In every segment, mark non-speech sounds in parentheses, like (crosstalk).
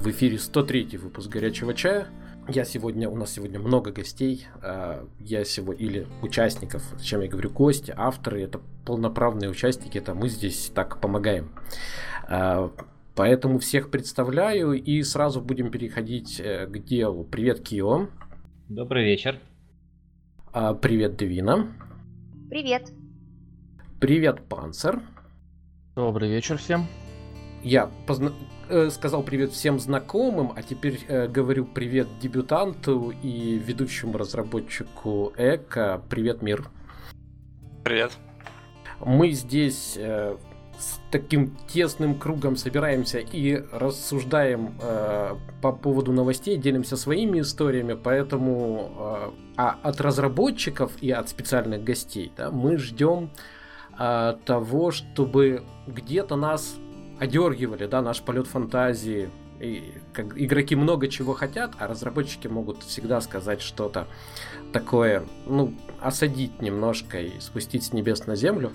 В эфире 103 выпуск «Горячего чая». Я сегодня, у нас сегодня много гостей, а, я сегодня, или участников, зачем я говорю гости, авторы, это полноправные участники, это мы здесь так помогаем. А, поэтому всех представляю и сразу будем переходить э, к делу. Привет, Кио. Добрый вечер. А, привет, Девина. Привет. Привет, Панцер. Добрый вечер всем. Я позна... Э, сказал привет всем знакомым, а теперь э, говорю привет дебютанту и ведущему разработчику Эко. Привет, мир. Привет. Мы здесь э, с таким тесным кругом собираемся и рассуждаем э, по поводу новостей, делимся своими историями, поэтому э, а от разработчиков и от специальных гостей да, мы ждем э, того, чтобы где-то нас одергивали, да, наш полет фантазии. И, как, игроки много чего хотят, а разработчики могут всегда сказать что-то такое, ну, осадить немножко и спустить с небес на землю.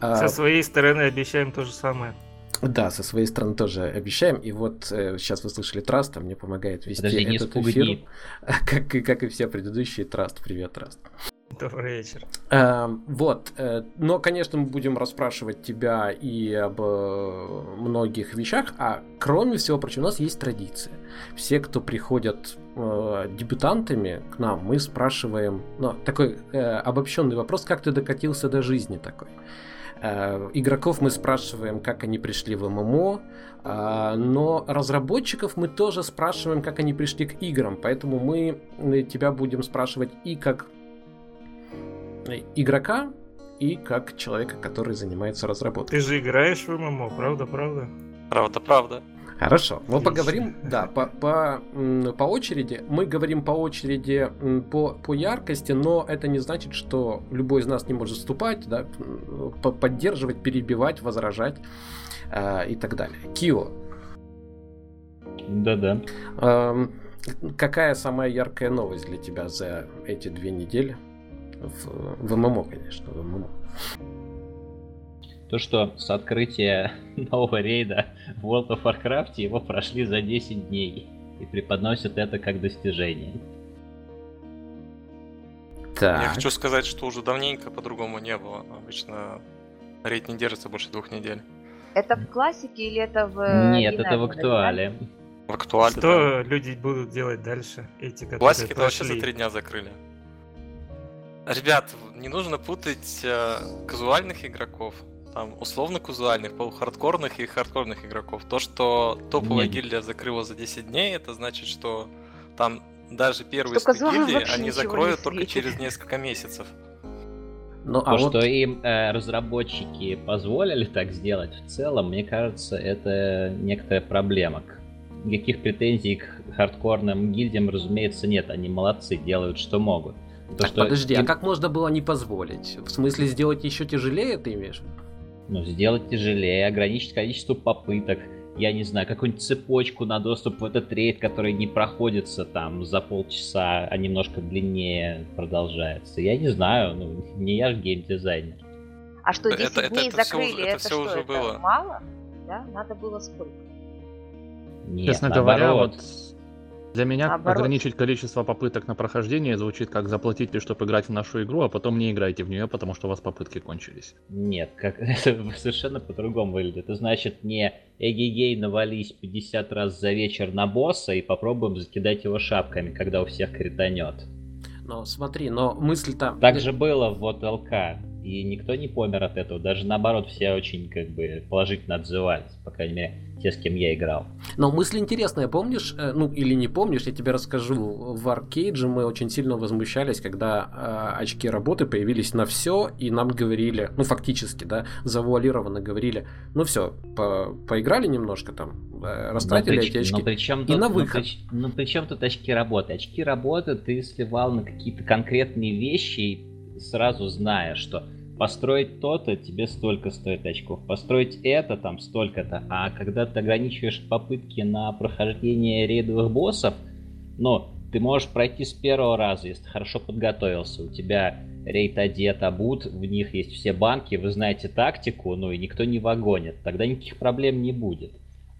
А, со своей стороны обещаем то же самое. Да, со своей стороны тоже обещаем. И вот э, сейчас вы слышали Траст, мне помогает вести Подожди, этот эфир. (laughs) Как, как и все предыдущие Траст. Привет, Траст. Добрый вечер. Э, вот, э, но, конечно, мы будем расспрашивать тебя и об э, многих вещах, а кроме всего прочего, у нас есть традиция. Все, кто приходят э, дебютантами к нам, мы спрашиваем, ну, такой обобщенный вопрос, как ты докатился до жизни такой. Игроков мы спрашиваем, как они пришли в ММО, э, но разработчиков мы тоже спрашиваем, как они пришли к играм, поэтому мы тебя будем спрашивать и как игрока и как человека, который занимается разработкой. Ты же играешь в ММО, правда, правда? Правда, правда. Хорошо, мы поговорим, да, по, по, по очереди. Мы говорим по очереди по, по яркости, но это не значит, что любой из нас не может вступать, да, поддерживать, перебивать, возражать э, и так далее. Кио. Да-да. Э, какая самая яркая новость для тебя за эти две недели? В, в ММО, конечно, в ММО. То, что с открытия (laughs) нового рейда в World of Warcraft его прошли за 10 дней и преподносят это как достижение. Так. Я хочу сказать, что уже давненько по-другому не было. Обычно рейд не держится больше двух недель. Это в классике или это в... Нет, это в актуале. В актуале, Что да. люди будут делать дальше? Эти, которые Классики вообще за три дня закрыли. Ребят, не нужно путать э, казуальных игроков, там, условно-казуальных, полухардкорных и хардкорных игроков. То, что топовая Нет. гильдия закрыла за 10 дней, это значит, что там даже первые что гильдии они закроют только через несколько месяцев. Ну, а То, вот... что им э, разработчики позволили так сделать, в целом, мне кажется, это некоторая проблема. Никаких претензий к хардкорным гильдиям, разумеется, нет. Они молодцы, делают, что могут. То, что... Подожди, а как можно было не позволить? В смысле сделать еще тяжелее, ты имеешь? Ну, сделать тяжелее, ограничить количество попыток, я не знаю, какую-нибудь цепочку на доступ в этот рейд, который не проходится там за полчаса, а немножко длиннее продолжается. Я не знаю, ну, не я же геймдизайнер. А что, 10 это, дней это, закрыли, это, это, это что, уже это было. мало? Да? Надо было сколько? Нет, Честно наоборот. говоря, вот для меня Наоборот. ограничить количество попыток на прохождение звучит как заплатите, чтобы играть в нашу игру, а потом не играйте в нее, потому что у вас попытки кончились. Нет, как (laughs) это совершенно по-другому выглядит. Это значит не эгегей навались 50 раз за вечер на босса и попробуем закидать его шапками, когда у всех кританет. Но смотри, но мысль-то... Так же было в вот ЛК. И никто не помер от этого. Даже наоборот, все очень как бы положительно отзывались. По крайней мере, те, с кем я играл. Но мысль интересная, помнишь, э, ну или не помнишь, я тебе расскажу. В Аркейдже мы очень сильно возмущались, когда э, очки работы появились на все, и нам говорили, ну фактически, да, завуалированно говорили, ну все, по поиграли немножко там, э, растратили но эти очки, но причем и тут, на выход. Ну, при, ну чем тут очки работы? Очки работы ты сливал на какие-то конкретные вещи, сразу зная, что построить то-то тебе столько стоит очков, построить это там столько-то, а когда ты ограничиваешь попытки на прохождение рейдовых боссов, ну, ты можешь пройти с первого раза, если хорошо подготовился, у тебя рейд одет, обут, в них есть все банки, вы знаете тактику, ну и никто не вагонит, тогда никаких проблем не будет.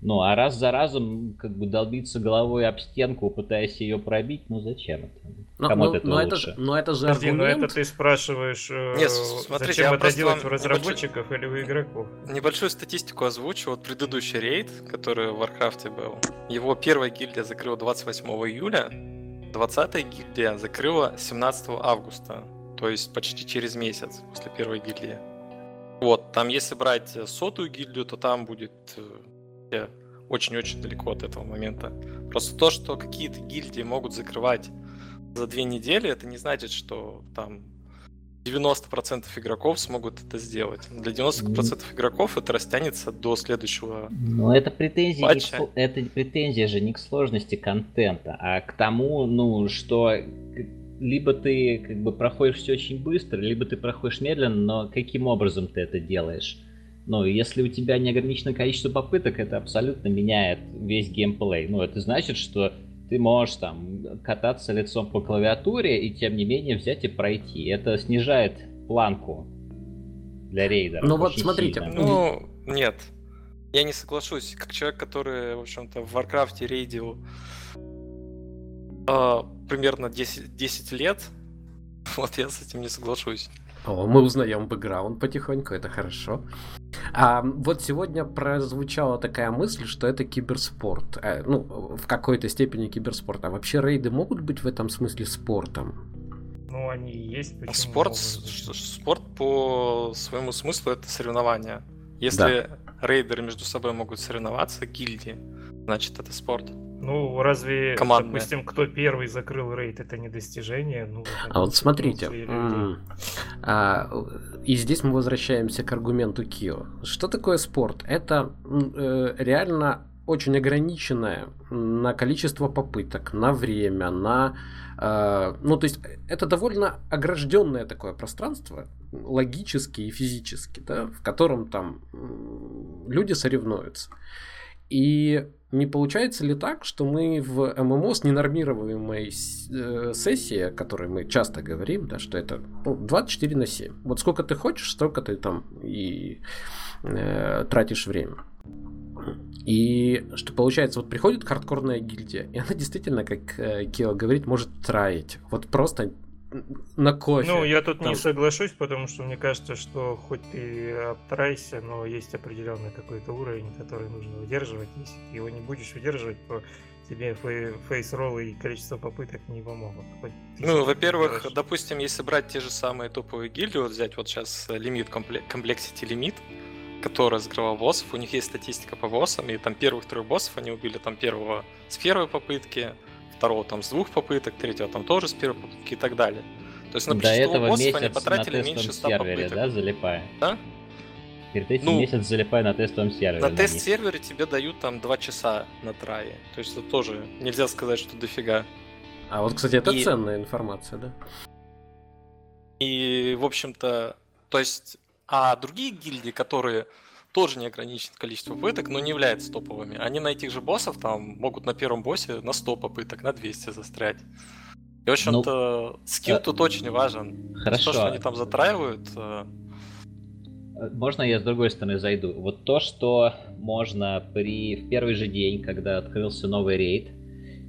Ну, а раз за разом как бы долбиться головой об стенку, пытаясь ее пробить, ну зачем это? Но, Кому но, это но лучше? Это, но это же Подожди, аргумент... но это ты спрашиваешь, э, Нет, смотрите, зачем это делать у разработчиков небольш... или у игроков? Небольшую статистику озвучу. Вот предыдущий рейд, который в Варкрафте был, его первая гильдия закрыла 28 июля, 20-я гильдия закрыла 17 августа, то есть почти через месяц после первой гильдии. Вот, там если брать сотую гильдию, то там будет э, очень-очень далеко от этого момента. Просто то, что какие-то гильдии могут закрывать за две недели, это не значит, что там 90% игроков смогут это сделать. Для 90% игроков это растянется до следующего. Но это претензия, патча. не к, это претензия же не к сложности контента, а к тому, ну, что либо ты как бы проходишь все очень быстро, либо ты проходишь медленно, но каким образом ты это делаешь? Но если у тебя неограниченное количество попыток, это абсолютно меняет весь геймплей. Ну, это значит, что ты можешь там кататься лицом по клавиатуре и тем не менее взять и пройти. Это снижает планку для рейдера. Ну вот смотрите. Сильно. Ну, нет. Я не соглашусь. Как человек, который, в общем-то, в Варкрафте рейдил э, примерно 10, 10 лет, (laughs) вот я с этим не соглашусь. О, мы узнаем бэкграунд потихоньку, это хорошо. А вот сегодня прозвучала такая мысль, что это киберспорт. Э, ну, в какой-то степени киберспорт. А вообще рейды могут быть в этом смысле спортом? Ну, они и есть. Спорт, спорт по своему смыслу это соревнование. Если да. рейдеры между собой могут соревноваться, гильдии, значит это спорт. Ну, разве, Командная. допустим, кто первый закрыл рейд, это не достижение? Ну, а вот смотрите, а, и здесь мы возвращаемся к аргументу Кио. Что такое спорт? Это э, реально очень ограниченное на количество попыток, на время, на... Э, ну, то есть, это довольно огражденное такое пространство, логически и физически, да, в котором там люди соревнуются. И не получается ли так, что мы в ММО с ненормируемой э, сессией, о которой мы часто говорим, да, что это ну, 24 на 7. Вот сколько ты хочешь, столько ты там и э, тратишь время. И что получается, вот приходит хардкорная гильдия, и она действительно, как э, Кио говорит, может траить. Вот просто на кофе. Ну, я тут там... не соглашусь, потому что мне кажется, что хоть ты обтрайся, но есть определенный какой-то уровень, который нужно выдерживать. Если ты его не будешь выдерживать, то тебе фейс-роллы и количество попыток не помогут. Ну, во-первых, допустим, если брать те же самые топовые гильдии, вот взять вот сейчас лимит, комплексити лимит, который разгрывал боссов, у них есть статистика по боссам, и там первых трех боссов они убили там первого с первой попытки, второго там с двух попыток, третьего там тоже с первой попытки и так далее. То есть на До этого боссов они потратили меньше 100 сервере, попыток. да, залипая? Да? Перед этим ну, месяц залипая на тестовом сервере. На тест-сервере тебе дают там 2 часа на трае. То есть это тоже нельзя сказать, что дофига. А вот, кстати, это и... ценная информация, да? И, в общем-то, то есть, а другие гильдии, которые тоже не ограничено количество попыток, но не являются топовыми. Они на этих же боссов там могут на первом боссе на 100 попыток, на 200 застрять. И, в общем-то, ну, скилл а... тут очень важен. Хорошо. То, что они там затраивают... Э, можно я с другой стороны зайду? Вот то, что можно при в первый же день, когда открылся новый рейд,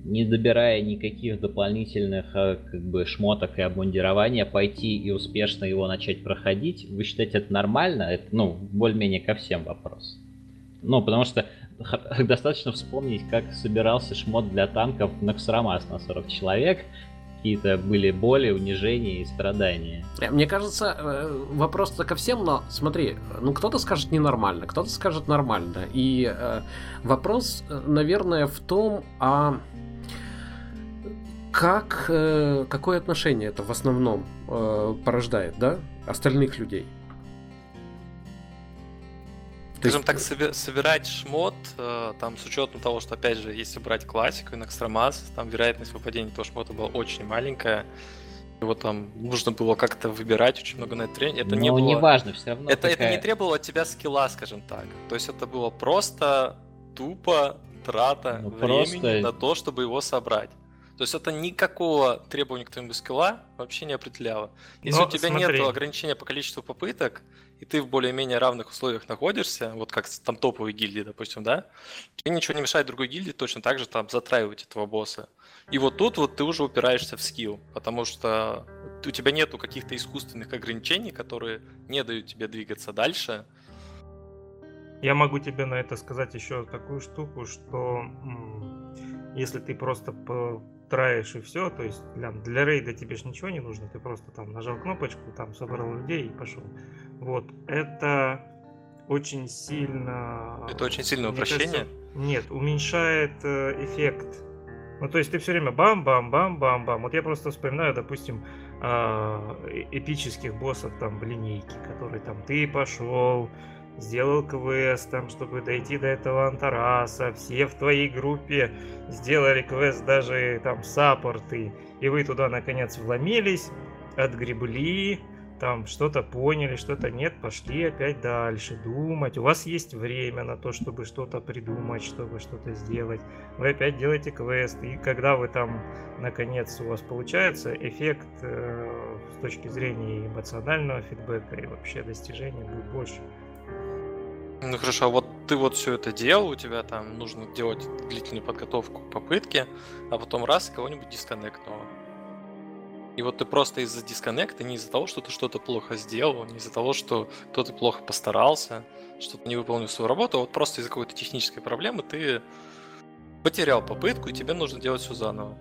не добирая никаких дополнительных э, как бы шмоток и обмундирования, пойти и успешно его начать проходить, вы считаете это нормально? Это, ну, более-менее ко всем вопрос. Ну, потому что (laughs) достаточно вспомнить, как собирался шмот для танков Наксрамас на 40 человек, какие-то были боли, унижения и страдания. Э, мне кажется, э, вопрос-то ко всем, но смотри, ну кто-то скажет ненормально, кто-то скажет нормально. И э, вопрос, наверное, в том, а как, э, какое отношение это в основном э, порождает, да, остальных людей? Скажем так, собирать шмот, э, там с учетом того, что, опять же, если брать классику и Накстромас, там вероятность выпадения этого шмота была очень маленькая. Его там нужно было как-то выбирать очень много на это времени. Это Но не было... не важно, все равно. Это, такая... это не требовало от тебя скилла, скажем так. То есть это было просто тупо трата ну, времени просто... на то, чтобы его собрать. То есть это никакого требования к твоему скилла вообще не определяло. Если Но, у тебя нет ограничения по количеству попыток, и ты в более-менее равных условиях находишься, вот как там топовые гильдии, допустим, да, тебе ничего не мешает другой гильдии точно так же там затраивать этого босса. И вот тут вот ты уже упираешься в скилл, потому что у тебя нету каких-то искусственных ограничений, которые не дают тебе двигаться дальше. Я могу тебе на это сказать еще такую штуку, что если ты просто траешь и все, то есть для, для рейда тебе же ничего не нужно, ты просто там нажал кнопочку, там собрал людей и пошел. Вот, это очень сильно... Это очень сильное упрощение? Кажется, нет, уменьшает э, эффект. Ну, то есть ты все время бам-бам-бам-бам-бам. Вот я просто вспоминаю, допустим, а, э, эпических боссов там в линейке, которые там ты пошел, сделал квест, там, чтобы дойти до этого Антараса, все в твоей группе сделали квест, даже там саппорты, и вы туда наконец вломились, отгребли, там что-то поняли, что-то нет, пошли опять дальше думать. У вас есть время на то, чтобы что-то придумать, чтобы что-то сделать. Вы опять делаете квест, и когда вы там наконец у вас получается, эффект э, с точки зрения эмоционального фидбэка и вообще достижения будет больше. Ну хорошо, а вот ты вот все это делал, у тебя там нужно делать длительную подготовку к попытке, а потом раз кого-нибудь дисконнектнуло. И вот ты просто из-за дисконнекта, не из-за того, что ты что-то плохо сделал, не из-за того, что кто-то плохо постарался, что-то не выполнил свою работу, а вот просто из-за какой-то технической проблемы ты потерял попытку, и тебе нужно делать все заново.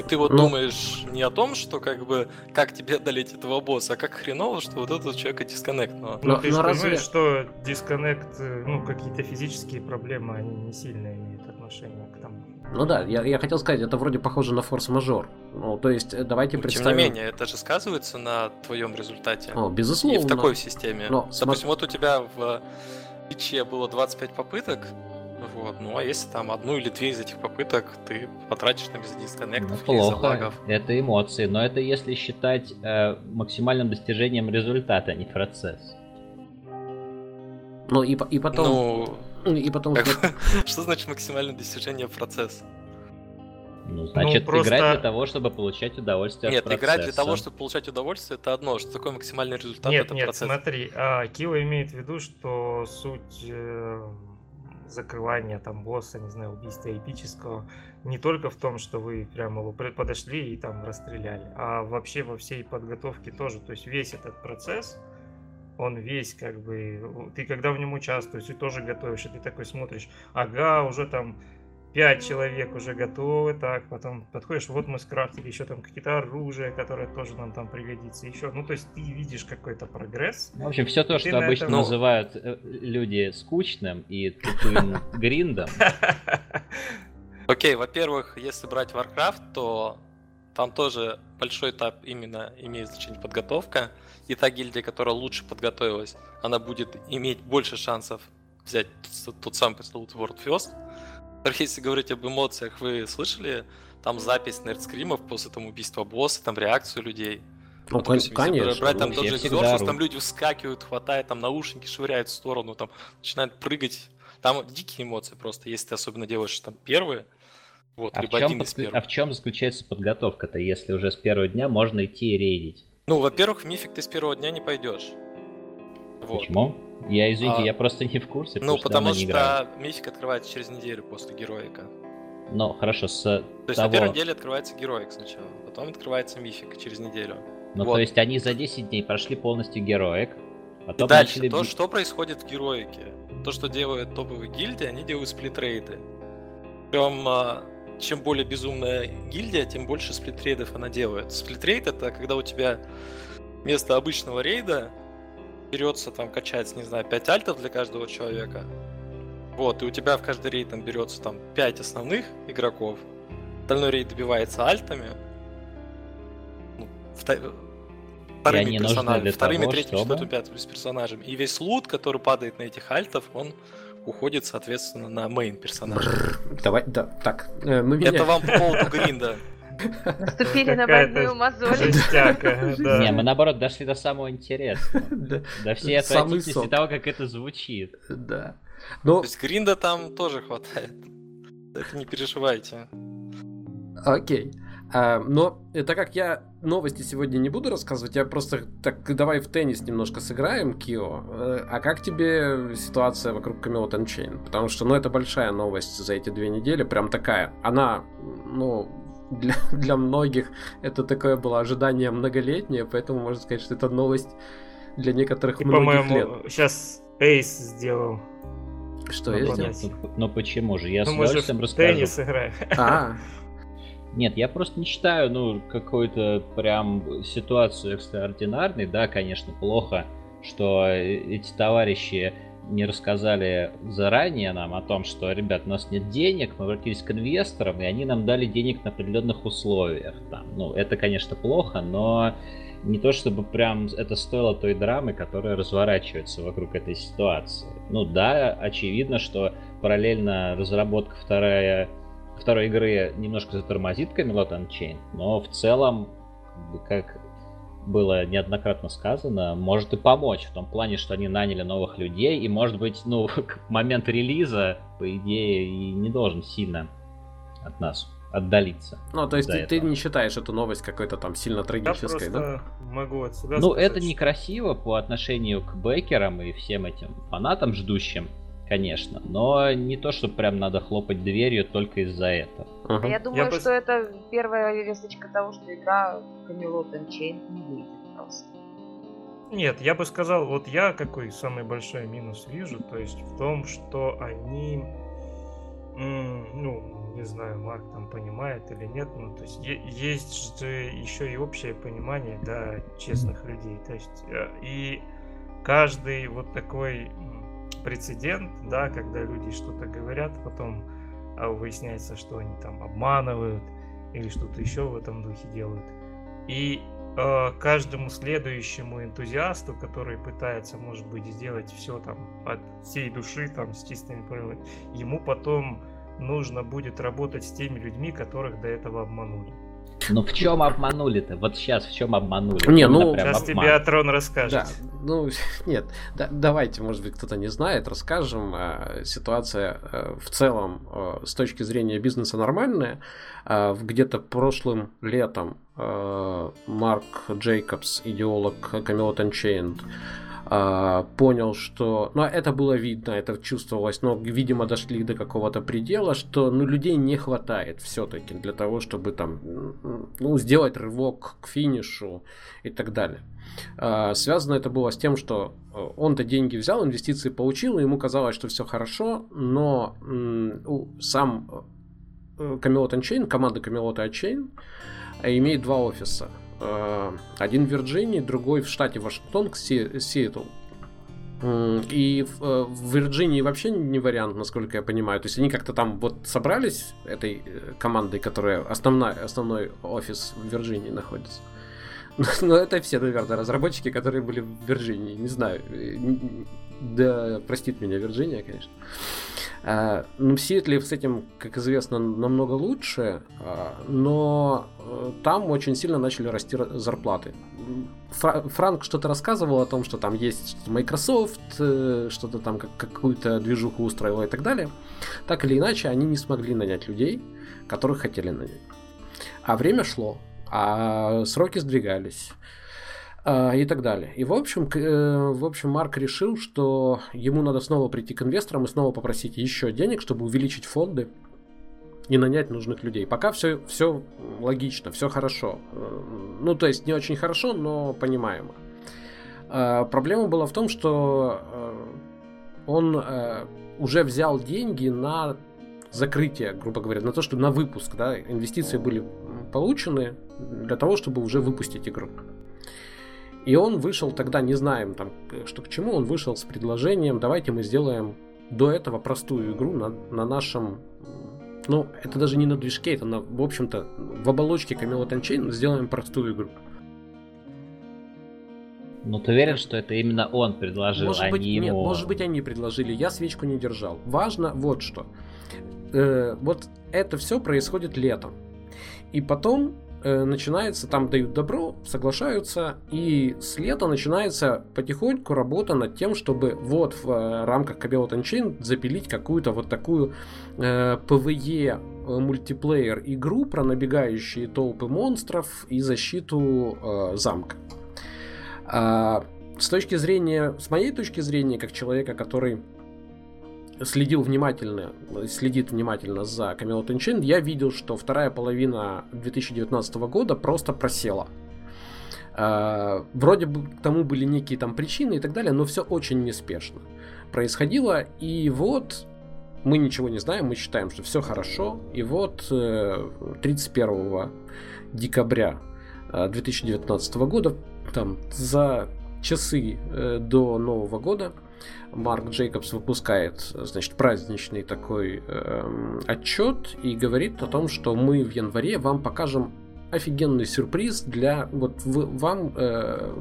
И ты вот ну, думаешь не о том, что как бы как тебе одолеть этого босса, а как хреново, что вот этот человека дисконнектнуло. Ну, ты же разве... понимаешь, что дисконнект, э, ну, какие-то физические проблемы, они не сильно имеют отношение к тому. Ну да, я, я хотел сказать, это вроде похоже на форс-мажор. Ну, то есть, э, давайте Но, представим... Тем не менее, это же сказывается на твоем результате. О, безусловно. И в такой системе. Но, Допустим, вот у тебя в пиче было 25 попыток, вот. Ну а если там одну или две из этих попыток ты потратишь там из-за дисконнектов ну, из-за лагов. Это эмоции, но это если считать э, максимальным достижением результата, а не процесс. Ну и, и потом... Ну, ну и потом... Как, (laughs) что значит максимальное достижение процесса? Ну, значит, ну, просто... играть для того, чтобы получать удовольствие Нет, от процесса. играть для того, чтобы получать удовольствие, это одно. Что такое максимальный результат? Нет, это нет, процесс. смотри, а, Кио имеет в виду, что суть э, закрывания там босса, не знаю, убийства эпического, не только в том, что вы прямо его подошли и там расстреляли, а вообще во всей подготовке тоже. То есть весь этот процесс, он весь как бы, ты когда в нем участвуешь, ты тоже готовишь, и ты такой смотришь, ага, уже там пять человек уже готовы, так, потом подходишь, вот мы скрафтили еще там какие-то оружия, которые тоже нам там пригодится, еще, ну, то есть ты видишь какой-то прогресс. В общем, все то, что обычно этом... называют э, люди скучным и тупым (laughs) гриндом. Окей, во-первых, если брать Warcraft, то там тоже большой этап именно имеет значение подготовка, и та гильдия, которая лучше подготовилась, она будет иметь больше шансов взять тот самый пресловутый World First, если говорить об эмоциях, вы слышали там запись нердскримов после там убийства босса, там реакцию людей? Ну, вот, допустим, конечно. Брать там тот же Exorcist, там люди вскакивают, хватают, там наушники швыряют в сторону, там начинают прыгать. Там дикие эмоции просто, если ты особенно делаешь там первые, вот, а, либо в чем один из первых. а в чем заключается подготовка-то, если уже с первого дня можно идти и рейдить? Ну, во-первых, в мифик ты с первого дня не пойдешь. Вот. Почему? Я, извините, а, я просто не в курсе. Ну, потому что, потому что мифик открывается через неделю после героика. Ну, хорошо, с То есть того... на первой неделе открывается героик сначала, потом открывается мифик через неделю. Ну, вот. то есть они за 10 дней прошли полностью героик, потом И дальше, начали... то, что происходит в героике, то, что делают топовые гильдии, они делают сплитрейды. Причем а, чем более безумная гильдия, тем больше сплитрейдов она делает. Сплитрейд это когда у тебя вместо обычного рейда берется там качать, не знаю, 5 альтов для каждого человека. Вот, и у тебя в каждый рейд там берется там 5 основных игроков. Остальной рейд добивается альтами. Ну, вторыми персонажами, вторыми, того, третьим, четвертым, пятым с персонажами. И весь лут, который падает на этих альтов, он уходит, соответственно, на мейн персонажа. Давай, да, так. Э, мы Это вам по поводу (laughs) гринда. Наступили на больную мозоль. (laughs) Не, мы наоборот дошли до самого интересного. (laughs) До всей отвратительности того, как это звучит. Да. То есть гринда там тоже хватает. Это не переживайте. Окей. А, но так как я новости сегодня не буду рассказывать, я просто так давай в теннис немножко сыграем, Кио. Э, а как тебе ситуация вокруг Camelot Unchained? Потому что, ну, это большая новость за эти две недели, прям такая. Она, ну, для, (laughs) для многих это такое было ожидание многолетнее, поэтому можно сказать, что это новость для некоторых И, многих лет. сейчас Эйс сделал. Что я сделал? Ну, ну почему же? Я ну, с удовольствием расскажу. Теннис играем. А, (laughs) нет, я просто не считаю, ну, какую-то прям ситуацию экстраординарной. Да, конечно, плохо, что эти товарищи не рассказали заранее нам о том, что, ребят, у нас нет денег, мы обратились к инвесторам, и они нам дали денег на определенных условиях. Там. Ну, это, конечно, плохо, но не то чтобы прям это стоило той драмы, которая разворачивается вокруг этой ситуации. Ну да, очевидно, что параллельно разработка вторая второй игры немножко затормозит Camelot Unchained, но в целом, как было неоднократно сказано, может и помочь в том плане, что они наняли новых людей, и может быть, ну, (laughs) момент релиза, по идее, и не должен сильно от нас отдалиться. Ну, то есть ты, ты не считаешь эту новость какой-то там сильно трагической, Я да? могу отсюда Ну, сказать, это некрасиво по отношению к бекерам и всем этим фанатам ждущим конечно. Но не то, что прям надо хлопать дверью только из-за этого. Uh-huh. Я думаю, Я что бы... это первая весточка того, что игра Camelot Unchained не выйдет просто. Нет, я бы сказал, вот я какой самый большой минус вижу, то есть в том, что они, ну, не знаю, Марк там понимает или нет, ну, то есть есть же еще и общее понимание, да, честных людей, то есть э, и каждый вот такой прецедент, да, когда люди что-то говорят, потом а выясняется, что они там обманывают или что-то еще в этом духе делают. И э, каждому следующему энтузиасту, который пытается, может быть, сделать все там от всей души, там, с чистыми правилами, ему потом нужно будет работать с теми людьми, которых до этого обманули. Ну в чем обманули-то? Вот сейчас в чем обманули? Не, ну сейчас обман. тебе Атрон расскажет. Да, ну (laughs) нет, да, давайте, может быть, кто-то не знает, расскажем. Э, ситуация э, в целом э, с точки зрения бизнеса нормальная. Где-то прошлым летом Марк Джейкобс, идеолог Camelot Unchained, а, понял, что... Ну, это было видно, это чувствовалось, но, видимо, дошли до какого-то предела, что, ну, людей не хватает все-таки для того, чтобы там, ну, сделать рывок к финишу и так далее. А, связано это было с тем, что э, он-то деньги взял, инвестиции получил, и ему казалось, что все хорошо, но сам э, Camelot Unchained, команда Camelot Unchained имеет два офиса – Э, один в Вирджинии, другой в штате Вашингтон, Сиэтл. И в, э, в Вирджинии вообще не вариант, насколько я понимаю. То есть они как-то там вот собрались этой э, командой, которая основная, основной офис в Вирджинии находится. (laughs) Но это все, наверное, разработчики, которые были в Вирджинии. Не знаю. Да, простит меня Вирджиния, конечно. А, ну, в Сиэтле с этим, как известно, намного лучше, а, но э, там очень сильно начали расти зарплаты. Франк что-то рассказывал о том, что там есть Microsoft, э, что-то там как, какую-то движуху устроила и так далее. Так или иначе, они не смогли нанять людей, которых хотели нанять. А время шло, а сроки сдвигались. А, и так далее. И в общем, э, в общем, Марк решил, что ему надо снова прийти к инвесторам и снова попросить еще денег, чтобы увеличить фонды и нанять нужных людей. Пока все, все логично, все хорошо. Э, ну, то есть не очень хорошо, но понимаемо. А, проблема была в том, что э, он уже взял деньги на закрытие, грубо говоря, на то, что на выпуск, да, инвестиции были получены для того, чтобы уже выпустить игру. И он вышел тогда, не знаем там, что к чему, он вышел с предложением, давайте мы сделаем до этого простую игру на, на нашем ну, это даже не на движке, это на, в общем-то, в оболочке Camelot Unchained сделаем простую игру. Ну ты уверен, что это именно он предложил, может а быть, не ему? Нет, может быть они предложили, я свечку не держал. Важно вот что. Э, вот это все происходит летом. И потом э, начинается, там дают добро, соглашаются, и с лета начинается потихоньку работа над тем, чтобы вот в э, рамках Camelot Unchained запилить какую-то вот такую э, PvE э, мультиплеер игру про набегающие толпы монстров и защиту замка. А, с точки зрения, с моей точки зрения, как человека, который следил внимательно, следит внимательно за Camelot Unchained, я видел, что вторая половина 2019 года просто просела. Uh, вроде бы к тому были некие там причины и так далее, но все очень неспешно происходило. И вот мы ничего не знаем, мы считаем, что все хорошо. И вот 31 э, декабря 2019 э, года там за часы э, до Нового года Марк Джейкобс выпускает, значит, праздничный такой э, отчет и говорит о том, что мы в январе вам покажем офигенный сюрприз для вот в, вам, э,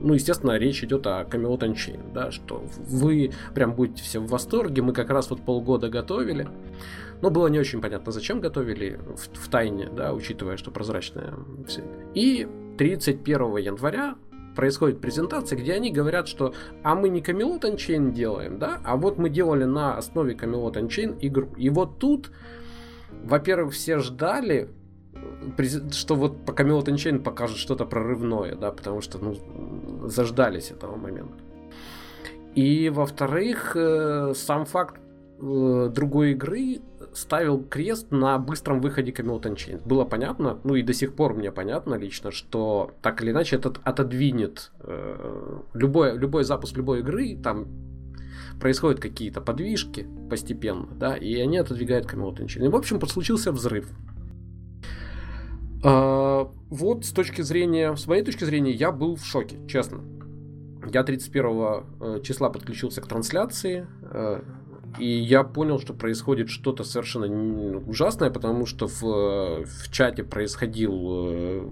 ну, естественно, речь идет о Camelot Unchained, да, что вы прям будете все в восторге, мы как раз вот полгода готовили, но было не очень понятно, зачем готовили в, в тайне, да, учитывая, что прозрачное все. И 31 января происходит презентация, где они говорят, что а мы не Camelot Unchained делаем, да, а вот мы делали на основе Camelot Unchained игру. И вот тут, во-первых, все ждали, что вот по Camelot Unchained покажут что-то прорывное, да, потому что, ну, заждались этого момента. И, во-вторых, э, сам факт э, другой игры ставил крест на быстром выходе Camelot Unchained. Было понятно, ну и до сих пор мне понятно лично, что так или иначе это отодвинет э, любой, любой запуск любой игры, там происходят какие-то подвижки постепенно, да, и они отодвигают Camelot Unchained. И, в общем, случился взрыв. Э, вот с точки зрения, с моей точки зрения, я был в шоке, честно. Я 31 э, числа подключился к трансляции, э, и я понял, что происходит что-то совершенно ужасное, потому что в, в чате происходил, э,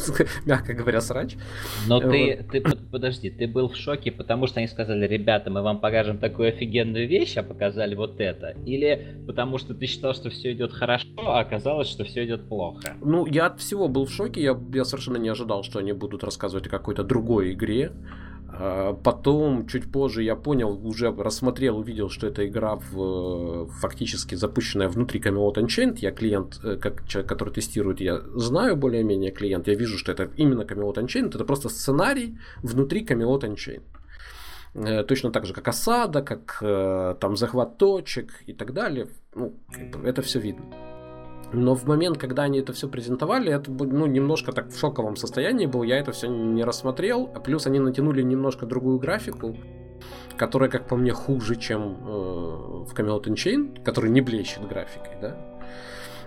(laughs) мягко говоря, срач. Но ты, ты, подожди, ты был в шоке, потому что они сказали, ребята, мы вам покажем такую офигенную вещь, а показали вот это? Или потому что ты считал, что все идет хорошо, а оказалось, что все идет плохо? Ну, я от всего был в шоке, я, я совершенно не ожидал, что они будут рассказывать о какой-то другой игре. А, потом, чуть позже, я понял, уже рассмотрел, увидел, что эта игра в, фактически запущенная внутри Camelot Unchained. Я клиент, э, как человек, который тестирует, я знаю более-менее клиент. Я вижу, что это именно Camelot Unchained. Это просто сценарий внутри Camelot Unchained. Э, точно так же, как осада, как э, там захват точек и так далее. Ну, это все видно. Но в момент, когда они это все презентовали, это ну, немножко так в шоковом состоянии был, я это все не рассмотрел. А плюс они натянули немножко другую графику, которая, как по мне, хуже, чем э, в Camelot Chain, который не блещет графикой, да.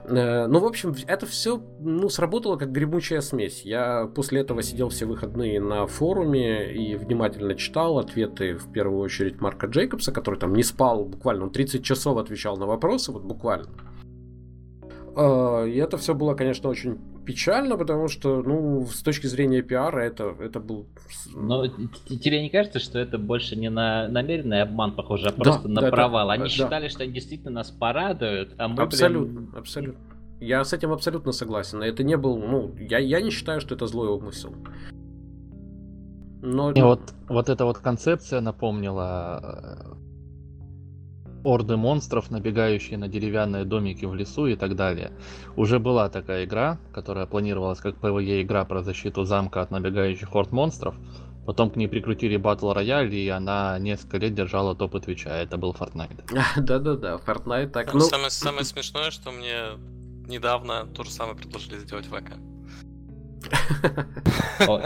Э, ну, в общем, это все ну, сработало как гремучая смесь. Я после этого сидел все выходные на форуме и внимательно читал ответы, в первую очередь, Марка Джейкобса, который там не спал буквально, он 30 часов отвечал на вопросы, вот буквально. А, и это все было, конечно, очень печально, потому что, ну, с точки зрения пиара, это, это был... Но тебе не кажется, что это больше не на намеренный обман, похоже, а просто да, на да, провал? Они да, считали, да. что они действительно нас порадуют, а мы, Абсолютно, блин... абсолютно. Я с этим абсолютно согласен. Это не был, ну, я, я не считаю, что это злой умысел. Но... И вот, вот эта вот концепция напомнила орды монстров, набегающие на деревянные домики в лесу и так далее. Уже была такая игра, которая планировалась как PvE игра про защиту замка от набегающих орд монстров. Потом к ней прикрутили Battle Royale, и она несколько лет держала топы Твича. Это был Fortnite. (laughs) Да-да-да, Fortnite так. Ну... Самое, самое (laughs) смешное, что мне недавно то же самое предложили сделать в ВК.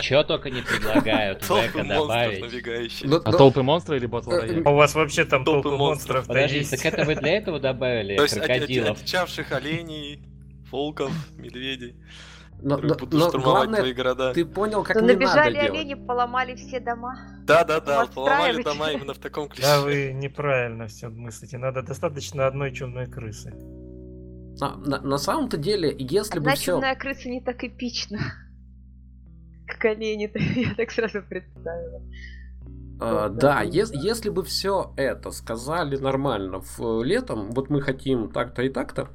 Чего только не предлагают Века добавить. Ну, а толпы монстров или батл э, У вас вообще там толпы монстров Подожди, так это вы для этого добавили (laughs) крокодилов? То оленей, волков, медведей. Но, но, но главное, твои города. ты понял, как но не набежали надо олени, делать. поломали все дома. Да, да, да, поломали дома именно в таком ключе. Да, вы неправильно все мыслите. Надо достаточно одной чумной крысы. На, на, на самом-то деле, если Одна бы все... чумная крыса не так эпична. Как олени, (laughs) я так сразу представила. Uh, да, ес, если бы все это сказали нормально в летом, вот мы хотим так-то и так-то,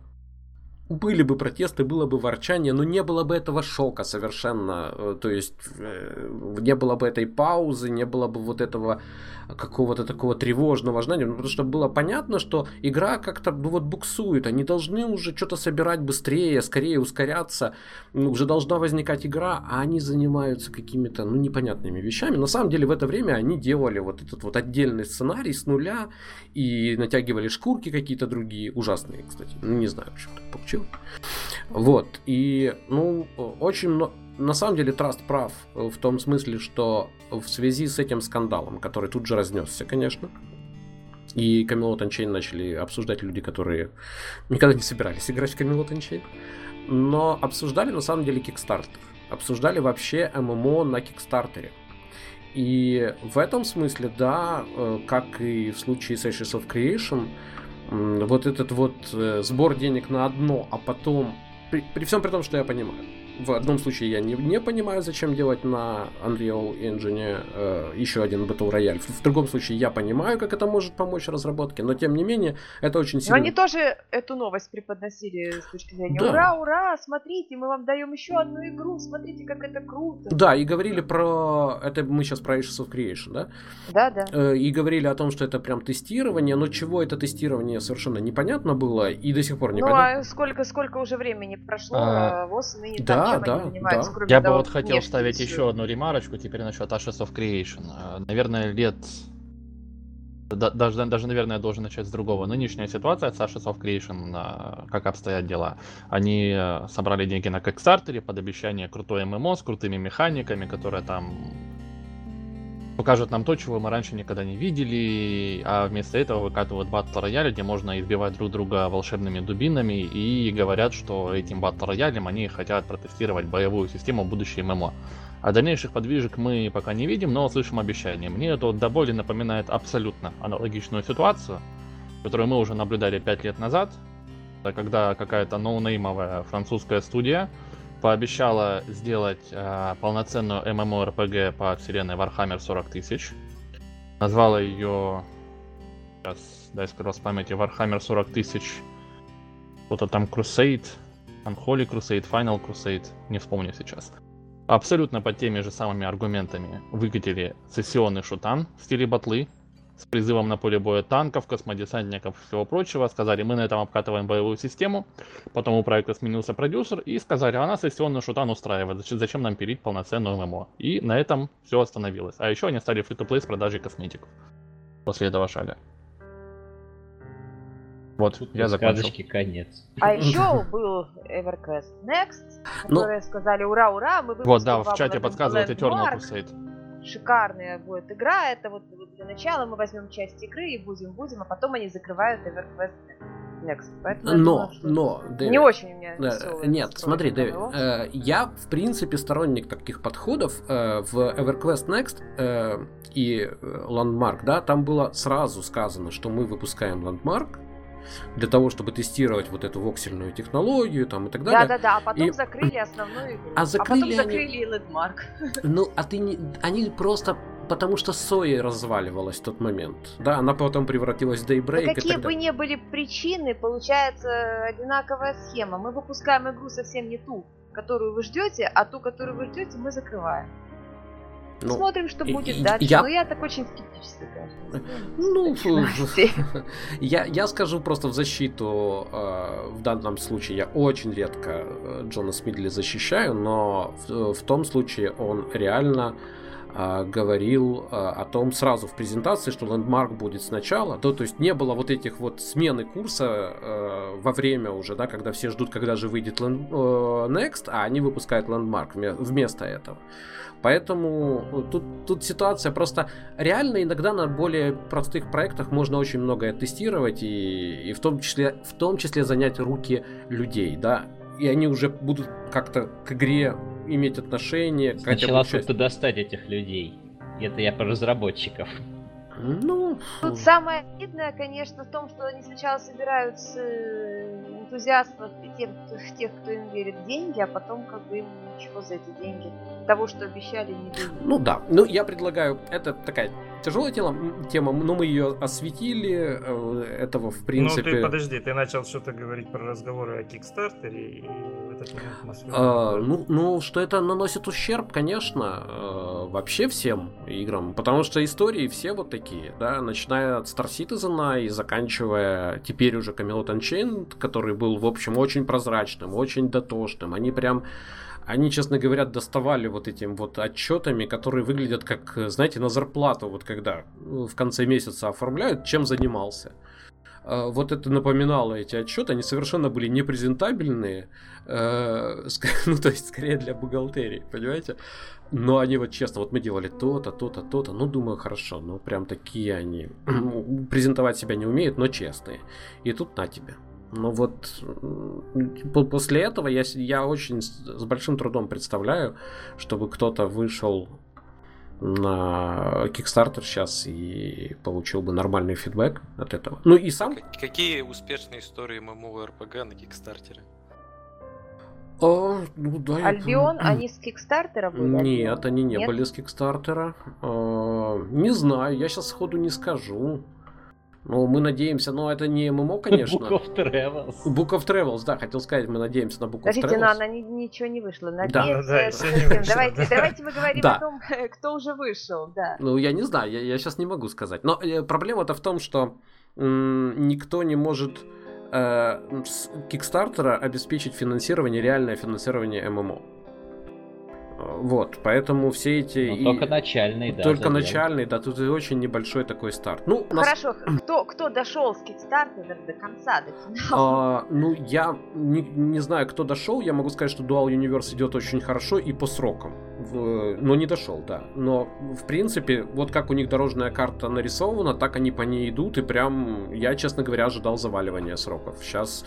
были бы протесты, было бы ворчание, но не было бы этого шока совершенно. Э, то есть э, не было бы этой паузы, не было бы вот этого какого-то такого тревожного ожидания, ну, потому что было понятно, что игра как-то ну, вот буксует, они должны уже что-то собирать быстрее, скорее ускоряться, ну, уже должна возникать игра, а они занимаются какими-то ну, непонятными вещами. На самом деле в это время они делали вот этот вот отдельный сценарий с нуля и натягивали шкурки какие-то другие, ужасные, кстати, ну не знаю, почему так получилось. Вот, и ну очень много на самом деле Траст прав в том смысле, что в связи с этим скандалом, который тут же разнесся, конечно, и Camelot Unchained начали обсуждать люди, которые никогда не собирались играть в Camelot Unchained, но обсуждали на самом деле Kickstarter. Обсуждали вообще ММО на Кикстартере. И в этом смысле, да, э, как и в случае Ashes of Creation, вот этот вот э, сбор денег на одно, а потом, при, при всем при том, что я понимаю, в одном случае я не, не понимаю, зачем делать на Unreal Engine э, еще один Battle Royale. В, в другом случае я понимаю, как это может помочь разработке, но тем не менее это очень сильно... Но они тоже эту новость преподносили с точки зрения да. «Ура, ура, смотрите, мы вам даем еще одну игру, смотрите, как это круто». Да, и говорили про... Это мы сейчас про Ashes of Creation, да? Да, да. Э, и говорили о том, что это прям тестирование, но чего это тестирование совершенно непонятно было и до сих пор непонятно. Ну а сколько, сколько уже времени прошло, а, ВОЗ ныне да, да, да. кроме Я того, бы вот хотел вставить еще одну ремарочку теперь насчет Ashes of Creation. Э, наверное, лет даже, даже, наверное, я должен начать с другого. Нынешняя ситуация с Ashes of Creation, э, как обстоят дела. Они э, собрали деньги на Kickstarter под обещание крутой ММО с крутыми механиками, которые там покажут нам то, чего мы раньше никогда не видели, а вместо этого выкатывают батл рояль, где можно избивать друг друга волшебными дубинами, и говорят, что этим батл роялем они хотят протестировать боевую систему будущей ММО. А дальнейших подвижек мы пока не видим, но слышим обещания. Мне это до боли напоминает абсолютно аналогичную ситуацию, которую мы уже наблюдали 5 лет назад, когда какая-то ноунеймовая французская студия пообещала сделать э, полноценную MMORPG по вселенной Warhammer 40 тысяч. Назвала ее, сейчас дай скажу с памяти, Warhammer 40 тысяч, что-то там Crusade, Unholy Crusade, Final Crusade, не вспомню сейчас. Абсолютно под теми же самыми аргументами выкатили сессионный шутан в стиле батлы, с призывом на поле боя танков, космодесантников и всего прочего. Сказали, мы на этом обкатываем боевую систему. Потом у проекта сменился продюсер и сказали, а нас сессионный шутан устраивает, зачем нам пилить полноценную ММО. И на этом все остановилось. А еще они стали фри-то-плей с продажей косметиков. После этого шага. Вот, Тут я закончил. конец. А еще был EverQuest Next, ну, которые ну, сказали ура, ура, мы Вот, да, в чате подсказывают Eternal Crusade шикарная будет игра, это вот, вот для начала мы возьмем часть игры и будем-будем, а потом они закрывают EverQuest Next. Поэтому но, думаю, но, Дэвид, не очень у меня э, Нет, смотри, Дэвид, э, я в принципе сторонник таких подходов. Э, в EverQuest Next э, и э, Landmark, да, там было сразу сказано, что мы выпускаем Landmark, для того, чтобы тестировать вот эту воксельную технологию там и так далее. Да-да-да, а потом и... закрыли основную игру. А, закрыли а потом закрыли они... Landmark. (laughs) Ну, а ты не... Они просто потому что Соя разваливалась в тот момент. Да, она потом превратилась в Daybreak. Да какие бы ни были причины, получается одинаковая схема. Мы выпускаем игру совсем не ту, которую вы ждете, а ту, которую вы ждете, мы закрываем. Ну, Смотрим, что будет дальше. Я... Но я так очень скептически. Ну, (laughs) я, я скажу просто в защиту. Э, в данном случае я очень редко э, Джона Смидли защищаю, но в, в том случае он реально говорил а, о том сразу в презентации, что лендмарк будет сначала, да, то есть не было вот этих вот смены курса а, во время уже, да, когда все ждут, когда же выйдет land, э, Next, а они выпускают лендмарк вместо этого. Поэтому тут, тут ситуация просто реально иногда на более простых проектах можно очень многое тестировать и, и в, том числе, в том числе занять руки людей, да, и они уже будут как-то к игре иметь отношение. Сначала как-то достать этих людей. Это я про разработчиков. Ну, тут самое обидное, конечно, в том, что они сначала собирают с э, энтузиастов и тех, кто, (laughs) тех, кто им верит, деньги, а потом как бы им ничего за эти деньги того, что обещали, не дают. Ну да, ну я предлагаю, это такая тяжелая тема, тема, но мы ее осветили, э, этого в принципе... Ну ты подожди, ты начал что-то говорить про разговоры о Кикстартере, и в этот момент а, ну, ну, что это наносит ущерб, конечно, э, вообще всем играм, потому что истории все вот такие, да, начиная от Star Citizen и заканчивая теперь уже Camelot Unchained, который был, в общем, очень прозрачным, очень дотошным, они прям они, честно говоря, доставали вот этим вот отчетами, которые выглядят как, знаете, на зарплату, вот когда в конце месяца оформляют, чем занимался. А, вот это напоминало эти отчеты, они совершенно были непрезентабельные, э, (laughs) ну, то есть, скорее для бухгалтерии, понимаете? Но они вот честно, вот мы делали то-то, то-то, то-то, ну, думаю, хорошо, ну, прям такие они. (clears throat) Презентовать себя не умеют, но честные. И тут на тебе. Но вот после этого я, я очень с большим трудом представляю, чтобы кто-то вышел на Kickstarter сейчас и получил бы нормальный фидбэк от этого. Ну и сам... Какие успешные истории MMORPG на Кикстартере? А, ну, да, Альбион, я... они с Кикстартера были? Нет, они не Нет? были с Кикстартера. А, не знаю, я сейчас сходу не скажу. Ну, мы надеемся, но это не ММО, (laughs) конечно. Book of Travels. Book of Travels, да, хотел сказать, мы надеемся на Book Подождите, of Travels. но она ни, ничего не вышла. Надеемся, да, да, не вышло, давайте, да. давайте мы говорим да. о том, (laughs) кто уже вышел, да. Ну, я не знаю, я, я сейчас не могу сказать. Но э, проблема-то в том, что м- никто не может э, с Кикстартера обеспечить финансирование, реальное финансирование ММО. Вот, поэтому все эти... Ну, только начальный, да. Только начальный, да, тут очень небольшой такой старт. Ну, нас... Хорошо, (clears throat) кто, кто дошел с Kickstarter до конца, до финала? А, ну, я не, не знаю, кто дошел, я могу сказать, что Dual Universe идет очень хорошо и по срокам. В, но не дошел, да. Но, в принципе, вот как у них дорожная карта нарисована, так они по ней идут, и прям, я, честно говоря, ожидал заваливания сроков. Сейчас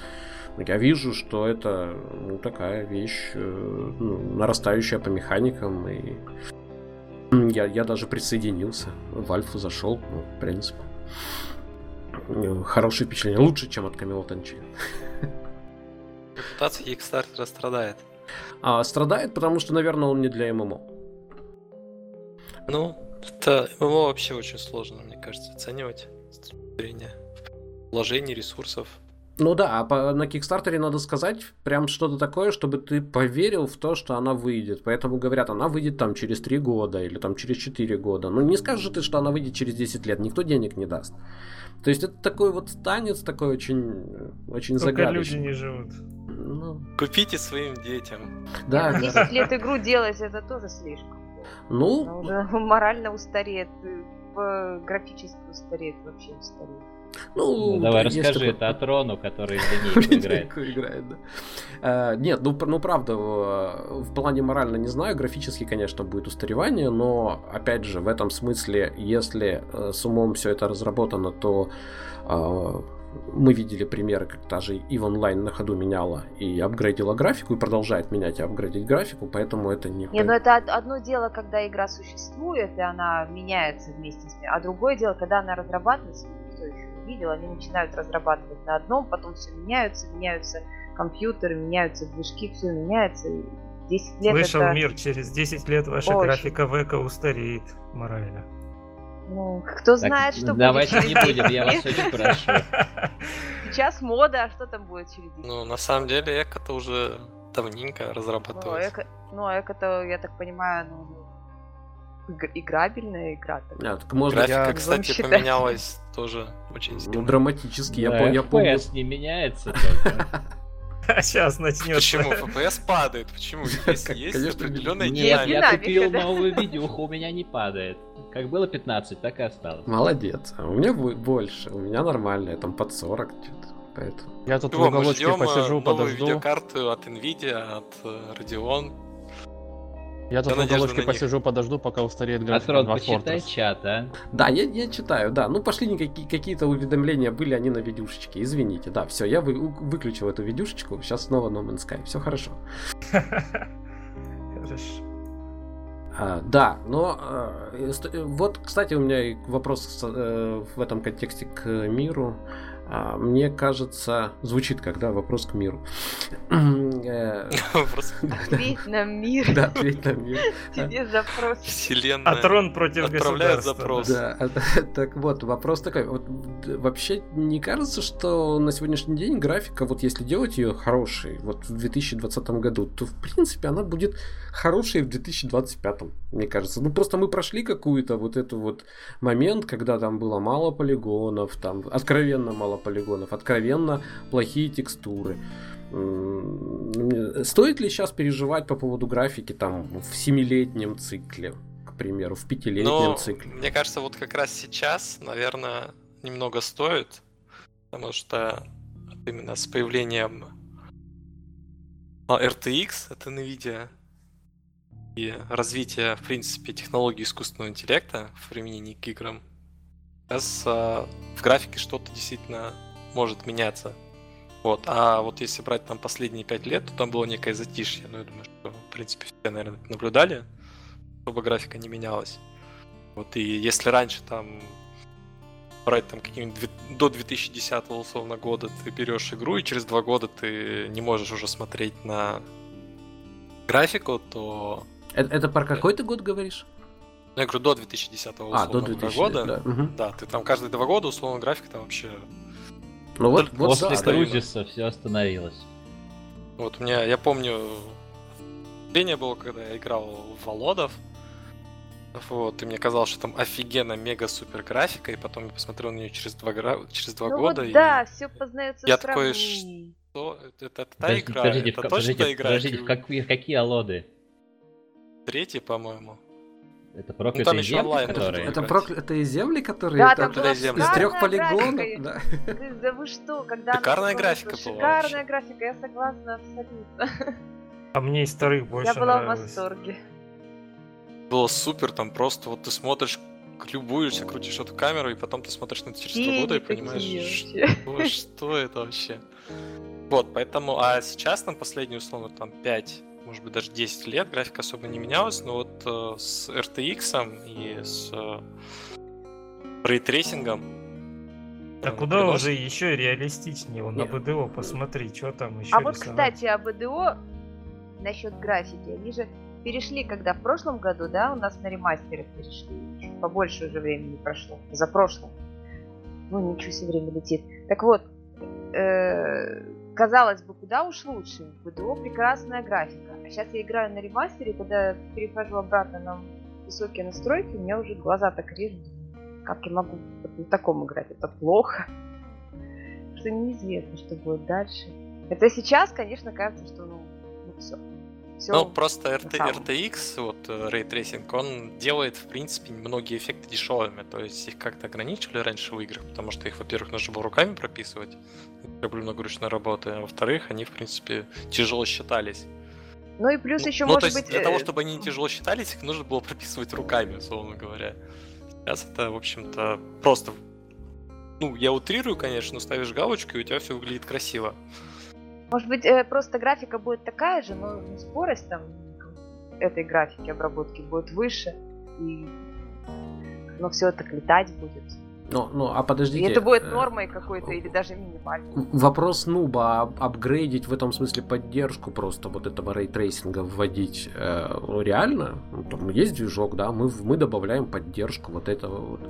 я вижу, что это ну, такая вещь, э, ну, нарастающая по механикам, и я, я даже присоединился, в Альфу зашел, ну, в принципе. Э, хорошее впечатление, лучше, чем от Камила Танчин. Репутация Kickstarter страдает. А, страдает, потому что, наверное, он не для ММО. Ну, это ММО вообще очень сложно, мне кажется, оценивать с точки зрения вложений, ресурсов. Ну да, а по, на Кикстартере надо сказать прям что-то такое, чтобы ты поверил в то, что она выйдет. Поэтому говорят, она выйдет там через 3 года или там через 4 года. Ну не скажешь ты, что она выйдет через 10 лет, никто денег не даст. То есть это такой вот танец, такой очень, очень Только загадочный. люди не живут. Ну... Купите своим детям. Да, 10 да. лет игру делать, это тоже слишком. Ну... Она уже морально устареет, графически устареет, вообще устареет. Ну, ну давай расскажи такой... это от Рону, который в линейку (laughs) играет. играет да. а, нет, ну, ну правда, в, в плане морально не знаю, графически, конечно, будет устаревание, но опять же, в этом смысле, если э, с умом все это разработано, то э, мы видели примеры, как та же и в онлайн на ходу меняла и апгрейдила графику, и продолжает менять и апгрейдить графику, поэтому это не... Не, ну это одно дело, когда игра существует, и она меняется вместе с ней, а другое дело, когда она разрабатывается, видел, они начинают разрабатывать на одном, потом все меняются, меняются компьютеры, меняются движки, все меняется. 10 лет Вышел это... мир, через 10 лет ваша Очень. графика века устареет морально. Ну, кто знает, так, что давайте будет Давайте не будем, я вас очень прошу. (laughs) Сейчас мода, а что там будет через 10 Ну, на самом деле, эко-то уже давненько разрабатывается. Ну, ну, эко-то, я так понимаю, ну, играбельная игра. Так. Так можно Графика, я... кстати, (laughs) поменялась тоже очень сильно. Ну, драматически. Да, я, я помню. не меняется. А (laughs) сейчас начнется. Почему? FPS падает. Почему? Если (laughs) есть определенная Нет, я купил новую (laughs) видюху, у меня не падает. Как было 15, так и осталось. Молодец. А у меня больше. У меня нормальная, там под 40 что-то. Поэтому. Я тут в уголочке посижу, э, подожду. видеокарту от Nvidia, от э, Radeon. Я тут в уголочке посижу, подожду, пока устареет графика Атрон, почитай чат, а? Да, я, я читаю, да. Ну, пошли какие- какие-то уведомления, были они на видюшечке. Извините, да, все, я вы, выключил эту видюшечку, сейчас снова No Man's Sky, все хорошо. Хорошо. А, да, но э, вот, кстати, у меня вопрос э, в этом контексте к миру. А, мне кажется, звучит как, да, вопрос к миру. (sniffs) Э, (laughs) ответь на мир. Да, ответь на мир. (laughs) Тебе запрос. Вселенная. А трон против Отправляет запрос. Да, (laughs) так вот, вопрос такой. Вот, вообще не кажется, что на сегодняшний день графика, вот если делать ее хорошей, вот в 2020 году, то в принципе она будет хорошей в 2025, мне кажется. Ну просто мы прошли какую-то вот эту вот момент, когда там было мало полигонов, там откровенно мало полигонов, откровенно плохие текстуры. Стоит ли сейчас переживать по поводу графики там в семилетнем цикле, к примеру, в пятилетнем цикле? Мне кажется, вот как раз сейчас, наверное, немного стоит, потому что именно с появлением RTX, это NVIDIA, и развитие, в принципе, технологий искусственного интеллекта в применении к играм, сейчас а, в графике что-то действительно может меняться. Вот. А вот если брать там последние пять лет, то там было некое затишье. Ну, я думаю, что, в принципе, все, наверное, наблюдали, чтобы графика не менялась. Вот, и если раньше там брать там какие-нибудь до 2010 условно года ты берешь игру, и через два года ты не можешь уже смотреть на графику, то... Это, это про какой ты год говоришь? Ну, я говорю, до 2010 условно а, до 2000, года. Да. Угу. да, ты там каждые два года, условно, графика там вообще ну вот, вот После да, кризиса все остановилось. Вот у меня, я помню, впечатление было, когда я играл в Володов. Вот, и мне казалось, что там офигенно мега-супер графика, и потом я посмотрел на нее через два, гра... через два ну года. Вот и... да, все познается Я такой, что? Это, это та подождите, игра? Подождите, это в, точно подождите, игра? Подождите, в какие, в какие алоды? Третий, по-моему. Это проклятые ну, земли, онлайн, которые... Это проклятые земли, которые... Да, там была земли. Из трех полигонов. Да. да вы что, когда... Шикарная графика была. Шикарная графика, я согласна абсолютно. А мне из вторых больше Я была в восторге. Было супер, там просто вот ты смотришь любуешься, крутишь эту камеру, и потом ты смотришь на это через два года и понимаешь, что, (laughs) что это вообще. Вот, поэтому, а сейчас там последние, условно, там 5 может быть, даже 10 лет графика особо не менялась, но вот э, с RTX и с э, ray tracing'ом а куда приносит... уже еще реалистичнее? Он на БДО посмотри, что там еще А рисовать. вот, кстати, о БДО насчет графики. Они же перешли, когда в прошлом году, да, у нас на ремастерах перешли. Побольше уже времени прошло. За прошлым. Ну, ничего себе время летит. Так вот, э, казалось бы, куда уж лучше. В БДО прекрасная графика. А сейчас я играю на ремастере, когда перехожу обратно на высокие настройки, у меня уже глаза так режут. Как я могу на таком играть? Это плохо. Что неизвестно, что будет дальше. Это сейчас, конечно, кажется, что ну, ну все все. Ну, просто RT, RTX, вот э, Ray Tracing, он делает, в принципе, многие эффекты дешевыми. То есть их как-то ограничивали раньше в играх, потому что их, во-первых, нужно было руками прописывать. Люблю много ручной работы. А во-вторых, они, в принципе, тяжело считались. Ну и плюс ну, еще ну, может то есть быть... Для того, э, чтобы они тяжело считались, их нужно было прописывать руками, условно говоря. Сейчас это, в общем-то, просто... Ну, я утрирую, конечно, но ставишь галочку, и у тебя все выглядит красиво. Может быть, э, просто графика будет такая же, но скорость там этой графики обработки будет выше, и но все это летать будет. Ну, ну, а подождите. И это будет э, нормой какой-то или даже минимальной. Вопрос нуба, ап апгрейдить в этом смысле поддержку просто вот этого ray tracing'а вводить э, реально? Ну, там есть движок, да, мы, мы добавляем поддержку вот этого вот.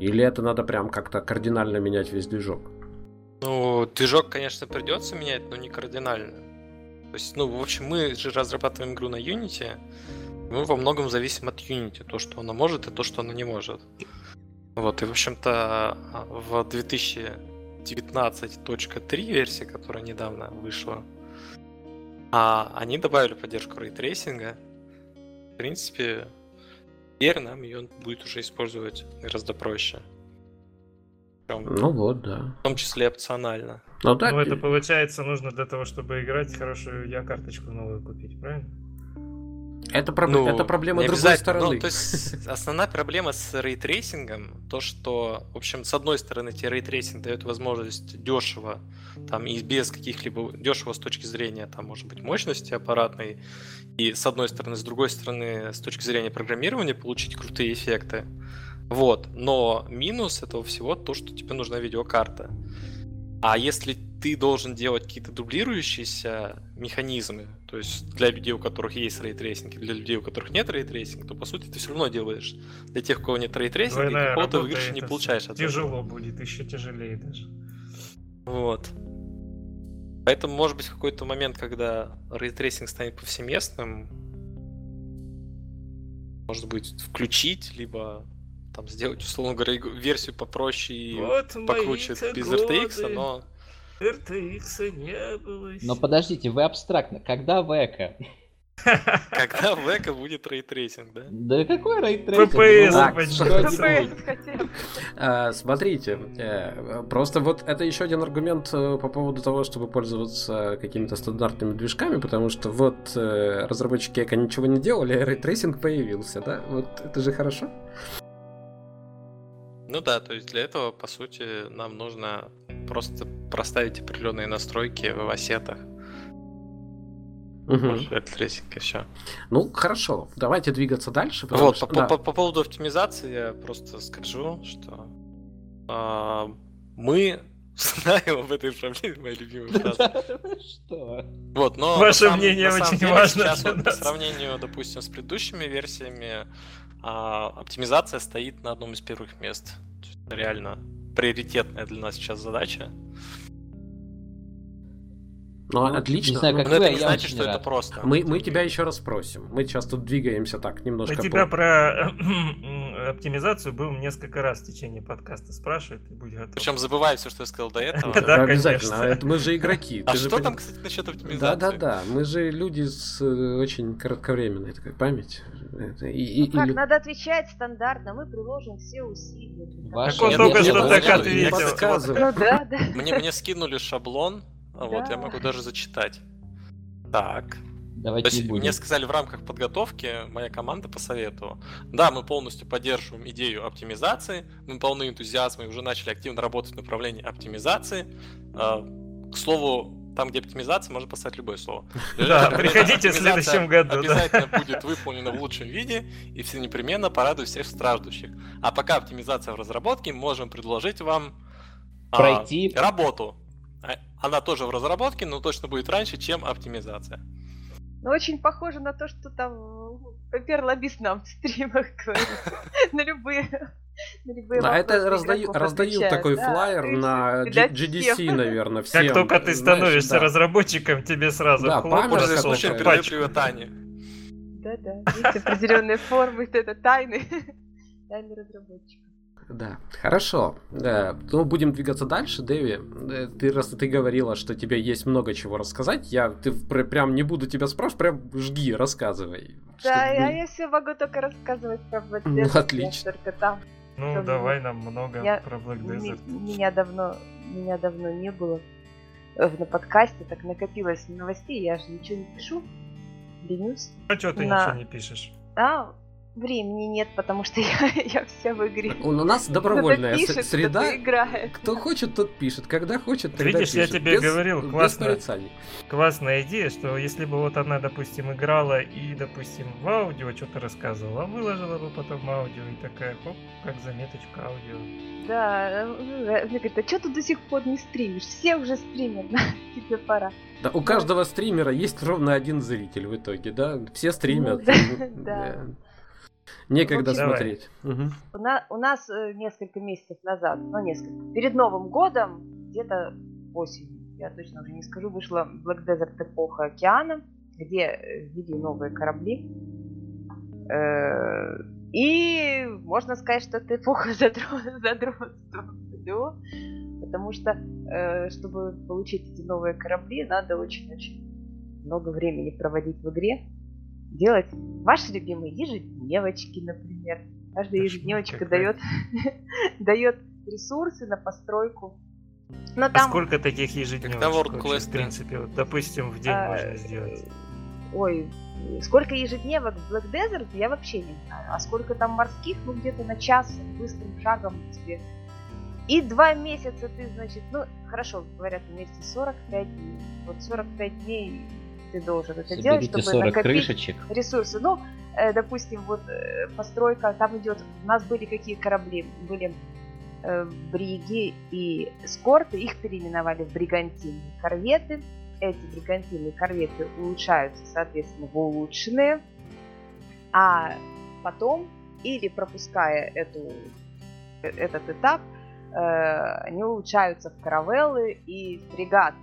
Или это надо прям как-то кардинально менять весь движок? Ну, движок, конечно, придется менять, но не кардинально. То есть, ну, в общем, мы же разрабатываем игру на Unity, мы во многом зависим от Unity, то, что она может, и то, что она не может. Вот, и, в общем-то, в 2019.3 версии, которая недавно вышла, А они добавили поддержку ray tracing'а. В принципе, теперь нам ее будет уже использовать гораздо проще. Ну вот, да. В том числе опционально. Ну, так... ну это получается нужно для того, чтобы играть хорошую я карточку новую купить, правильно? Это, проб... ну, это проблема другой стороны. Ну, то есть (laughs) основная проблема с ray tracing'ом, то что, в общем, с одной стороны, тебе ray tracing дает возможность дешево, там, и без каких-либо дешево с точки зрения, там, может быть, мощности аппаратной, и с одной стороны, с другой стороны, с точки зрения программирования, получить крутые эффекты. Вот. Но минус этого всего то, что тебе нужна видеокарта. А если ты должен делать какие-то дублирующиеся механизмы, то есть для людей, у которых есть ray tracing, и для людей, у которых нет ray tracing'а, то по сути ты все равно делаешь для тех, у кого нет ray tracing а, какого-то выигрыша не получаешь от Тяжело этого. будет, еще тяжелее даже. Вот. Поэтому, может быть, какой-то момент, когда ray tracing станет повсеместным, может быть, включить, либо там сделать, условно говоря, версию попроще и вот покруче без RTX, но... RTX не было. Но подождите, вы абстрактно. Когда века? Когда в Eco будет ray tracing, да? Да какой ray tracing? FPS, а, Смотрите, э, просто вот это еще один аргумент э, по поводу того, чтобы пользоваться какими-то стандартными движками, потому что вот э, разработчики Eco ничего не делали, а ray tracing появился, да? Вот это же хорошо. Ну да, то есть для этого, по сути, нам нужно просто проставить определенные настройки в ассетах. Угу. tracing и все. Ну, хорошо, давайте двигаться дальше. Вот, что... по, да. по, по поводу оптимизации я просто скажу, что э, мы (laughs) знаем об этой проблеме, моя любимая фраза. Что? Вот, но Ваше мнение очень важно. Сейчас, по сравнению, допустим, с предыдущими версиями, а, оптимизация стоит на одном из первых мест. Реально приоритетная для нас сейчас задача. Ну, ну отлично. Не знаю, как ну, вы, это не значит, что рад. это просто. Мы, мы тебя еще раз спросим. Мы сейчас тут двигаемся так, немножко. Мы тебя про (clears throat) оптимизацию будем несколько раз в течение подкаста спрашивать, и будь готов. Причем забывай все, что я сказал до (laughs) этого. Да, обязательно. Мы же игроки. А что там, кстати, насчет оптимизации? Да-да-да. Мы же люди с э, очень кратковременной такой память. И, ну, как, надо отвечать стандартно, мы приложим все усилия. Ваш... Так он только что так ответил. Мне, мне скинули шаблон, да. вот я могу даже зачитать. Так. Давайте То есть не мне сказали в рамках подготовки, моя команда посоветовала. Да, мы полностью поддерживаем идею оптимизации, мы полны энтузиазма и уже начали активно работать в направлении оптимизации. А, к слову, там, где оптимизация, можно поставить любое слово. (laughs) Да, приходите в следующем году. Обязательно будет выполнена в лучшем виде, и все непременно порадует всех страждущих. А пока оптимизация в разработке, можем предложить вам а, пройти работу. Она тоже в разработке, но точно будет раньше, чем оптимизация. Ну, очень похоже на то, что там Пепер лоббист нам в стримах (laughs) говорит. На любые а это раздаю, раздают такой да, флайер на GDC, (laughs) наверное, всем. Как только ты становишься знаешь, да. разработчиком, тебе сразу да, пользуешься очень передачу Тани. Да-да, есть определенные формы, это тайны, (laughs) тайны разработчика. Да, хорошо. Да. Ну, будем двигаться дальше, Дэви. Э, ты раз ты говорила, что тебе есть много чего рассказать, я ты прям не буду тебя спрашивать, прям жги, рассказывай. Да, я, я все могу только рассказывать про Black Ну, отлично. Только там. Ну, Чтобы... давай нам много я... про Black Desert. Меня давно, меня давно не было на подкасте, так накопилось новостей, я же ничего не пишу. Ленюсь. А что ты на... ничего не пишешь? А, Времени нет, потому что (laughs) я, я вся в игре. У нас добровольная пишет, среда. Играет. Кто хочет, тот пишет. Когда хочет, тогда Видишь, пишет. я тебе без, говорил, классно, классная идея, что если бы вот она, допустим, играла и, допустим, в аудио что-то рассказывала, выложила бы потом аудио и такая, хоп, как заметочка аудио. Да, мне говорит, а что ты до сих пор не стримишь? Все уже стримят, (laughs) тебе пора. Да, у каждого стримера есть ровно один зритель в итоге, да? Все стримят. да. (laughs) Некогда общем, смотреть. Угу. У, на, у нас э, несколько месяцев назад, ну несколько, перед Новым годом, где-то осенью, я точно уже не скажу, вышла Black Desert эпоха океана, где э, ввели новые корабли. Э, и можно сказать, что это эпоха (laughs) задротства потому что, э, чтобы получить эти новые корабли, надо очень-очень много времени проводить в игре, делать ваши любимые ежедневочки, например. Каждая ежедневочка дает, (laughs) дает ресурсы на постройку. Но а там... сколько таких ежедневочек вообще, в принципе? Вот, допустим, в день а, можно сделать? Ой, сколько ежедневок в Black Desert, я вообще не знаю. А сколько там морских, ну где-то на час быстрым шагом тебе. И два месяца ты, значит, ну, хорошо, говорят, вместе 45 дней. Вот 45 дней ты должен это Соберите делать, чтобы 40 накопить крышечек. ресурсы. Ну, э, допустим, вот э, постройка, там идет, у нас были какие корабли? Были э, бриги и скорты, их переименовали в бригантины корветы. Эти бригантины корветы улучшаются, соответственно, в улучшенные. А потом, или пропуская эту, этот этап, э, они улучшаются в каравеллы и фрегаты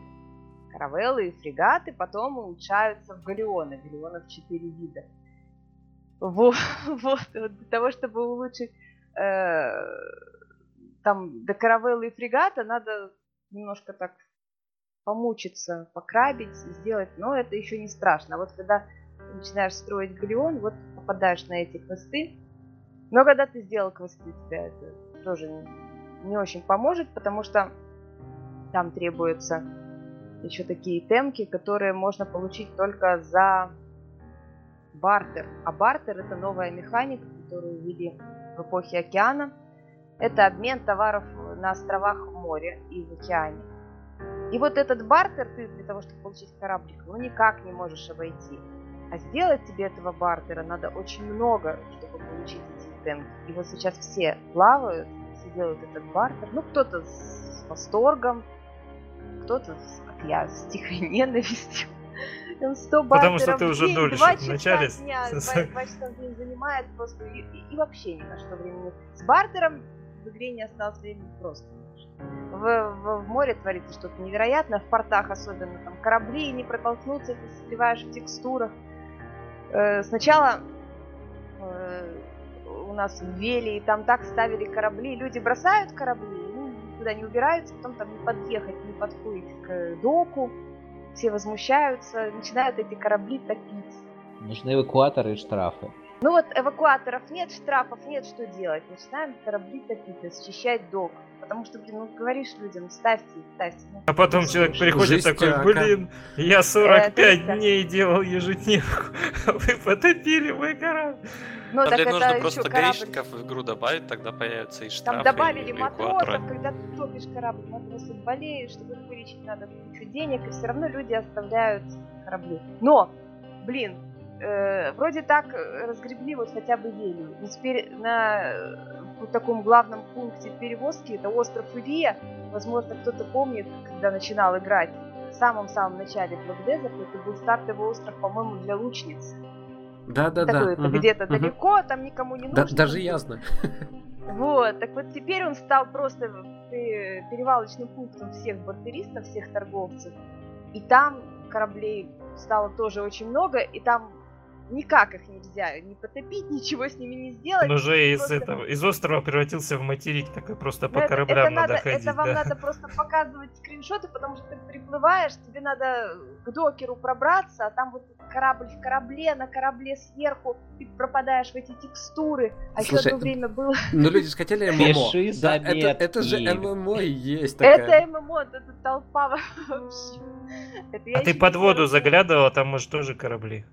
каравеллы и фрегаты потом улучшаются в галеоны. Галеонов четыре вида. (laughs) Вот, вот, для того, чтобы улучшить э, там до каравеллы и фрегата, надо немножко так помучиться, покрабить, сделать, но это еще не страшно. Вот когда начинаешь строить галеон, вот попадаешь на эти квесты, но когда ты сделал квесты, тебя это тоже не очень поможет, потому что там требуется еще такие темки, которые можно получить только за бартер. А бартер это новая механика, которую ввели в эпохе океана. Это обмен товаров на островах моря и в океане. И вот этот бартер ты для того, чтобы получить кораблик, ну никак не можешь обойти. А сделать тебе этого бартера надо очень много, чтобы получить эти темки. И вот сейчас все плавают, все делают этот бартер. Ну, кто-то с восторгом, кто-то я с тихой (laughs) ненавистью. 100 Потому что ты уже дольше в начале. Дня, 2, 2 часа в день занимает просто и, и, и вообще ни на что времени. С бартером в игре не осталось времени просто. В, в, в море творится что-то невероятное, в портах особенно, там корабли не протолкнуться, ты сливаешь в текстурах. Э, сначала э, у нас в Вели, и там так ставили корабли, люди бросают корабли, никуда не убираются, потом там не подъехать, не подплыть к доку, все возмущаются, начинают эти корабли топить. Нужны эвакуаторы и штрафы. Ну вот эвакуаторов нет, штрафов нет, что делать? Начинаем корабли топить, расчищать док. Потому что, блин, ну говоришь людям, ставьте, ставьте. Ну, а потом человек приходит такой, блин, я 45 э, дней делал ежедневку, (laughs) а вы потопили мой корабль. Ну, Там так нужно просто гаишников в игру добавить, тогда появятся и штрафы, Там добавили и матросов, когда ты топишь корабль, матросы болеют, чтобы их вылечить надо кучу денег, и все равно люди оставляют корабли. Но, блин, э, вроде так разгребли вот хотя бы Велию. Но теперь на э, вот таком главном пункте перевозки, это остров Ирия, возможно, кто-то помнит, когда начинал играть, в самом-самом начале Black Desert, это был стартовый остров, по-моему, для лучниц. Да, да, да. Угу. Где-то угу. далеко, там никому не нужно. Да, даже ясно. (laughs) Вот, так вот теперь он стал просто перевалочным пунктом всех бартеристов, всех торговцев. И там кораблей стало тоже очень много, и там никак их нельзя не потопить, ничего с ними не сделать. Он уже из, просто... этого, из острова превратился в материк, такой просто по это, кораблям это надо, надо ходить. Это вам да? надо просто показывать скриншоты, потому что ты приплываешь, тебе надо к докеру пробраться, а там вот корабль в корабле, на корабле сверху, ты пропадаешь в эти текстуры. А Слушай, еще одно время было... Ну люди хотели (laughs) ММО. Да, это, это же ММО и есть такая. Это ММО, это толпа вообще. а ты под воду заглядывал, там может тоже корабли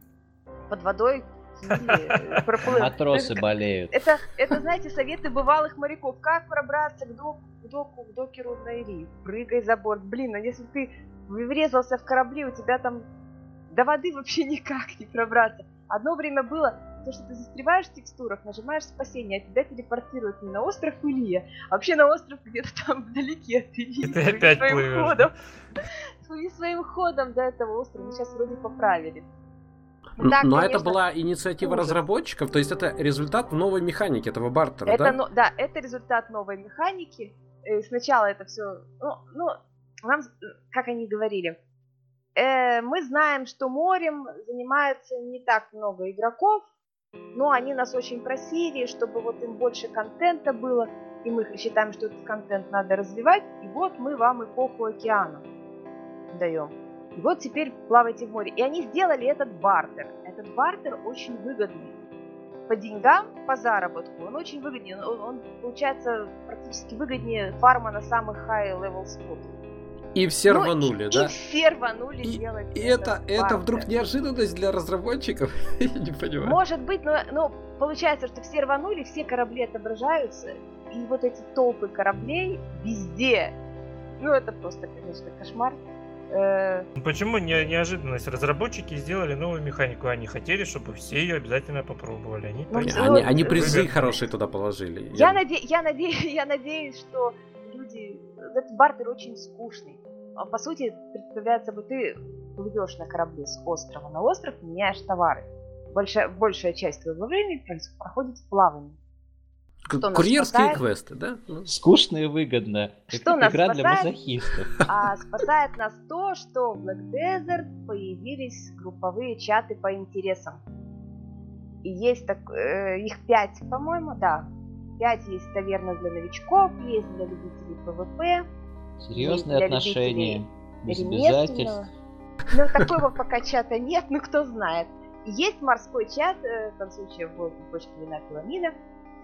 под водой (laughs) проплыл. Матросы болеют. Это, это, знаете, советы бывалых моряков. Как пробраться к доку, к доку, к докеру на Ири? Прыгай за борт. Блин, а если ты врезался в корабли, у тебя там до воды вообще никак не пробраться. Одно время было, то, что ты застреваешь в текстурах, нажимаешь спасение, а тебя телепортируют не на остров Илья, а вообще на остров где-то там вдалеке от (laughs) Ильи. Ты опять своим плывешь. ходом. (laughs) Своим ходом до этого острова. Сейчас вроде поправили. Да, Но конечно. это была инициатива Ужас. разработчиков, то есть это результат новой механики этого бартера, это, да? Ну, да, это результат новой механики. Э, сначала это все, ну, ну нам, как они говорили, э, мы знаем, что морем занимается не так много игроков, но они нас очень просили, чтобы вот им больше контента было, и мы считаем, что этот контент надо развивать, и вот мы вам эпоху океана даем. И вот теперь плавайте в море. И они сделали этот бартер. Этот бартер очень выгодный. По деньгам, по заработку он очень выгоднее. Он, он получается практически выгоднее фарма на самых high-level спотах. И все ну, рванули, и, да? И все рванули и, делать. И это, это вдруг неожиданность для разработчиков? (laughs) Я не понимаю. Может быть, но, но получается, что все рванули, все корабли отображаются, и вот эти толпы кораблей везде. Ну, это просто, конечно, кошмар. Э, ну, почему не, неожиданность? Разработчики сделали новую механику, они хотели, чтобы все ее обязательно попробовали. Они, ну, они, они призы выгодны. хорошие туда положили. Я, я... Наде... Я, наде... (laughs) я надеюсь, что люди... Этот бартер очень скучный. А, по сути, представляется бы, ты плывешь на корабле с острова на остров, меняешь товары. Большая, большая часть твоего времени проходит в плавании. Что Курьерские квесты, да? Ну. Скучно и выгодно. Что Это нас игра спасает? для мазохистов. А спасает нас то, что в Black Desert появились групповые чаты по интересам. И есть так, э, их пять, по-моему, да. Пять есть, наверное, для новичков, есть для любителей PvP, Серьезные отношения, без обязательств. Ну, такого пока чата нет, но кто знает. Есть морской чат, э, в том случае в бочке вина Филомина.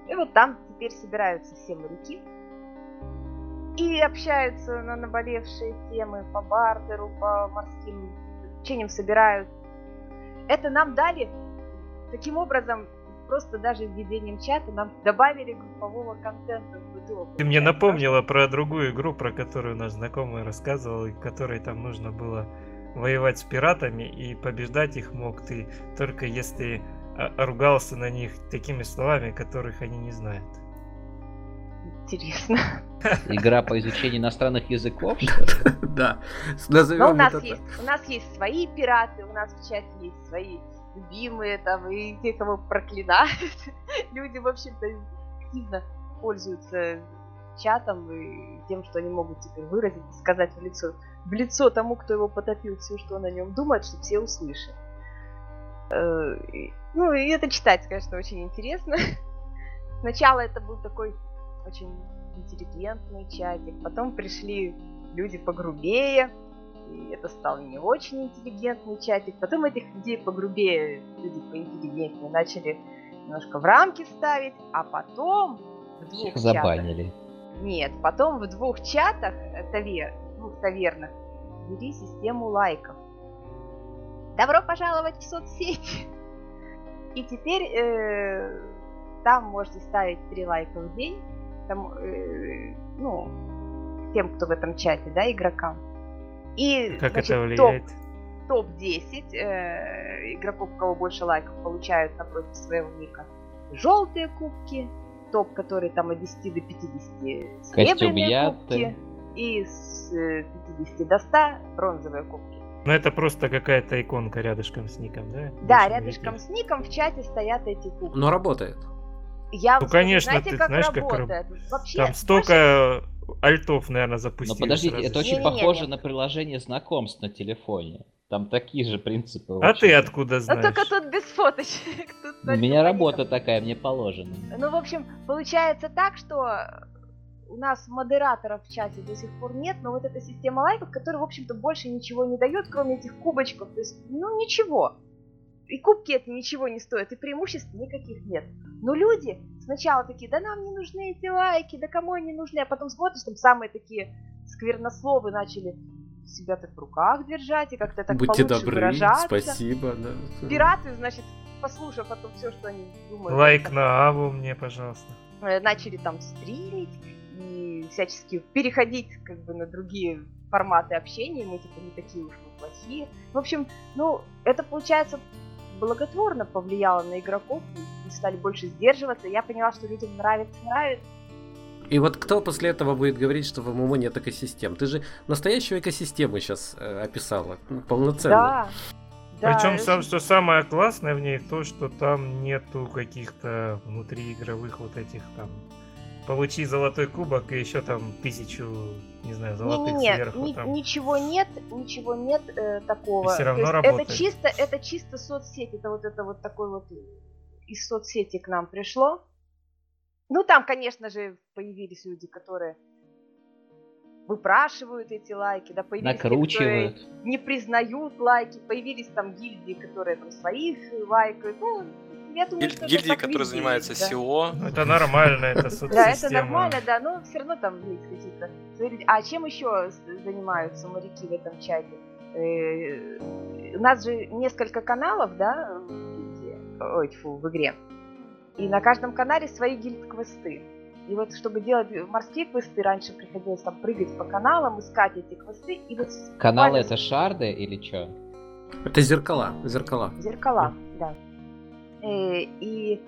И вот там теперь собираются все моряки и общаются на наболевшие темы по бартеру, по морским течениям собирают. Это нам дали таким образом просто даже введением чата нам добавили группового контента в БДО. Ты мне напомнила про другую игру, про которую наш знакомый рассказывал, и которой там нужно было воевать с пиратами, и побеждать их мог ты только если ругался на них такими словами, которых они не знают. Интересно. Игра по изучению иностранных языков, (laughs) Да. Назовем у нас есть, у нас есть свои пираты, у нас в чате есть свои любимые там и те, кого проклинают. (laughs) Люди, в общем-то, активно пользуются чатом и тем, что они могут теперь выразить, сказать в лицо, в лицо тому, кто его потопил, все, что он о нем думает, чтобы все услышали. Э, ну, и это читать, конечно, очень интересно. (laughs) Сначала это был такой очень интеллигентный чатик, потом пришли люди погрубее, и это стал не очень интеллигентный чатик. Потом этих людей погрубее, люди поинтеллигентнее начали немножко в рамки ставить, а потом в двух забанили. Чатах, нет, потом в двух чатах, э, тавер, двух тавернах, ввели систему лайков. Добро пожаловать в соцсети! И теперь э, там можете ставить три лайка в день, там, э, ну, тем, кто в этом чате, да, игрокам. И, как значит, это влияет? Топ, топ-10 э, игроков, у кого больше лайков, получают напротив своего ника желтые кубки, топ, который там от 10 до 50 серебряные кубки, и с 50 э, до 100 бронзовые кубки. Ну это просто какая-то иконка рядышком с ником, да? Да, рядышком с ником в чате стоят эти кубки. Но работает. Я, ну, конечно, знаете, ты как знаешь, работает? как Вообще, Там столько альтов, наверное, запустил. Но подождите, сразу. это очень не, похоже не, не. на приложение знакомств на телефоне. Там такие же принципы. А ты откуда знаешь? Ну только тут без фоточек. (laughs) Тут У меня работа такая, мне положено. Ну, в общем, получается так, что у нас модераторов в чате до сих пор нет, но вот эта система лайков, которая, в общем-то, больше ничего не дает, кроме этих кубочков. То есть, ну, ничего. И кубки это ничего не стоят, и преимуществ никаких нет. Но люди сначала такие, да нам не нужны эти лайки, да кому они нужны, а потом смотришь, там самые такие сквернословы начали себя так в руках держать и как-то так Будьте добры, выражаться. спасибо. Да. Пираты, значит, послушав потом все, что они думают. Лайк на Аву мне, пожалуйста. Э, начали там стримить и всячески переходить как бы на другие форматы общения, мы типа не такие уж мы плохие. В общем, ну, это получается благотворно повлияло на игроков, и стали больше сдерживаться. Я поняла, что людям нравится, нравится. И вот кто после этого будет говорить, что в ММО нет экосистем? Ты же настоящую экосистему сейчас э, описала, ну, полноценно. Да. Причем, да, сам, что самое классное в ней, то, что там нету каких-то внутриигровых вот этих там получи золотой кубок и еще там тысячу, не знаю, золотых не, не, сверху. Ни, там. Ничего нет, ничего нет э, такого. И все равно работает. Это чисто, это чисто соцсеть, это вот это вот такой вот из соцсети к нам пришло. Ну, там, конечно же, появились люди, которые выпрашивают эти лайки, да, появились Накручивают. те, не признают лайки, появились там гильдии, которые там своих лайкают, ну, я думаю, Гиль- что гильдии, которые занимаются да. SEO. Ну, это нормально, это Да, это нормально, да, но все равно там есть какие-то... А чем еще занимаются моряки в этом чате? Э, у нас же несколько каналов, да, ой, фу, в игре. И на каждом канале свои гильд-квесты. И вот чтобы делать морские квесты, раньше приходилось там прыгать по каналам, искать эти квесты. И вот Каналы это шарды или что? Это зеркала, зеркала. Зеркала, да. Э, и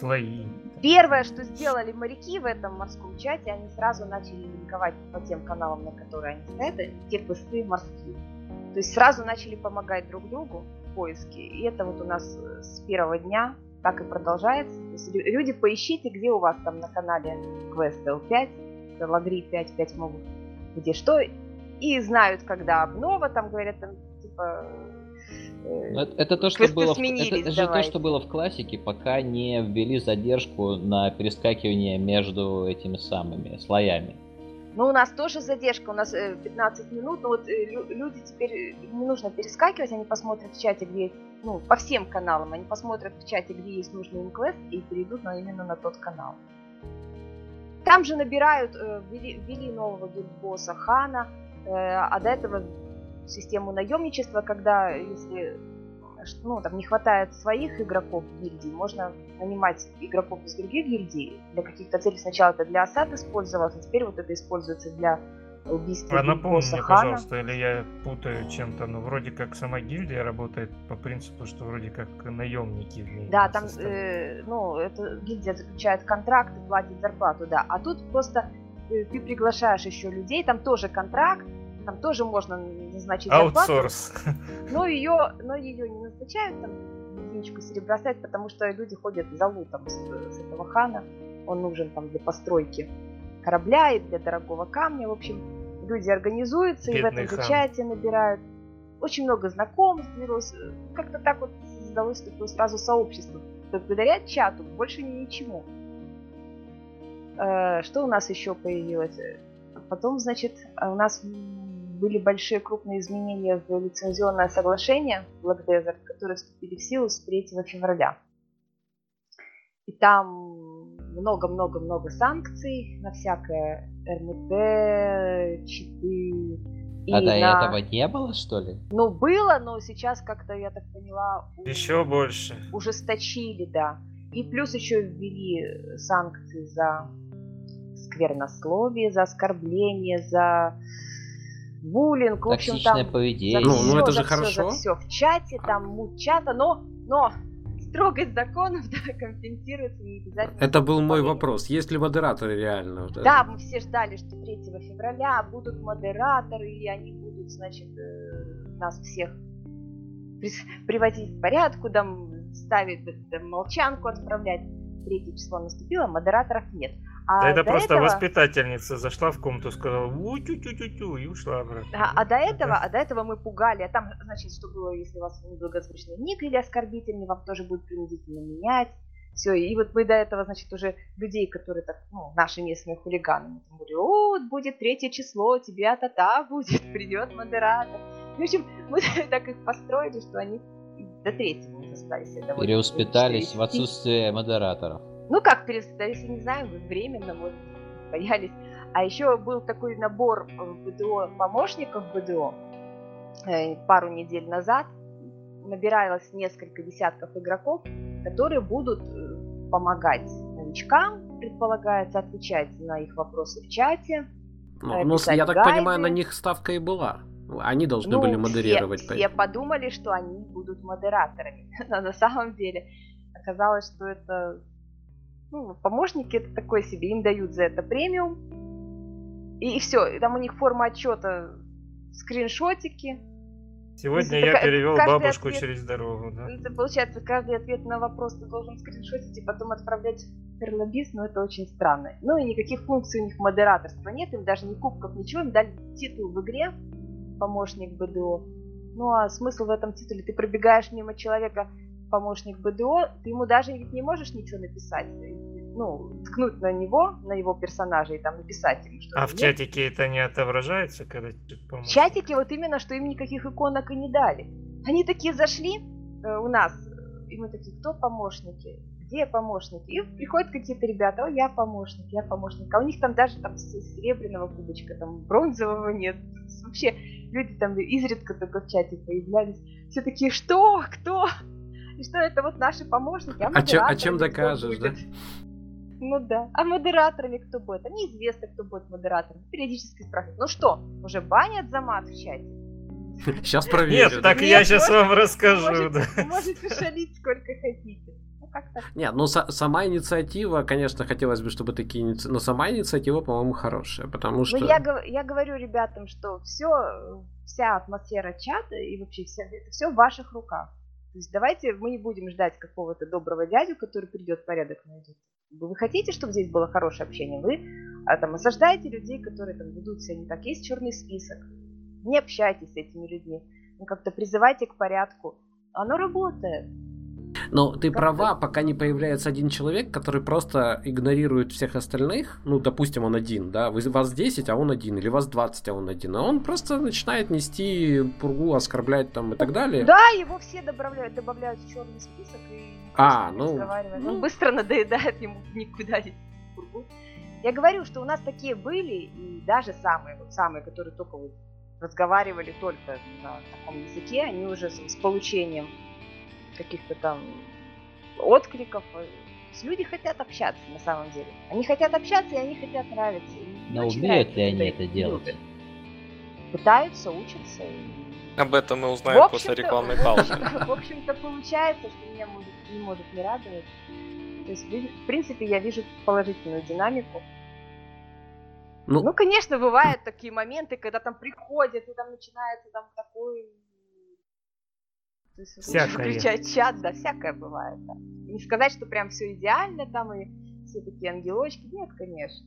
Свои. Первое, что сделали моряки в этом морском чате, они сразу начали линковать по тем каналам, на которые они стоят, те квесты морские. То есть сразу начали помогать друг другу в поиске. И это вот у нас э, с первого дня так и продолжается. То есть люди, поищите, где у вас там на канале квест L5, Лагри 5, 5 могут, где что, и знают, когда обнова, там говорят, там, типа, э, это, это то, что было, в, это, это же то, что было в классике, пока не ввели задержку на перескакивание между этими самыми слоями. Ну, у нас тоже задержка, у нас 15 э, минут, но вот э, люди теперь э, не нужно перескакивать, они посмотрят в чате, где, ну, по всем каналам, они посмотрят в чате, где есть нужный им квест и перейдут на, именно на тот канал. Там же набирают, ввели, ввели нового гильдбосса Хана, а до этого систему наемничества, когда если ну, там не хватает своих игроков в гильдии, можно нанимать игроков из других гильдий. Для каких-то целей сначала это для осад использовалось, а теперь вот это используется для убийства А напомни мне, пожалуйста, или я путаю чем-то, но вроде как сама гильдия работает по принципу, что вроде как наемники. Да, там, э, ну, это гильдия заключает контракт и платит зарплату, да. А тут просто э, ты приглашаешь еще людей, там тоже контракт, там тоже можно назначить Аутсорс. Но ее, но ее не назначают, там единичку серебра ставят, потому что люди ходят за лутом с, с этого хана. Он нужен там для постройки корабля и для дорогого камня. В общем, люди организуются Бедный и в этом же чате набирают. Очень много знакомств берут. Как-то так вот создалось такое сразу сообщество. Благодаря чату, больше ничему. Э, что у нас еще появилось? Потом, значит, у нас были большие крупные изменения в лицензионное соглашение Black Desert, которые вступили в силу с 3 февраля. И там много-много-много санкций на всякое РМТ, читы. А до на... этого не было, что ли? Ну, было, но сейчас как-то, я так поняла... Еще больше. Ужесточили, да. И плюс еще ввели санкции за сквернословие, за оскорбление, за буллинг, в общем, там... поведение. Ну, ну это же хорошо. За все в чате, там мут чата, но, но строгость законов (laughs) да, компенсируется не обязательно. Это был мой вопрос. Есть ли модераторы реально? Да, да мы все ждали, что 3 февраля будут модераторы, и они будут, значит, э, нас всех приводить в порядок, куда ставить молчанку отправлять. Третье число наступило, модераторов нет. А да это просто этого... воспитательница зашла в комнату, сказала у тю тю тю тю и ушла обратно. А, а до этого, а до этого мы пугали, а там, значит, что было, если у вас неблагозвучный ник или оскорбительный, вам тоже будет принудительно менять. Все, и вот мы до этого, значит, уже людей, которые так, ну, наши местные хулиганы, мы там говорили, о, будет третье число, тебе та-та будет, (laughs) придет модератор. В общем, мы (laughs) так их построили, что они до третьего не остались. Переуспитались в отсутствие модераторов. Ну как перестали, не знаю, временно, может, боялись. А еще был такой набор в БДО помощников БДО э, пару недель назад. Набиралось несколько десятков игроков, которые будут э, помогать новичкам, предполагается, отвечать на их вопросы в чате. Ну, ну я так гайды. понимаю, на них ставка и была. Они должны ну, были модерировать. Все, все подумали, что они будут модераторами. (laughs) Но на самом деле оказалось, что это ну, помощники это такое себе, им дают за это премиум. И, и все, и там у них форма отчета, скриншотики. Сегодня я перевел бабушку ответ, через дорогу, да? Это получается, каждый ответ на вопрос ты должен скриншотить и потом отправлять в Перлобиз, но это очень странно. Ну и никаких функций у них модераторства нет, им даже ни кубков, ничего, им дали титул в игре, помощник БДО. Ну а смысл в этом титуле? Ты пробегаешь мимо человека, помощник БДО, ты ему даже ведь не можешь ничего написать. ну, ткнуть на него, на его персонажа и там написать ему что А в чатике это не отображается, когда В чатике вот именно, что им никаких иконок и не дали. Они такие зашли э, у нас, и мы такие, кто помощники? Где помощники? И приходят какие-то ребята, о, я помощник, я помощник. А у них там даже там серебряного кубочка, там бронзового нет. Вообще люди там изредка только в чате появлялись. Все такие, что? Кто? И что это вот наши помощники? А, а, чем, а чем докажешь, да? Ну да. А модераторами кто будет? А неизвестно, кто будет модератором. Периодически спрашивают, ну что, уже банят за мат в чате? Сейчас проверю. Нет, так я сейчас вам расскажу. Можете шалить сколько хотите. Ну, Нет, ну сама инициатива, конечно, хотелось бы, чтобы такие инициативы, но сама инициатива, по-моему, хорошая, потому ну, что... Ну, я, я говорю ребятам, что все, вся атмосфера чата и вообще вся, это все в ваших руках. То есть давайте мы не будем ждать какого-то доброго дядю, который придет порядок найдет. Вы хотите, чтобы здесь было хорошее общение? Вы а, там осаждаете людей, которые там ведут себя не так. Есть черный список. Не общайтесь с этими людьми. Ну, как-то призывайте к порядку. Оно работает. Но ты права, пока не появляется один человек, который просто игнорирует всех остальных. Ну, допустим, он один, да, вы, вас 10, а он один, или вас 20, а он один. А он просто начинает нести пургу, оскорблять там и так далее. Да, его все добавляют, добавляют в черный список и а, ну... ну... Он быстро надоедает ему (laughs) никуда не пургу. Я говорю, что у нас такие были, и даже самые, вот самые, которые только вот разговаривали только на таком языке, они уже с, с получением каких-то там откликов. Люди хотят общаться на самом деле. Они хотят общаться, и они хотят нравиться. Но умеют ли они это делать? Пытаются, учатся. Об этом мы узнаем после рекламной (laughs) паузы. В общем-то, получается, что меня может, не может не радовать. То есть, в принципе, я вижу положительную динамику. Ну, ну, конечно, бывают такие моменты, когда там приходят, и там начинается там такой всякое. включать чат, да, всякое бывает. Да. Не сказать, что прям все идеально там и все такие ангелочки, нет, конечно.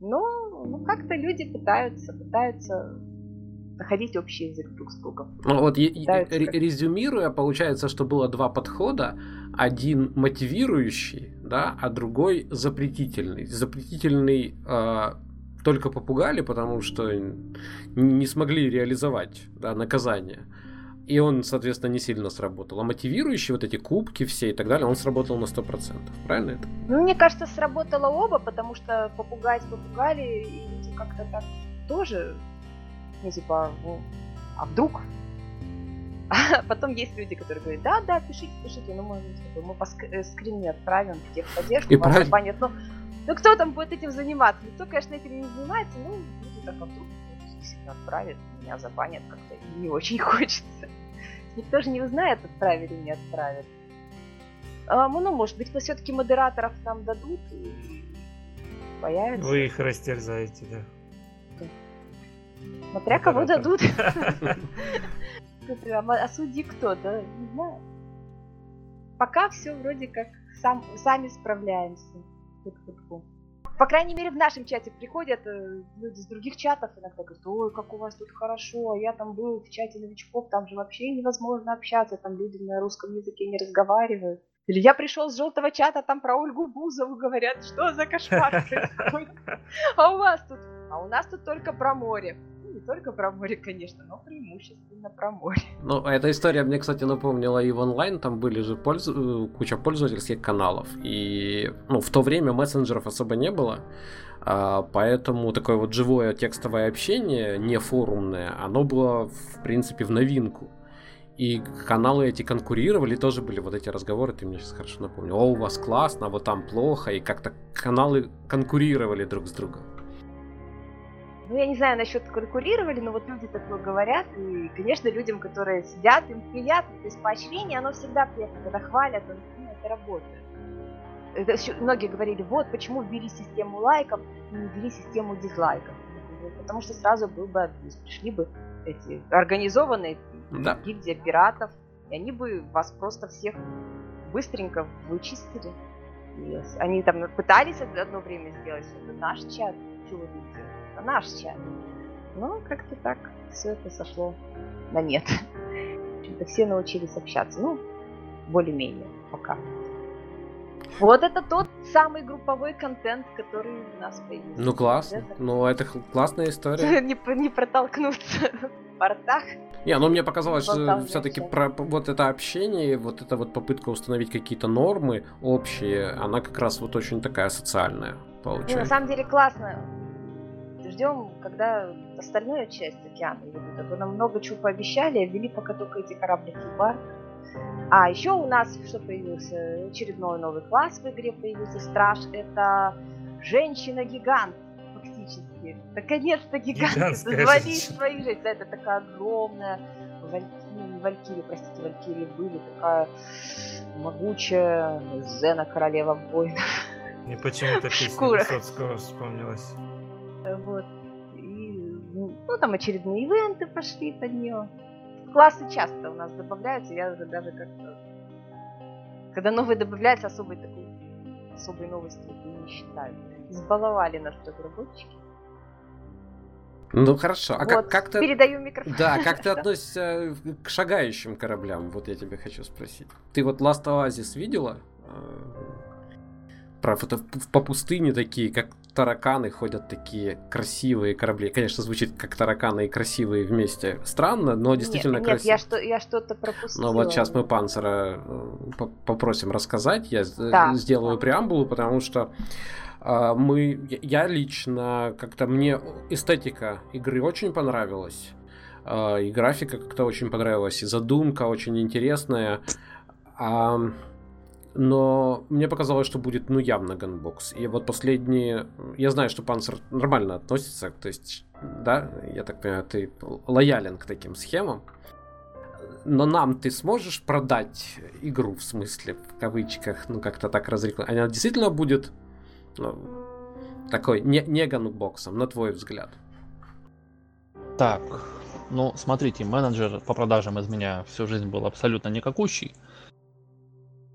Но ну, как-то люди пытаются, пытаются находить общий язык друг с другом. Ну, вот пытаются... резюмируя, получается, что было два подхода. Один мотивирующий, да, а другой запретительный. Запретительный э, только попугали, потому что не смогли реализовать да, наказание. И он, соответственно, не сильно сработал. А мотивирующие вот эти кубки все и так далее, он сработал на 100%. Правильно это? Ну, мне кажется, сработало оба, потому что попугать попугали и люди как-то так тоже, ну, типа, ну, а вдруг? (laughs) А потом есть люди, которые говорят, да, да, пишите, пишите, ну мы, мы по э, скрине отправим в техподдержку, и правильно. Понят. Ну, ну, кто там будет этим заниматься? Никто, конечно, этим не занимается, ну, люди так, а вдруг действительно отправят, меня забанят как-то не очень (laughs) хочется. Никто же не узнает, отправили или не отправят. А, ну, может быть, все-таки модераторов нам дадут и появится. Вы их растерзаете, да. Смотря кого дадут. (laughs) А судьи кто, да? Не знаю. Пока все вроде как сам, сами справляемся. По крайней мере, в нашем чате приходят э, люди с других чатов иногда говорят, ой, как у вас тут хорошо, а я там был в чате новичков, там же вообще невозможно общаться, там люди на русском языке не разговаривают. Или я пришел с желтого чата, там про Ольгу Бузову говорят, что за кошмар (laughs) происходит. А у вас тут? А у нас тут только про море не только про море, конечно, но преимущественно про море. Ну, эта история мне, кстати, напомнила и в онлайн, там были же польз... Э, куча пользовательских каналов, и ну, в то время мессенджеров особо не было, а, поэтому такое вот живое текстовое общение, не форумное, оно было, в принципе, в новинку. И каналы эти конкурировали, тоже были вот эти разговоры, ты мне сейчас хорошо напомнил. О, у вас классно, а вот там плохо, и как-то каналы конкурировали друг с другом ну, я не знаю насчет конкурировали, но вот люди такое говорят, и, конечно, людям, которые сидят, им приятно, то есть поощрение, оно всегда приятно, когда хвалят, ну, это работает. Это еще, многие говорили, вот почему ввели систему лайков и не ввели систему дизлайков. Потому что сразу был бы абьюз. Пришли бы эти организованные да. гильдия пиратов, и они бы вас просто всех быстренько вычистили. И они там пытались одно время сделать, это наш чат, чего вы делаете? Это наш чат. Но как-то так все это сошло на нет. В все научились общаться. Ну, более-менее пока. Вот это тот самый групповой контент, который у нас появился. Ну классно. Это... Ну это классная история. (laughs) не, не протолкнуться в портах. Не, ну мне показалось, что все-таки про вот это общение, вот эта вот попытка установить какие-то нормы общие, она как раз вот очень такая социальная получается. Не, на самом деле классно. Ждем, когда остальная часть океана ведут. А то нам много чего пообещали, а ввели пока только эти кораблики бар. А еще у нас что появился? Очередной новый класс в игре появился. Страж. Это женщина-гигант фактически. Наконец-то гиганты (laughs) зазвали свои жизнь. Да, это такая огромная Валькирия, Валькирия, простите, Валькирии были, такая могучая Зена, королева воинов. Мне почему-то песня Высоцкого вспомнилась. Вот. И, ну, там очередные ивенты пошли под нее. Классы часто у нас добавляются, я уже даже как-то... Когда новые добавляются, особой такой особой новости не считаю. Избаловали нас разработчики. Ну хорошо, а вот, как, как ты... Передаю микрофон. Да, (laughs) как ты относишься к шагающим кораблям? Вот я тебя хочу спросить. Ты вот Last Oasis видела? Это по пустыне такие, как тараканы ходят такие красивые корабли. Конечно, звучит как тараканы и красивые вместе. Странно, но действительно нет, красиво. Нет, я, что, я что-то пропустила. Но вот сейчас мы Панцера э, попросим рассказать. Я да, сделаю да. преамбулу, потому что а, мы, я лично, как-то мне эстетика игры очень понравилась. А, и графика как-то очень понравилась, и задумка очень интересная. А, но мне показалось, что будет, ну, явно gankbox. И вот последние... Я знаю, что Панцер нормально относится, то есть, да, я так понимаю, ты лоялен к таким схемам. Но нам ты сможешь продать игру, в смысле, в кавычках, ну, как-то так разрекламировать? Она действительно будет ну, такой не, не ганбоксом, на твой взгляд? Так, ну, смотрите, менеджер по продажам из меня всю жизнь был абсолютно никакущий.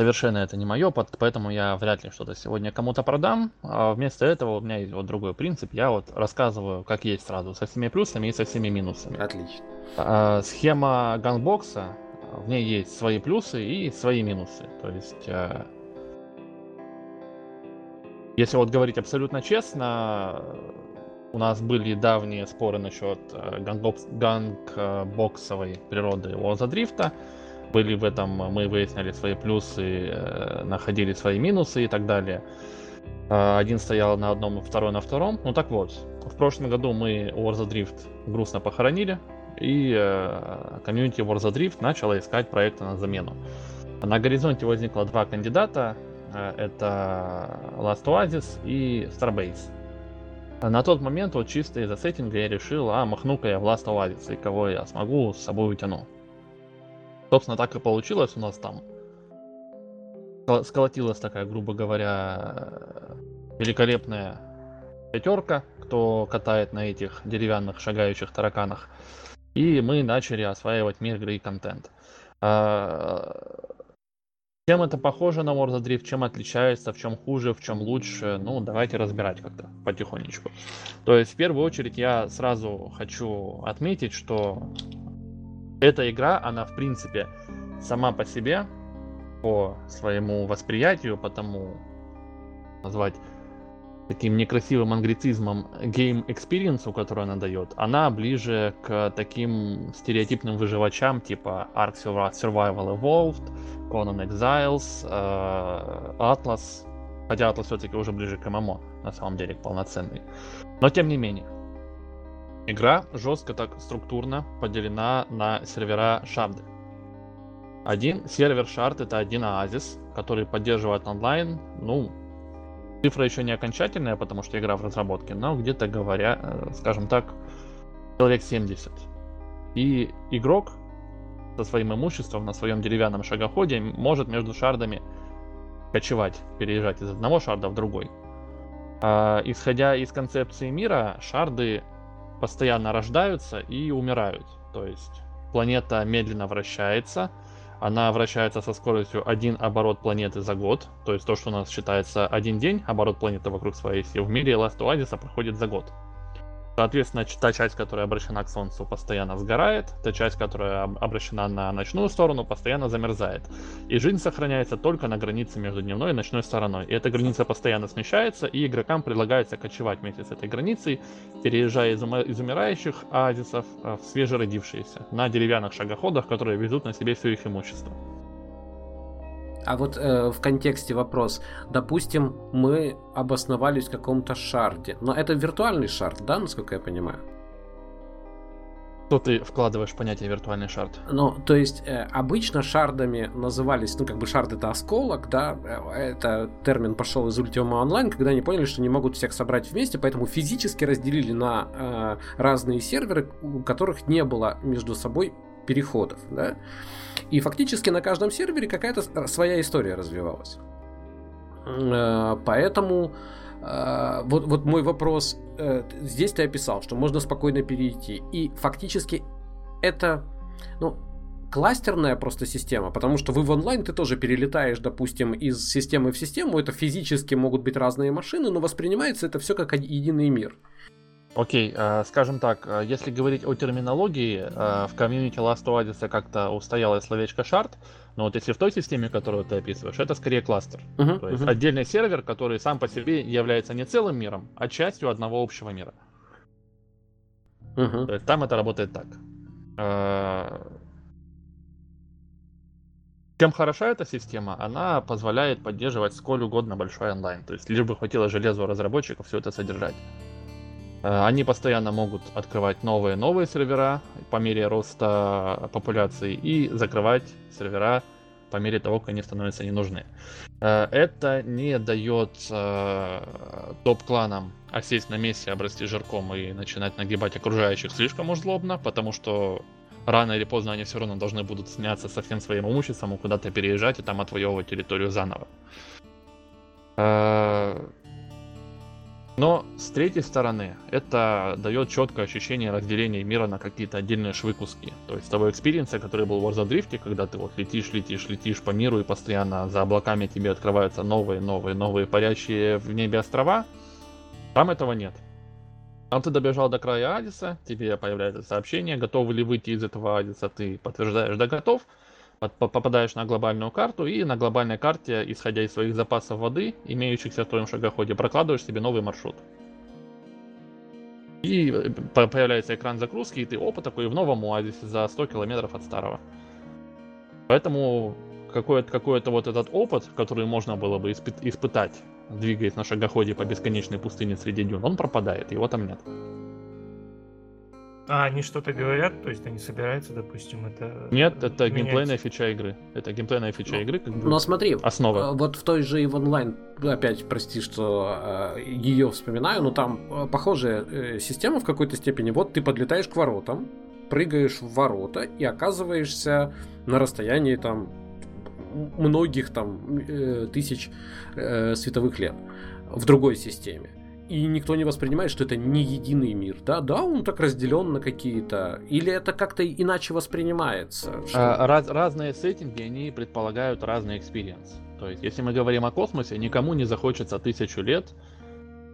Совершенно это не мое, поэтому я вряд ли что-то сегодня кому-то продам. А вместо этого у меня есть вот другой принцип. Я вот рассказываю, как есть сразу, со всеми плюсами и со всеми минусами. Отлично. А, схема ганбокса, в ней есть свои плюсы и свои минусы. То есть а, если вот говорить абсолютно честно, у нас были давние споры насчет э, гангбоксовой природы Лоза Дрифта. Были в этом, мы выясняли свои плюсы, э, находили свои минусы и так далее. Э, один стоял на одном, второй на втором. Ну так вот, в прошлом году мы Warza Drift грустно похоронили, и комьюнити Warza Drift начала искать проекты на замену. На горизонте возникло два кандидата, Э, это Last Oasis и Starbase. На тот момент, вот чисто из-за сеттинга, я решил, а, махну-ка я в Last Oasis, и кого я смогу, с собой утяну. Собственно, так и получилось у нас там. Сколотилась такая, грубо говоря, великолепная пятерка, кто катает на этих деревянных шагающих тараканах. И мы начали осваивать мир игры и контент. А, чем это похоже на War Drift, чем отличается, в чем хуже, в чем лучше, ну, давайте разбирать как-то потихонечку. То есть, в первую очередь, я сразу хочу отметить, что эта игра, она, в принципе, сама по себе, по своему восприятию, по тому, назвать таким некрасивым англицизмом game experience, который она дает, она ближе к таким стереотипным выживачам типа Ark Survival Evolved, Conan Exiles, э, Atlas, хотя Atlas все-таки уже ближе к ММО, на самом деле, полноценный. Но тем не менее, игра жестко так структурно поделена на сервера шарды. Один сервер шард это один оазис, который поддерживает онлайн, ну, Цифра еще не окончательная, потому что игра в разработке, но где-то говоря, э, скажем так, человек 70. И игрок со своим имуществом на своем деревянном шагоходе может между шардами кочевать, переезжать из одного шарда в другой. А, исходя из концепции мира, шарды постоянно рождаются и умирают. То есть планета медленно вращается, она вращается со скоростью один оборот планеты за год, то есть то, что у нас считается один день, оборот планеты вокруг своей оси, в мире Last Oasis проходит за год. Соответственно, та часть, которая обращена к Солнцу, постоянно сгорает, та часть, которая обращена на ночную сторону, постоянно замерзает. И жизнь сохраняется только на границе между дневной и ночной стороной. И эта граница постоянно смещается, и игрокам предлагается кочевать вместе с этой границей, переезжая из, из умирающих оазисов в свежеродившиеся, на деревянных шагоходах, которые везут на себе все их имущество. А вот э, в контексте вопрос. Допустим, мы обосновались в каком-то шарде. Но это виртуальный шард, да, насколько я понимаю? Что ты вкладываешь в понятие виртуальный шард? Ну, то есть, э, обычно шардами назывались, ну, как бы шард это осколок, да, э, это термин пошел из Ultima Online, когда они поняли, что не могут всех собрать вместе, поэтому физически разделили на э, разные серверы, у которых не было между собой переходов, да. И фактически на каждом сервере какая-то своя история развивалась. Э, поэтому э, вот, вот мой вопрос, э, здесь ты описал, что можно спокойно перейти. И фактически это, ну, кластерная просто система, потому что вы в онлайн ты тоже перелетаешь, допустим, из системы в систему, это физически могут быть разные машины, но воспринимается это все как единый мир. Окей, э, скажем так, э, если говорить о терминологии, э, в комьюнити Last Oasis как-то устояло словечко шард, но вот если в той системе, которую ты описываешь, это скорее кластер. Uh-huh, То есть uh-huh. отдельный сервер, который сам по себе является не целым миром, а частью одного общего мира. Uh-huh. То есть там это работает так. Чем хороша эта система? Она позволяет поддерживать сколь угодно большой онлайн. То есть лишь бы хватило железу разработчиков все это содержать. Э, они постоянно могут открывать новые новые сервера по мере роста популяции и закрывать сервера по мере того, как они становятся не. Э, это не дает э, топ-кланам осесть на месте, обрасти жирком и начинать нагибать окружающих слишком уж злобно, потому что рано или поздно они все равно должны будут сняться со всем своим имуществом куда-то переезжать и там отвоевывать территорию заново. Но с третьей стороны, это дает четкое ощущение разделения мира на какие-то отдельные швы куски. То есть того experience а, который был в Warzone когда ты вот летишь, летишь, летишь по миру и постоянно за облаками тебе открываются новые, новые, новые парящие в небе острова, там этого нет. Там ты добежал до края Оазиса, тебе появляется сообщение, готовы ли выйти из этого Оазиса, ты подтверждаешь, да готов, попадаешь на глобальную карту и на глобальной карте, исходя из своих запасов воды, имеющихся в твоем шагоходе, прокладываешь себе новый маршрут. И э, появляется экран загрузки, и ты, опа, такой в новом оазисе за 100 километров от старого. Поэтому какой-то какой вот этот опыт, который можно было бы испы- испытать, двигаясь на шагоходе по бесконечной пустыне среди дюн, он пропадает, его там нет. А они что-то говорят, то есть они собираются, допустим, это... Нет, это менять... геймплейная фича игры. Это геймплейная фича ну, игры, как бы Но смотри, основа. Э, вот в той же EVE Online, опять прости, что э, EVE вспоминаю, но там э, похожая э, система в какой-то степени. Вот ты подлетаешь к воротам, прыгаешь в ворота и оказываешься на расстоянии там многих там э, тысяч э, световых лет в другой системе и никто не воспринимает, что это не единый мир. Да, да, он так разделен на какие-то. Или это как-то иначе воспринимается? Что... А, раз, разные сеттинги, они предполагают разный experience. То есть, если мы говорим о космосе, никому не захочется тысячу лет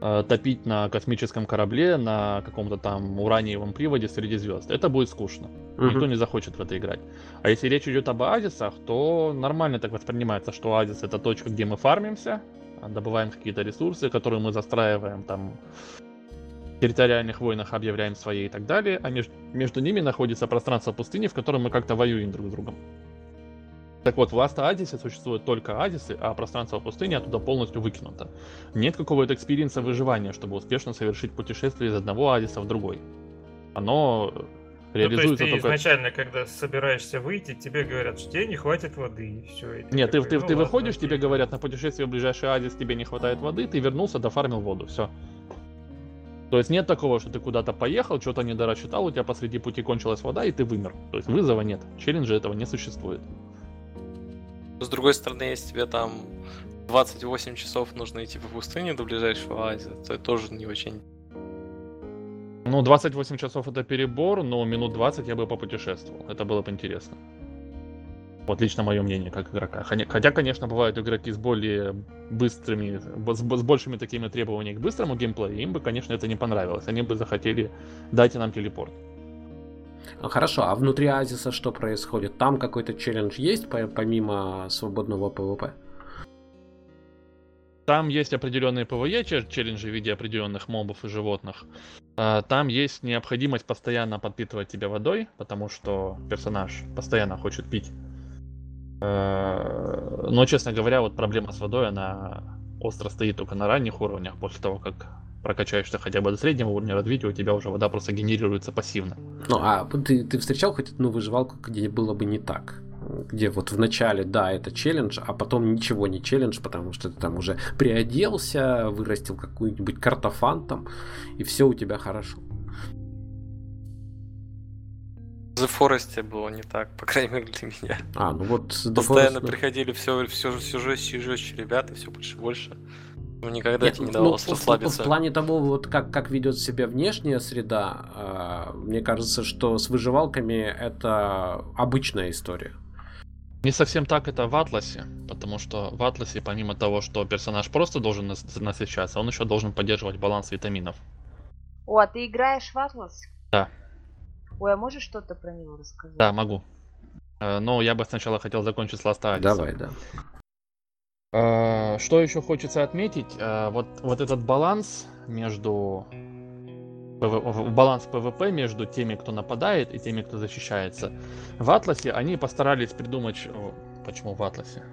э, топить на космическом корабле на каком-то там ураниевом приводе среди звезд. Это будет скучно. Угу. Никто не захочет в это играть. А если речь идет об оазисах, то нормально так воспринимается, что оазис это точка, где мы фармимся, добываем какие-то ресурсы, которые мы застраиваем там в территориальных войнах, объявляем свои и так далее, а между, между ними находится пространство пустыни, в котором мы как-то воюем друг с другом. Так вот, в Last Oasis существуют только Оазисы, а пространство пустыни оттуда полностью выкинуто. Нет какого-то experience а выживания, чтобы успешно совершить путешествие из одного Оазиса в другой. Оно реализуется ну, то есть ты только... изначально, когда собираешься выйти, тебе говорят, что тебе не хватит воды, и все. И Нет, ты, ты, ну, ты выходишь, окей. тебе говорят, на путешествие в ближайший Оазис тебе не хватает воды, ты вернулся, дофармил воду, все. То есть нет такого, что ты куда-то поехал, что-то не дорассчитал, у тебя посреди пути кончилась вода, и ты вымер. То есть вызова нет. Челленджа этого не существует. С другой стороны, если тебе там 28 часов нужно идти по пустыне до ближайшего Азии, то это тоже не очень ну, 28 часов это перебор, но минут 20 я бы попутешествовал. Это было бы интересно. Вот лично мое мнение как игрока. Хотя, конечно, бывают игроки с более быстрыми, с, большими такими требованиями к быстрому геймплею, им бы, конечно, это не понравилось. Они бы захотели дайте нам телепорт. Хорошо, а внутри Оазиса что происходит? Там какой-то челлендж есть помимо свободного PvP? Там есть определенные PvE челленджи в виде определенных мобов и животных. А, там есть необходимость постоянно подпитывать тебя водой, потому что персонаж постоянно хочет пить. А, но, честно говоря, вот проблема с водой, она остро стоит только на ранних уровнях. После того, как прокачаешься хотя бы до среднего уровня развития, у тебя уже вода просто генерируется пассивно. Ну, а ты, ты встречал хоть одну выживалку, где было бы не так? Где вот в начале, да, это челлендж, а потом ничего не челлендж, потому что ты там уже приоделся, вырастил какую-нибудь картофан там, и все у тебя хорошо. The Forest было не так, по крайней мере для меня. А, ну вот Постоянно Forest... приходили все, все, все жестче и жестче ребята, все больше и больше. Ну, никогда Нет, тебе не давалось ну, расслабиться. В, в, в плане того, вот как, как ведет себя внешняя среда, э, мне кажется, что с выживалками это обычная история. Не совсем так это в Атласе, потому что в Атласе, помимо того, что персонаж просто должен насыщаться, он еще должен поддерживать баланс витаминов. О, а ты играешь в Атлас? Да. Ой, а можешь что-то про него рассказать? Да, могу. Э, но я бы сначала хотел закончить с Last Alice. Давай, да. Э, что еще хочется отметить? Э, вот, вот этот баланс между баланс PvP между теми, кто нападает, и теми, кто защищается. В Атласе они постарались придумать... Почему в Атласе?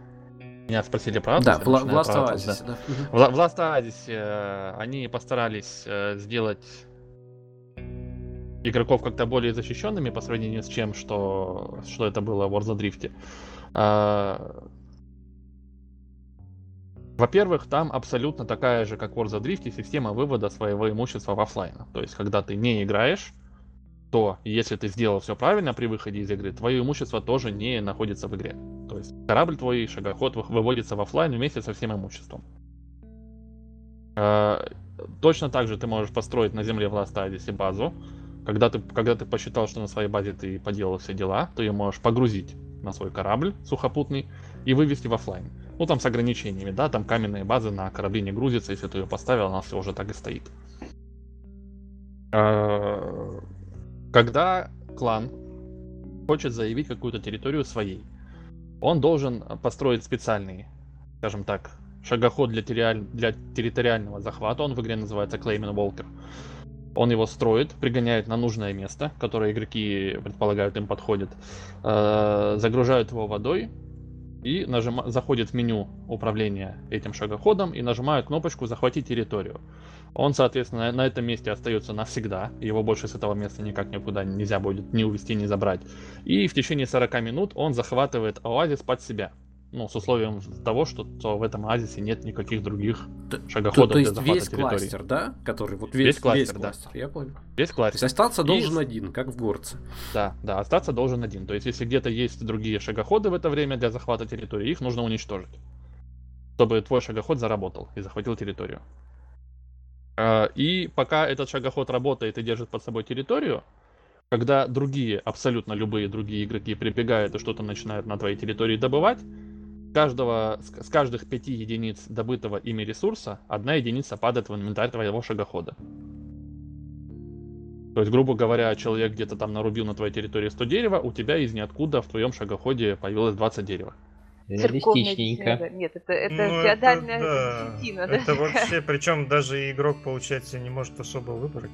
Меня спросили про Атлас. Да, в, в Last Oasis. Да. В, в Last Oasis э, они постарались э, сделать игроков как-то более защищенными по сравнению с чем, что, что это было в Worlds Adrift. Э, во-первых, там абсолютно такая же, как в War Drift, система вывода своего имущества в офлайн. То есть, когда ты не играешь, то если ты сделал все правильно при выходе из игры, твое имущество тоже не находится в игре. То есть корабль твой, шагоход выводится в офлайн вместе со всем имуществом. А, точно так же ты можешь построить на земле в Odyssey базу. Когда ты, когда ты посчитал, что на своей базе ты поделал все дела, ты ее можешь погрузить на свой корабль сухопутный и вывести в офлайн. Ну, там с ограничениями, да, там каменные базы на корабле не грузятся, если ты ее поставил, она все уже так и стоит. А, когда клан хочет заявить какую-то территорию своей, он должен построить специальный, скажем так, шагоход для, терриаль... для территориального захвата, он в игре называется Claiming Walker. Он его строит, пригоняет на нужное место, которое игроки предполагают им подходит, а, загружают его водой, и нажима... заходит в меню управления этим шагоходом и нажимает кнопочку «Захватить территорию». Он, соответственно, на этом месте остается навсегда, его больше с этого места никак никуда нельзя будет ни увести, ни забрать. И в течение 40 минут он захватывает оазис под себя ну, с условием того, что то в этом оазисе нет никаких других шагоходов то, то есть для весь территории. кластер, да? Который вот весь, весь кластер, весь кластер, да. я понял. Весь кластер. То есть остаться должен и... один, как в горце. Да, да, остаться должен один. То есть если где-то есть другие шагоходы в это время для захвата территории, их нужно уничтожить. Чтобы твой шагоход заработал и захватил территорию. А, и пока этот шагоход работает и держит под собой территорию, когда другие, абсолютно любые другие игроки прибегают и что-то начинают на твоей территории добывать, каждого, с каждых пяти единиц добытого ими ресурса, одна единица падает в инвентарь твоего шагохода. То есть, грубо говоря, человек где-то там нарубил на твоей территории 100 дерева, у тебя из ниоткуда в твоем шагоходе появилось 20 дерева. Реалистичненько. Нет, это, это ну, феодальная это, да. десятина. Это да? (laughs) вообще, причем даже игрок, получается, не может особо выбрать.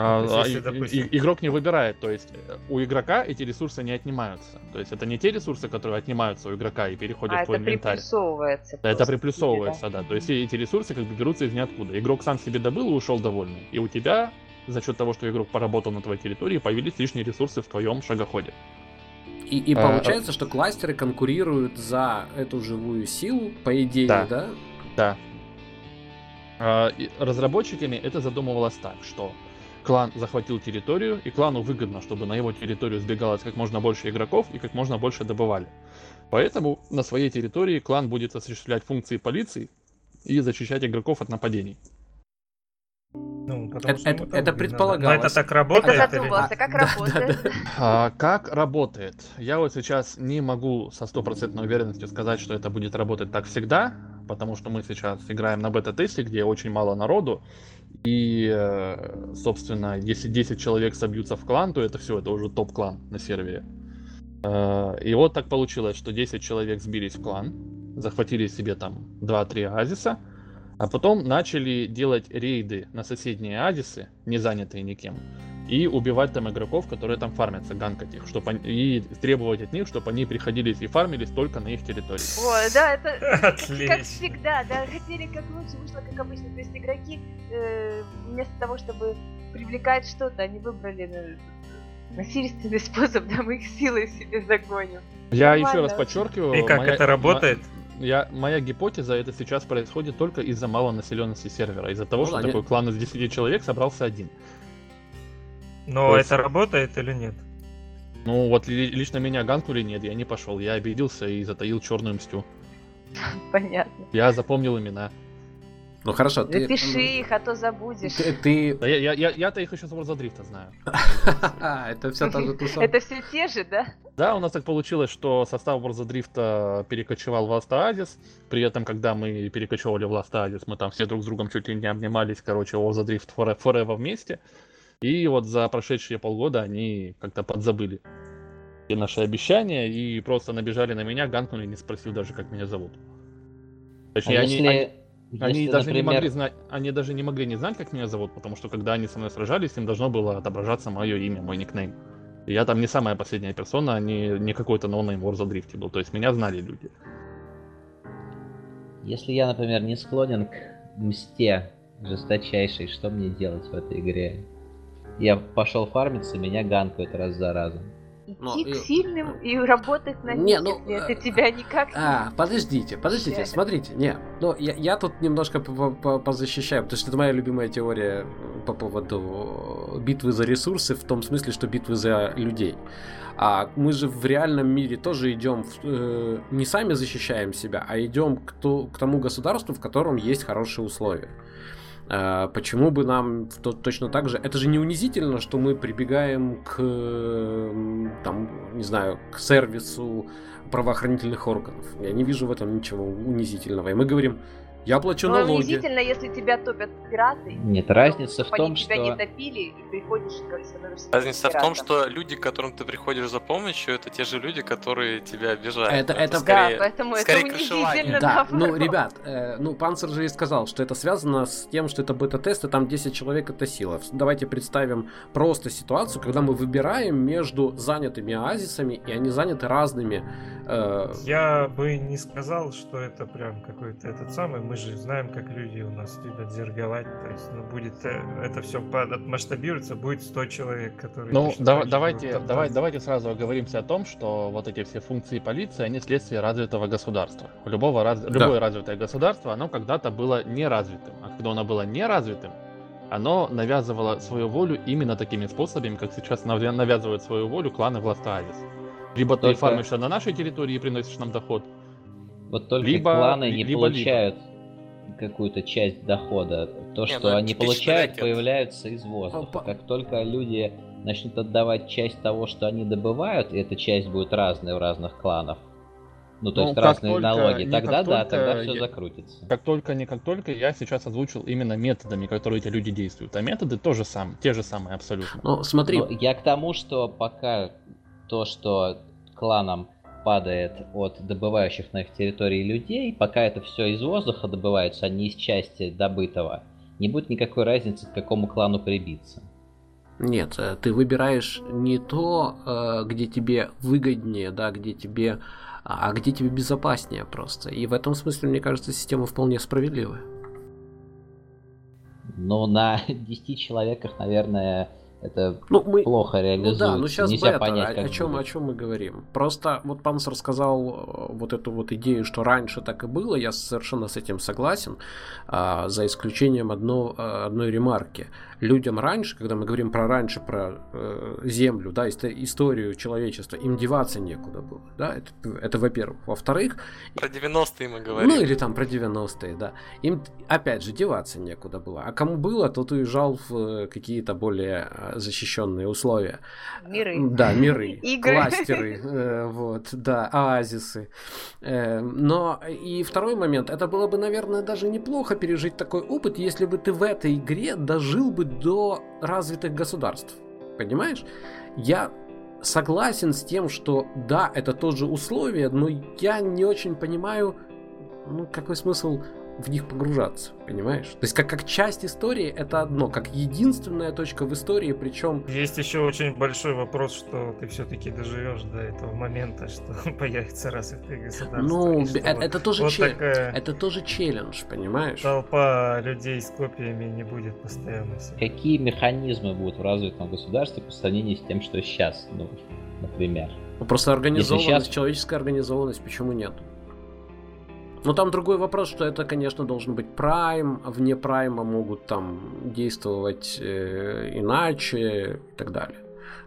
А, ну, есть, а, допустим... и, игрок не выбирает, то есть э, у игрока эти ресурсы не отнимаются. То есть это не те ресурсы, которые отнимаются у игрока и переходят а в твой это инвентарь. Приплюсовывается да, это приплюсовывается, да? да. То есть эти ресурсы как бы берутся из ниоткуда. Игрок сам себе добыл и ушел довольный. И у тебя за счет того, что игрок поработал на твоей территории, появились лишние ресурсы в твоем шагоходе. И, и а, получается, а... что кластеры конкурируют за эту живую силу, по идее, да? Да. да. А, разработчиками это задумывалось так, что клан захватил территорию, и клану выгодно, чтобы на его территорию сбегалось как можно больше игроков и как можно больше добывали. Поэтому на своей территории клан будет осуществлять функции полиции и защищать игроков от нападений. Ну, потому это, это, это предполагалось. Но это так работает? Это задумался, как да, работает? Да, да. А, как работает? Я вот сейчас не могу со стопроцентной уверенностью сказать, что это будет работать так всегда, потому что мы сейчас играем на бета-тесте, где очень мало народу, и, э, собственно, если 10 человек собьются в клан, то это все, это уже топ-клан на сервере. Э, и вот так получилось, что 10 человек сбились в клан, захватили себе там 2-3 оазиса, а потом начали делать рейды на соседние оазисы, не занятые никем, и убивать там игроков, которые там фармятся, ганкать их, чтобы они, и требовать от них, чтобы они приходили и фармились только на их территории. Ой, да, это (laughs) Отлично. как всегда, да, хотели как лучше, вышло как обычно, то есть игроки э, вместо того, чтобы привлекать что-то, они выбрали э, насильственный способ, да, мы их силой себе загоним. Я Нормально. еще раз подчеркиваю. И как моя, это работает? я, моя гипотеза, это сейчас происходит только из-за малонаселенности сервера, из-за того, ну, что они... такой клан из 10 человек собрался один. Но То это есть... работает или нет? Ну вот лично меня ганкнули нет, я не пошел, я обиделся и затаил черную мстю. Понятно. Я запомнил имена. Ну хорошо, ты... Запиши их, а то забудешь. Ты... ты... Да, я, я, я-то их еще с World Дрифта знаю. (laughs) Это все та же тусовка. Это все те же, да? Да, у нас так получилось, что состав World Дрифта перекочевал в Last Oasis. При этом, когда мы перекочевали в Last Oasis, мы там все друг с другом чуть ли не обнимались, короче, World Drift Forever вместе. И вот за прошедшие полгода они как-то подзабыли и наши обещания и просто набежали на меня, ганкнули, не спросил даже, как меня зовут. Точнее, а они, если... они, они Если, даже например... не могли знать, они даже не могли не знать, как меня зовут, потому что когда они со мной сражались, им должно было отображаться мое имя, мой никнейм. И я там не самая последняя персона, а не, не какой-то ноунейм War Дрифте был. То есть меня знали люди. Если я, например, не склонен к мести жесточайшей, что мне делать в этой игре? Я пошел фармиться, меня ганкают раз за разом идти Но, к сильным и работать на не, них, ну, это тебя никак А, подождите, подождите, смотрите, не, ну я, я тут немножко позащищаю, потому что это моя любимая теория по поводу битвы за ресурсы, в том смысле, что битвы за людей. А мы же в реальном мире тоже идем, в, э, не сами защищаем себя, а идем к, то, к тому государству, в котором есть хорошие условия. А, почему бы нам то, точно так же... Это же не унизительно, что мы прибегаем к, там, не знаю, к сервису правоохранительных органов. Я не вижу в этом ничего унизительного. И мы говорим, я плачу Но налоги. унизительно, если тебя топят пираты. Нет, разница в том, что... тебя не топили и приходишь как становишься Разница в том, что люди, к которым ты приходишь за помощью, это те же люди, которые тебя обижают. Это, это, это скорее, да, поэтому скорее это унизительно. Да, ну, ребят, э, ну, Панцер же и сказал, что это связано с тем, что это бета-тест, и там 10 человек это сила. Давайте представим просто ситуацию, когда мы выбираем между занятыми оазисами, и они заняты разными Э, Я бы не сказал, что это прям какой-то этот самый. Мы же знаем, как люди у нас любят зерговать. То есть, ну, будет э, это все масштабируется, будет 100 человек, которые... Ну, да, давайте, давай, давайте сразу оговоримся о том, что вот эти все функции полиции, они следствие развитого государства. Любого, раз, да. Любое развитое государство, оно когда-то было неразвитым. А когда оно было неразвитым, оно навязывало свою волю именно такими способами, как сейчас навязывают свою волю кланы Властаавис. Либо только... ты фармишься на нашей территории и приносишь нам доход. Вот только либо, кланы не либо, получают либо. Какую-то часть дохода. То, не, что ну, они получают, рэкет. появляются из воздуха. Как только люди начнут отдавать часть того, что они добывают, и эта часть будет разная у разных кланов, ну, то ну, есть разные только, налоги. Тогда да, только, тогда все я, закрутится. Как только, не как только, я сейчас озвучил именно методами, которые эти люди действуют. А методы тоже сам, те же самые абсолютно. Ну, смотри. Но я к тому, что пока то, что кланам падает от добывающих на их территории людей, пока это все из воздуха добывается, а не из части добытого, не будет никакой разницы, к какому клану прибиться. Нет, э, ты выбираешь не то, э, где тебе выгоднее, да, где тебе, а где тебе безопаснее просто. И в этом смысле, мне кажется, система вполне справедливая. Но на (laughs) 10 человеках, наверное, это ну, мы... плохо реализуется. Ну да, ну сейчас Нельзя бета, понять, о, о, чем, о чем мы говорим. Просто вот Панс рассказал э, вот эту вот идею, что раньше так и было, я совершенно с этим согласен, а, за исключением одно, э, одной ремарки. Людям раньше, когда мы говорим про раньше, про э, Землю, да, историю человечества, им деваться некуда было, да, это, это во-первых. Во-вторых... Про 90-е мы говорим. Ну, или там про 90-е, да. Им, опять же, деваться некуда было. А кому было, тот уезжал в э, какие-то более э, защищенные условия. Миры. Да, миры. (laughs) Игры. Кластеры, э, вот, да, оазисы. Но и второй момент, это было бы, наверное, даже неплохо пережить такой опыт, если бы ты в этой игре дожил бы до развитых государств. Понимаешь? Я согласен с тем, что да, это тоже условие, но я не очень понимаю, ну, какой смысл в них погружаться, понимаешь? То есть как, как часть истории это одно, как единственная точка в истории, причем... Есть еще очень большой вопрос, что ты все-таки доживешь до этого момента, что (laughs) появится развитые государства. Ну, это, это, тоже вот чел... это тоже челлендж, понимаешь? Толпа людей с копиями не будет постоянно. Какие механизмы будут в развитом государстве по сравнению с тем, что сейчас, ну, например? Ну, просто организованность, сейчас... человеческая организованность, почему нет? Но там другой вопрос, что это, конечно, должен быть Prime, а вне Прайма могут там действовать э, иначе и так далее.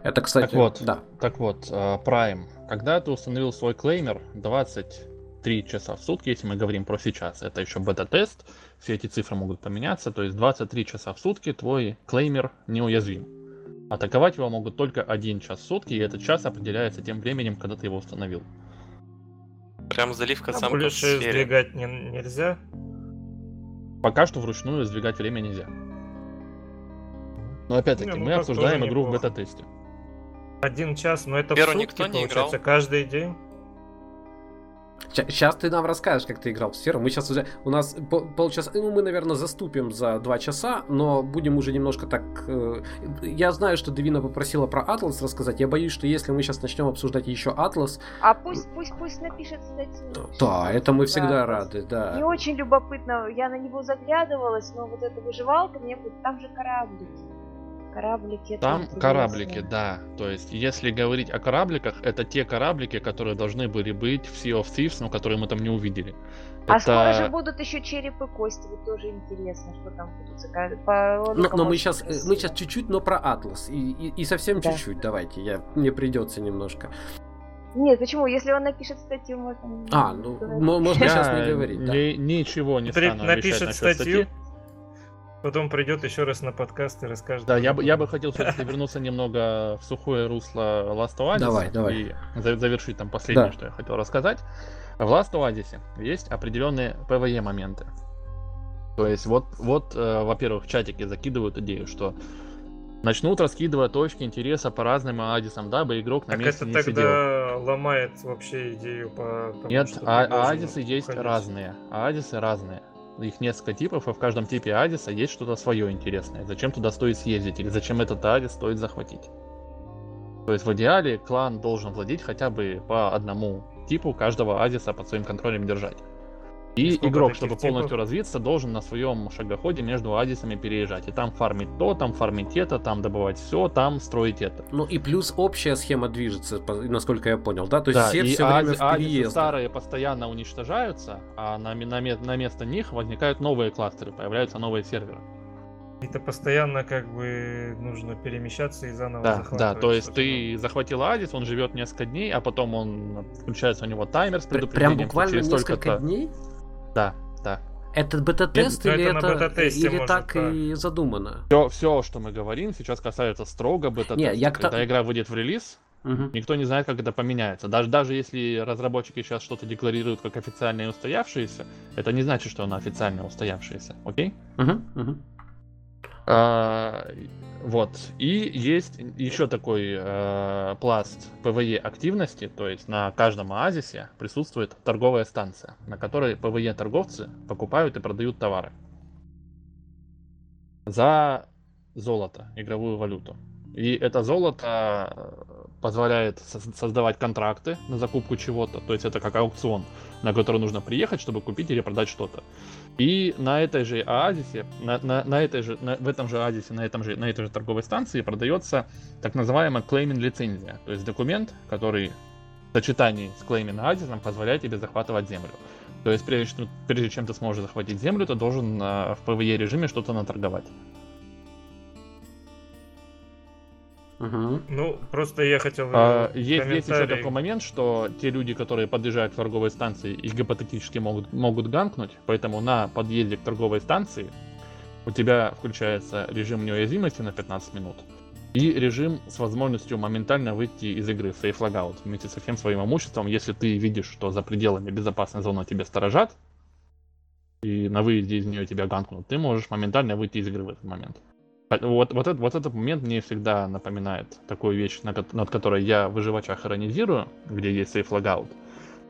Это, кстати, так вот, да. Так вот, э, Prime. Когда ты установил свой клеймер 23 часа в сутки, если мы говорим про сейчас, это еще бета-тест, все эти цифры могут поменяться, то есть 23 часа в сутки твой клеймер неуязвим. Атаковать его могут только один час в сутки, и этот час определяется тем временем, когда ты его установил. Прям заливка а сам больше сдвигать не, нельзя? Пока что вручную сдвигать время нельзя. Но опять-таки, не, ну мы обсуждаем игру неплохо. в бета-тесте. Один час, но это Первый в сутки, никто не получается, играл. каждый день. Сейчас ты нам расскажешь, как ты играл в сферу. Мы сейчас уже... У нас полчаса... Ну, мы, наверное, заступим за два часа, но будем уже немножко так... Э, я знаю, что Девина попросила про Атлас рассказать. Я боюсь, что если мы сейчас начнем обсуждать еще Атлас... А пусть, пусть, пусть напишет статью. Да, это мы всегда рады, да. Мне очень любопытно. Я на него заглядывалась, но вот эта выживалка, мне... Там же кораблики. Кораблики. Там кораблики, да. То есть, если говорить о корабликах, это те кораблики, которые должны были быть в Sea of Thieves, но которые мы там не увидели. А это... скоро же будут еще черепы кости, вот тоже интересно, что там будут. По... Но, но мы сейчас, э, мы сейчас чуть-чуть, но про Атлас и, и, и совсем да. чуть-чуть. Давайте, я мне придется немножко. Нет, почему? Если он напишет статью, можно. А, ну можно сейчас не говорить. Да. Ничего не стану Напишет статью. Потом придет еще раз на подкаст и расскажет. Да, я бы, я бы хотел все-таки вернуться немного в сухое русло Last Oasis. Давай, давай. И завершить там последнее, да. что я хотел рассказать. В Last Oasis есть определенные PvE моменты. То есть вот, вот э, во-первых, в чатике закидывают идею, что начнут раскидывать точки интереса по разным оазисам, дабы игрок на так месте это не тогда сидел. ломает вообще идею по тому, Нет, а, оазисы есть уходить. разные. Оазисы разные их несколько типов, и в каждом типе Адиса есть что-то свое интересное. Зачем туда стоит съездить, или зачем этот Адис стоит захватить. То есть в идеале клан должен владеть хотя бы по одному типу каждого Адиса под своим контролем держать. И Сколько игрок, чтобы типов? полностью развиться, должен на своем шагоходе между адисами переезжать. И там фармить то, там фармить это, там добывать все, там строить это. Ну и плюс общая схема движется, насколько я понял, да? То есть да, все все ади, время в адисы старые постоянно уничтожаются, а на, на, на место них возникают новые кластеры, появляются новые серверы. Это постоянно как бы нужно перемещаться и заново да, Да, то есть ты захватил Адис, он живет несколько дней, а потом он включается у него таймер с предупреждением. Прям буквально несколько дней? Да, да. Это бета-тест или, это, это, или так да. и задумано? Все, все, что мы говорим, сейчас касается строго бета-теста. Я Когда игра выйдет в релиз, угу. никто не знает, как это поменяется. Даже, даже если разработчики сейчас что-то декларируют как официальное устоявшееся, это не значит, что оно официально устоявшееся. Окей? Угу, угу. А, вот. И есть еще такой э, пласт PvE активности, то есть на каждом оазисе присутствует торговая станция, на которой PvE торговцы покупают и продают товары за золото, игровую валюту. И это золото э, позволяет создавать контракты на закупку чего-то, то есть это как аукцион, на который нужно приехать, чтобы купить или продать что-то. И на этой же оазисе, на, на, на этой же, на, в этом же оазисе, на, этом же, на этой же торговой станции продается так называемая claiming лицензия. То есть документ, который в сочетании с claiming оазисом позволяет тебе захватывать землю. То есть прежде, прежде чем ты сможешь захватить землю, ты должен э, в PvE режиме что-то наторговать. Угу. Ну, просто я хотел... А, есть, есть еще такой момент, что те люди, которые подъезжают к торговой станции и гипотетически могут, могут ганкнуть, поэтому на подъезде к торговой станции у тебя включается режим неуязвимости на 15 минут и режим с возможностью моментально выйти из игры Safe Logout вместе со всем своим имуществом, если ты видишь, что за пределами безопасной зоны тебя сторожат, и на выезде из нее тебя ганкнут, ты можешь моментально выйти из игры в этот момент. Вот, вот, этот, вот этот момент мне всегда напоминает такую вещь, над, над которой я в выживачах где есть Safe Logout.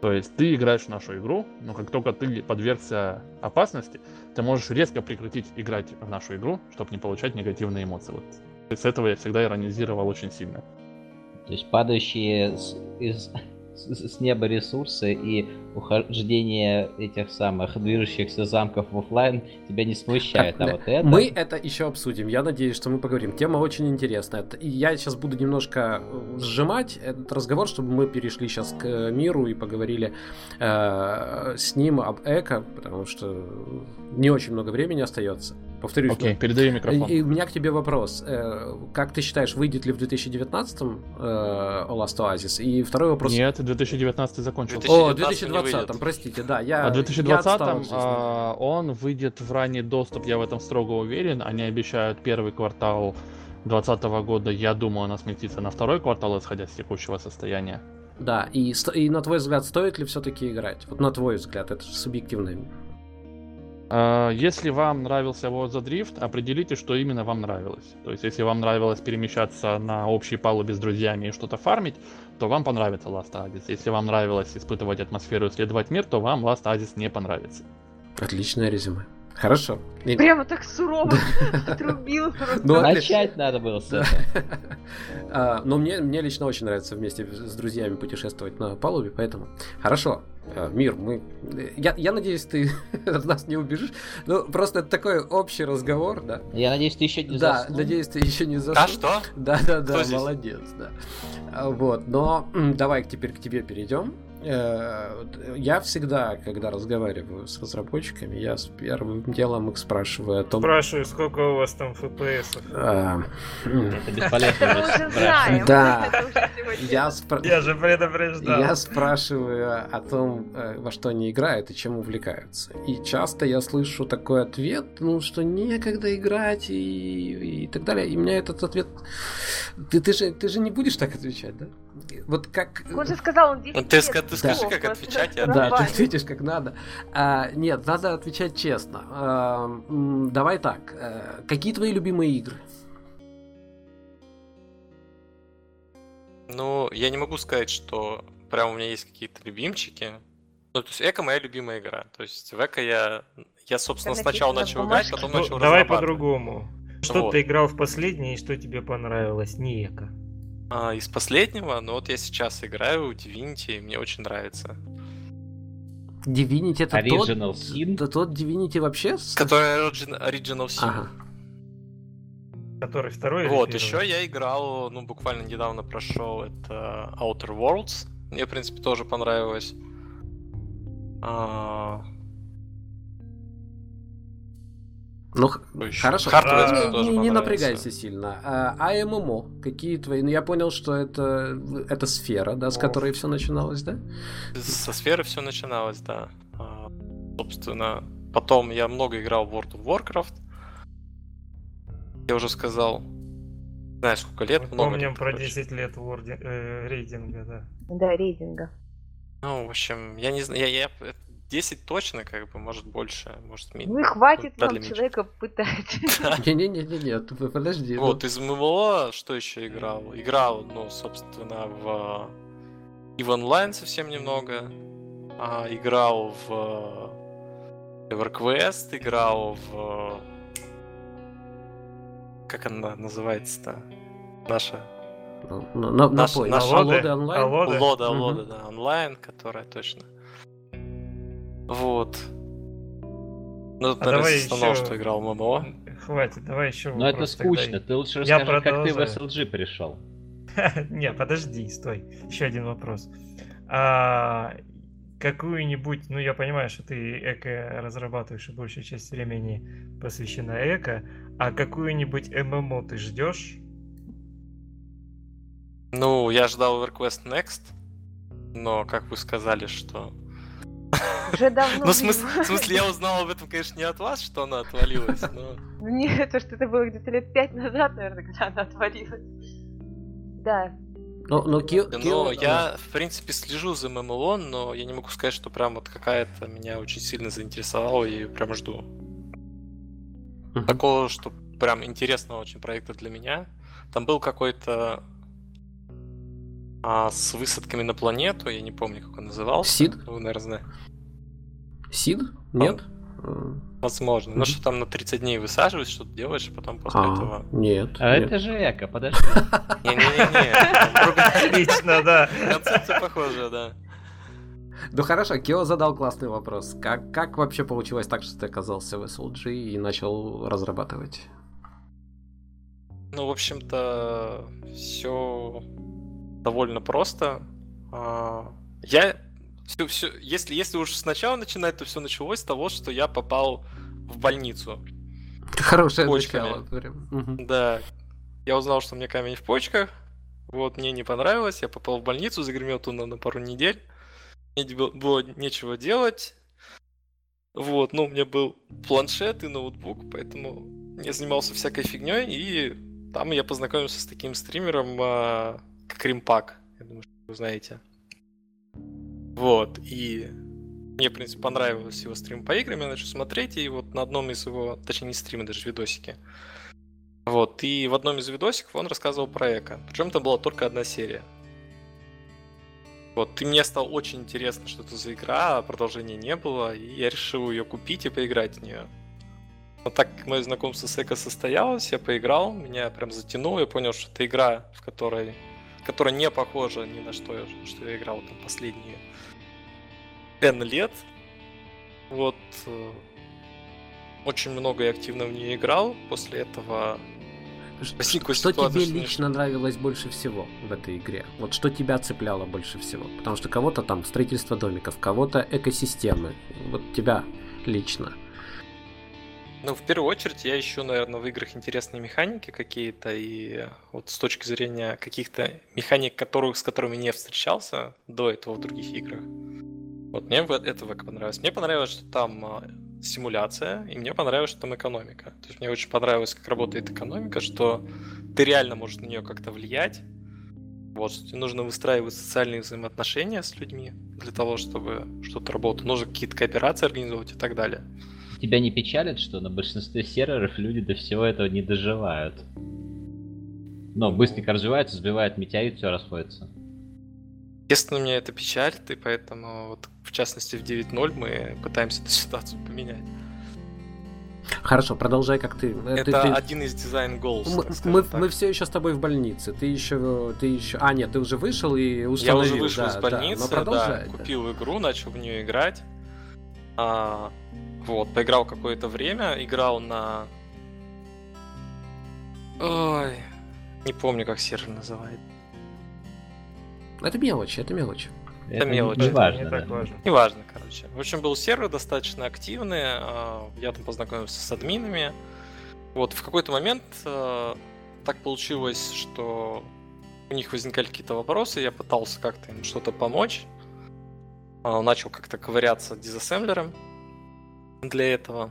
То есть ты играешь в нашу игру, но как только ты подвергся опасности, ты можешь резко прекратить играть в нашу игру, чтобы не получать негативные эмоции. Вот с этого я всегда иронизировал очень сильно. То есть падающие из, с, с неба ресурсы и ухождение этих самых движущихся замков в офлайн тебя не смущает, а вот это... Мы это еще обсудим, я надеюсь, что мы поговорим. Тема очень интересная. И я сейчас буду немножко э, сжимать этот разговор, чтобы мы перешли сейчас к миру и поговорили э, с ним об эко, потому что не очень много времени остается. Повторюсь. Окей, okay, передаю микрофон. И, и у меня к тебе вопрос. Э, как ты считаешь, выйдет ли в 2019-м э, Last Oasis? И второй вопрос... Нет, 2019 закончился. О, 2020-м, простите, да. Я, а в 2020-м а, он выйдет в ранний доступ, я в этом строго уверен. Они обещают первый квартал 2020 года, я думаю, она сместится на второй квартал, исходя с текущего состояния. Да, и, и на твой взгляд, стоит ли все-таки играть? Вот на твой взгляд, это же субъективное если вам нравился War the Drift, определите, что именно вам нравилось. То есть, если вам нравилось перемещаться на общей палубе с друзьями и что-то фармить, то вам понравится Last Oasis. Если вам нравилось испытывать атмосферу и исследовать мир, то вам Last Oasis не понравится. Отличное резюме. Хорошо. Прямо так сурово (laughs) отрубил. Ну, Начать надо было с этого. (laughs) А, но мне, лично очень нравится вместе с друзьями путешествовать на палубе, поэтому хорошо. А, мир, мы... Я, я надеюсь, ты (laughs) от нас не убежишь. Ну, просто это такой общий разговор, да. Я надеюсь, ты еще не Да, надеюсь, ты еще не заснул. А что? Да, да, да, молодец, да. А, вот, но давай теперь к тебе перейдем. Э, я всегда, когда разговариваю с разработчиками, я с первым делом их спрашиваю о том... Спрашиваю, сколько у вас там FPS. Это бесполезно. Да. Я, же предупреждал. Я спрашиваю о том, э, во что они играют и чем увлекаются. И часто я слышу такой ответ, ну, что некогда играть и, так далее. И у меня этот ответ... Ты, ты, же, ты же не будешь так отвечать, да? Вот как... Он же сказал, он 10 ну, ты, лет. Ты скажи, как отвечать. Я да, ты ответишь как надо. А, нет, надо отвечать честно. А, давай так. А, какие твои любимые игры? Ну, я не могу сказать, что прям у меня есть какие-то любимчики. Ну, то есть Эко моя любимая игра. То есть в Эко я, я собственно, сначала начал играть, потом ну, начал Давай по-другому. Что вот. ты играл в последний и что тебе понравилось? Не Эко. А, из последнего, ну вот я сейчас играю в Divinity, мне очень нравится. Divinity это Original тот, Sin? Это тот Divinity вообще? Который Origin, Original Sin. Ага. Который второй Вот, еще я играл, ну, буквально недавно прошел это Outer Worlds. Мне, в принципе, тоже понравилось. А, Ну, хорошо. А, не, не напрягайся сильно. А, а ММО? Какие твои? Ну, я понял, что это, это сфера, да, с которой все начиналось, да? Со сферы все начиналось, да. А, собственно, потом я много играл в World of Warcraft. Я уже сказал. Знаешь, сколько лет? Мы много помним лет, про 10 лет ворди... э, рейдинга, да. Да, рейдинга. Ну, в общем, я не знаю, я, я 10 точно, как бы, может больше, может меньше. Ну и хватит нам человека пытать. (laughs) Не-не-не, подожди. Вот, из ММО что еще играл? Играл, ну, собственно, в и в онлайн совсем немного. А, играл в EverQuest, играл в... Как она называется-то? Наша... На, на, наша, на, наша... Лоды онлайн? Лода, Лода, да, онлайн, которая точно. Вот. Ну, а давай еще... что играл ММО. Хватит, давай еще Ну это скучно, тогда. ты лучше расскажи, Я как ты в SLG пришел. (laughs) Не, подожди, стой. Еще один вопрос. А, какую-нибудь, ну я понимаю, что ты эко разрабатываешь, и большая часть времени посвящена эко, а какую-нибудь ММО ты ждешь? Ну, я ждал EverQuest Next, но как вы сказали, что... Уже давно. Ну, в смысле, в смысле, я узнал об этом, конечно, не от вас, что она отвалилась, но... Нет, то, что это было где-то лет пять назад, наверное, когда она отвалилась. Да. Но, но, Кио, Кио... но я, в принципе, слежу за ММО, но я не могу сказать, что прям вот какая-то меня очень сильно заинтересовала и прям жду. Такого, что прям интересного очень проекта для меня. Там был какой-то а, с высадками на планету, я не помню, как он назывался. Сид? Вы, наверное, Сид? Нет? Возможно. Ну, что там на 30 дней высаживаешь, что-то делаешь, а потом после а, этого... Нет. А нет. это же эко, подожди. (laughs) Не-не-не. (laughs) Отлично, да. (laughs) Концепция похожая, да. Ну хорошо, Кио задал классный вопрос. Как, как вообще получилось так, что ты оказался в SLG и начал разрабатывать? Ну, в общем-то, все довольно просто. А, я все, все, если, если уж сначала начинать, то все началось с того, что я попал в больницу. Хорошее начало. Да. Я узнал, что у меня камень в почках. Вот, мне не понравилось. Я попал в больницу, загремел туда на пару недель. Мне было нечего делать. Вот, ну, у меня был планшет и ноутбук, поэтому я занимался всякой фигней, и там я познакомился с таким стримером, а, как Римпак. Я думаю, что вы знаете. Вот, и мне, в принципе, понравилось его стрим по играм, я начал смотреть, и вот на одном из его, точнее не стримы, даже видосики. Вот, и в одном из видосиков он рассказывал про Эко. Причем там была только одна серия. Вот, и мне стало очень интересно, что это за игра, а продолжения не было, и я решил ее купить и поиграть в нее. Но так как мое знакомство с Эко состоялось, я поиграл, меня прям затянуло, я понял, что это игра, в которой которая не похожа ни на что, что я играл там последние N лет. Вот э, очень много я активно в нее играл. После этого что, что тебе лично нравилось больше всего в этой игре? Вот что тебя цепляло больше всего? Потому что кого-то там строительство домиков, кого-то экосистемы. Вот тебя лично. Ну, в первую очередь, я ищу, наверное, в играх интересные механики какие-то, и вот с точки зрения каких-то механик, которых, с которыми не встречался до этого в других играх. Вот мне этого понравилось. Мне понравилось, что там а, симуляция, и мне понравилось, что там экономика. То есть мне очень понравилось, как работает экономика, что ты реально можешь на нее как-то влиять. Вот, что тебе нужно выстраивать социальные взаимоотношения с людьми для того, чтобы что-то работало. Нужно какие-то кооперации организовывать и так далее тебя не печалит, что на большинстве серверов люди до всего этого не доживают? Но быстренько развиваются, сбивают метеорит, все расходится. Естественно, меня это печалит, и поэтому, вот, в частности, в 9.0 мы пытаемся эту ситуацию поменять. Хорошо, продолжай, как ты. Э, это ты, один из дизайн goals. Мы, мы, мы все еще с тобой в больнице. Ты еще, ты еще. А нет, ты уже вышел и установил. Я уже вышел да, из больницы, да, да, купил игру, начал в нее играть. А, вот, поиграл какое-то время, играл на... Ой, не помню, как сервер называет. Это мелочь, это мелочь. Это, это мелочь. Не важно, не да. так важно. Не важно, короче. В общем, был сервер достаточно активный. А, я там познакомился с админами. Вот, в какой-то момент а, так получилось, что у них возникали какие-то вопросы, я пытался как-то им что-то помочь. А, начал как-то ковыряться дизассемблером для этого.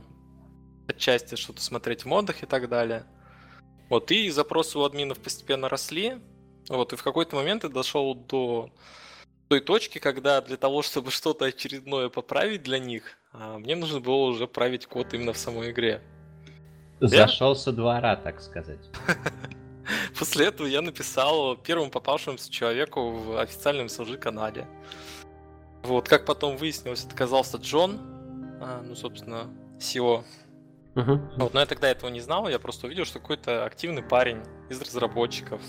Отчасти что-то смотреть в модах и так далее. Вот, и запросы у админов постепенно росли. Вот, и в какой-то момент я дошел до той точки, когда для того, чтобы что-то очередное поправить для них, а, мне нужно было уже править код именно в самой игре. Зашел со двора, так сказать. (laughs) После этого я написал первому попавшемуся человеку в официальном SLG канале. Вот, как потом выяснилось, это оказался Джон, ну, собственно, SEO. Uh-huh. Вот, но я тогда этого не знал, я просто увидел, что какой-то активный парень из разработчиков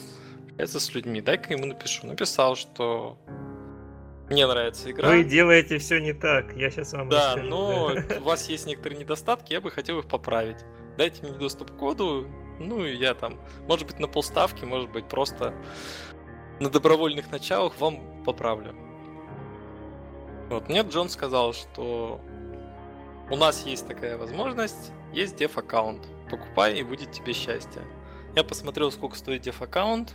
общается с людьми. Дай-ка ему напишу. Написал, что мне нравится игра. Вы делаете все не так, я сейчас вам Да, расскажу, но да. у вас есть некоторые недостатки, я бы хотел их поправить. Дайте мне доступ к коду, ну и я там, может быть, на полставки, может быть, просто на добровольных началах вам поправлю. Вот, мне Джон сказал, что у нас есть такая возможность, есть деф аккаунт. Покупай и будет тебе счастье. Я посмотрел, сколько стоит деф аккаунт.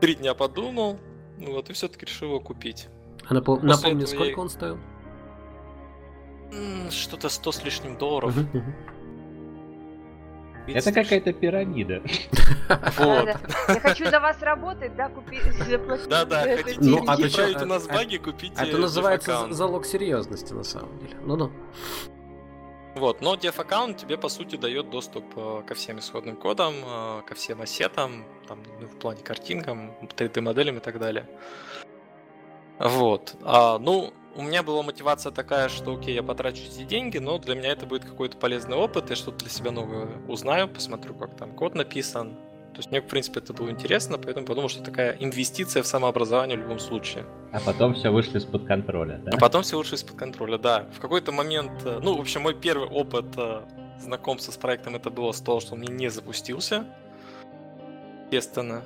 три дня подумал, ну вот, и все-таки решил его купить. А напом- напомни, сколько я... он стоил? Что-то 100 с лишним долларов. Это какая-то пирамида. (laughs) Вот. Я хочу на вас работать, да, купить, Да, да, хотите ну, а у нас баги, купите Это называется залог серьезности, на самом деле. Ну-ну. Вот, но Def аккаунт тебе по сути дает доступ э, ко всем исходным кодам, э, ко всем ассетам, там, ну, в плане картинкам, 3D моделям и так далее. Вот. А, ну, у меня была мотивация такая, что окей, я потрачу эти деньги, но для меня это будет какой-то полезный опыт, я что-то для себя новое узнаю, посмотрю, как там код написан. То есть мне, в принципе, это было интересно, поэтому подумал, что такая инвестиция в самообразование в любом случае. А потом все вышло из-под контроля, да? А потом все вышло из-под контроля, да. В какой-то момент, э, ну, в общем, мой первый опыт э, знакомства с проектом это было с того, что он мне не запустился. Естественно.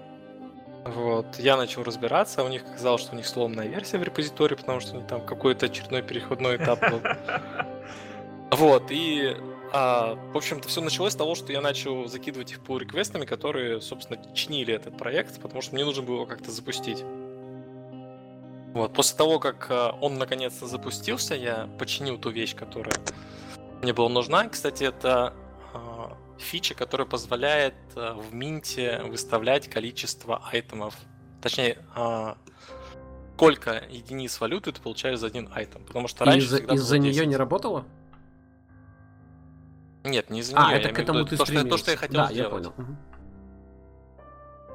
Вот, я начал разбираться, у них оказалось, что у них сломанная версия в репозитории, потому что там какой-то очередной переходной этап был. (laughs) Вот, и, а, в общем-то, все началось с того, что я начал закидывать их pull реквестами которые, собственно, чинили этот проект, потому что мне нужно было как-то запустить. Вот, после того, как а, он наконец-то запустился, я починил ту вещь, которая мне была нужна. Кстати, это фича, которая позволяет э, в минте выставлять количество айтемов. Точнее, а, сколько единиц валюты ты получаешь за один айтем. Потому что раньше из-за, из-за нее не работало? Нет, не из-за а, нее. это к этому ты то, что, то, что я хотел да, сделать. Я понял.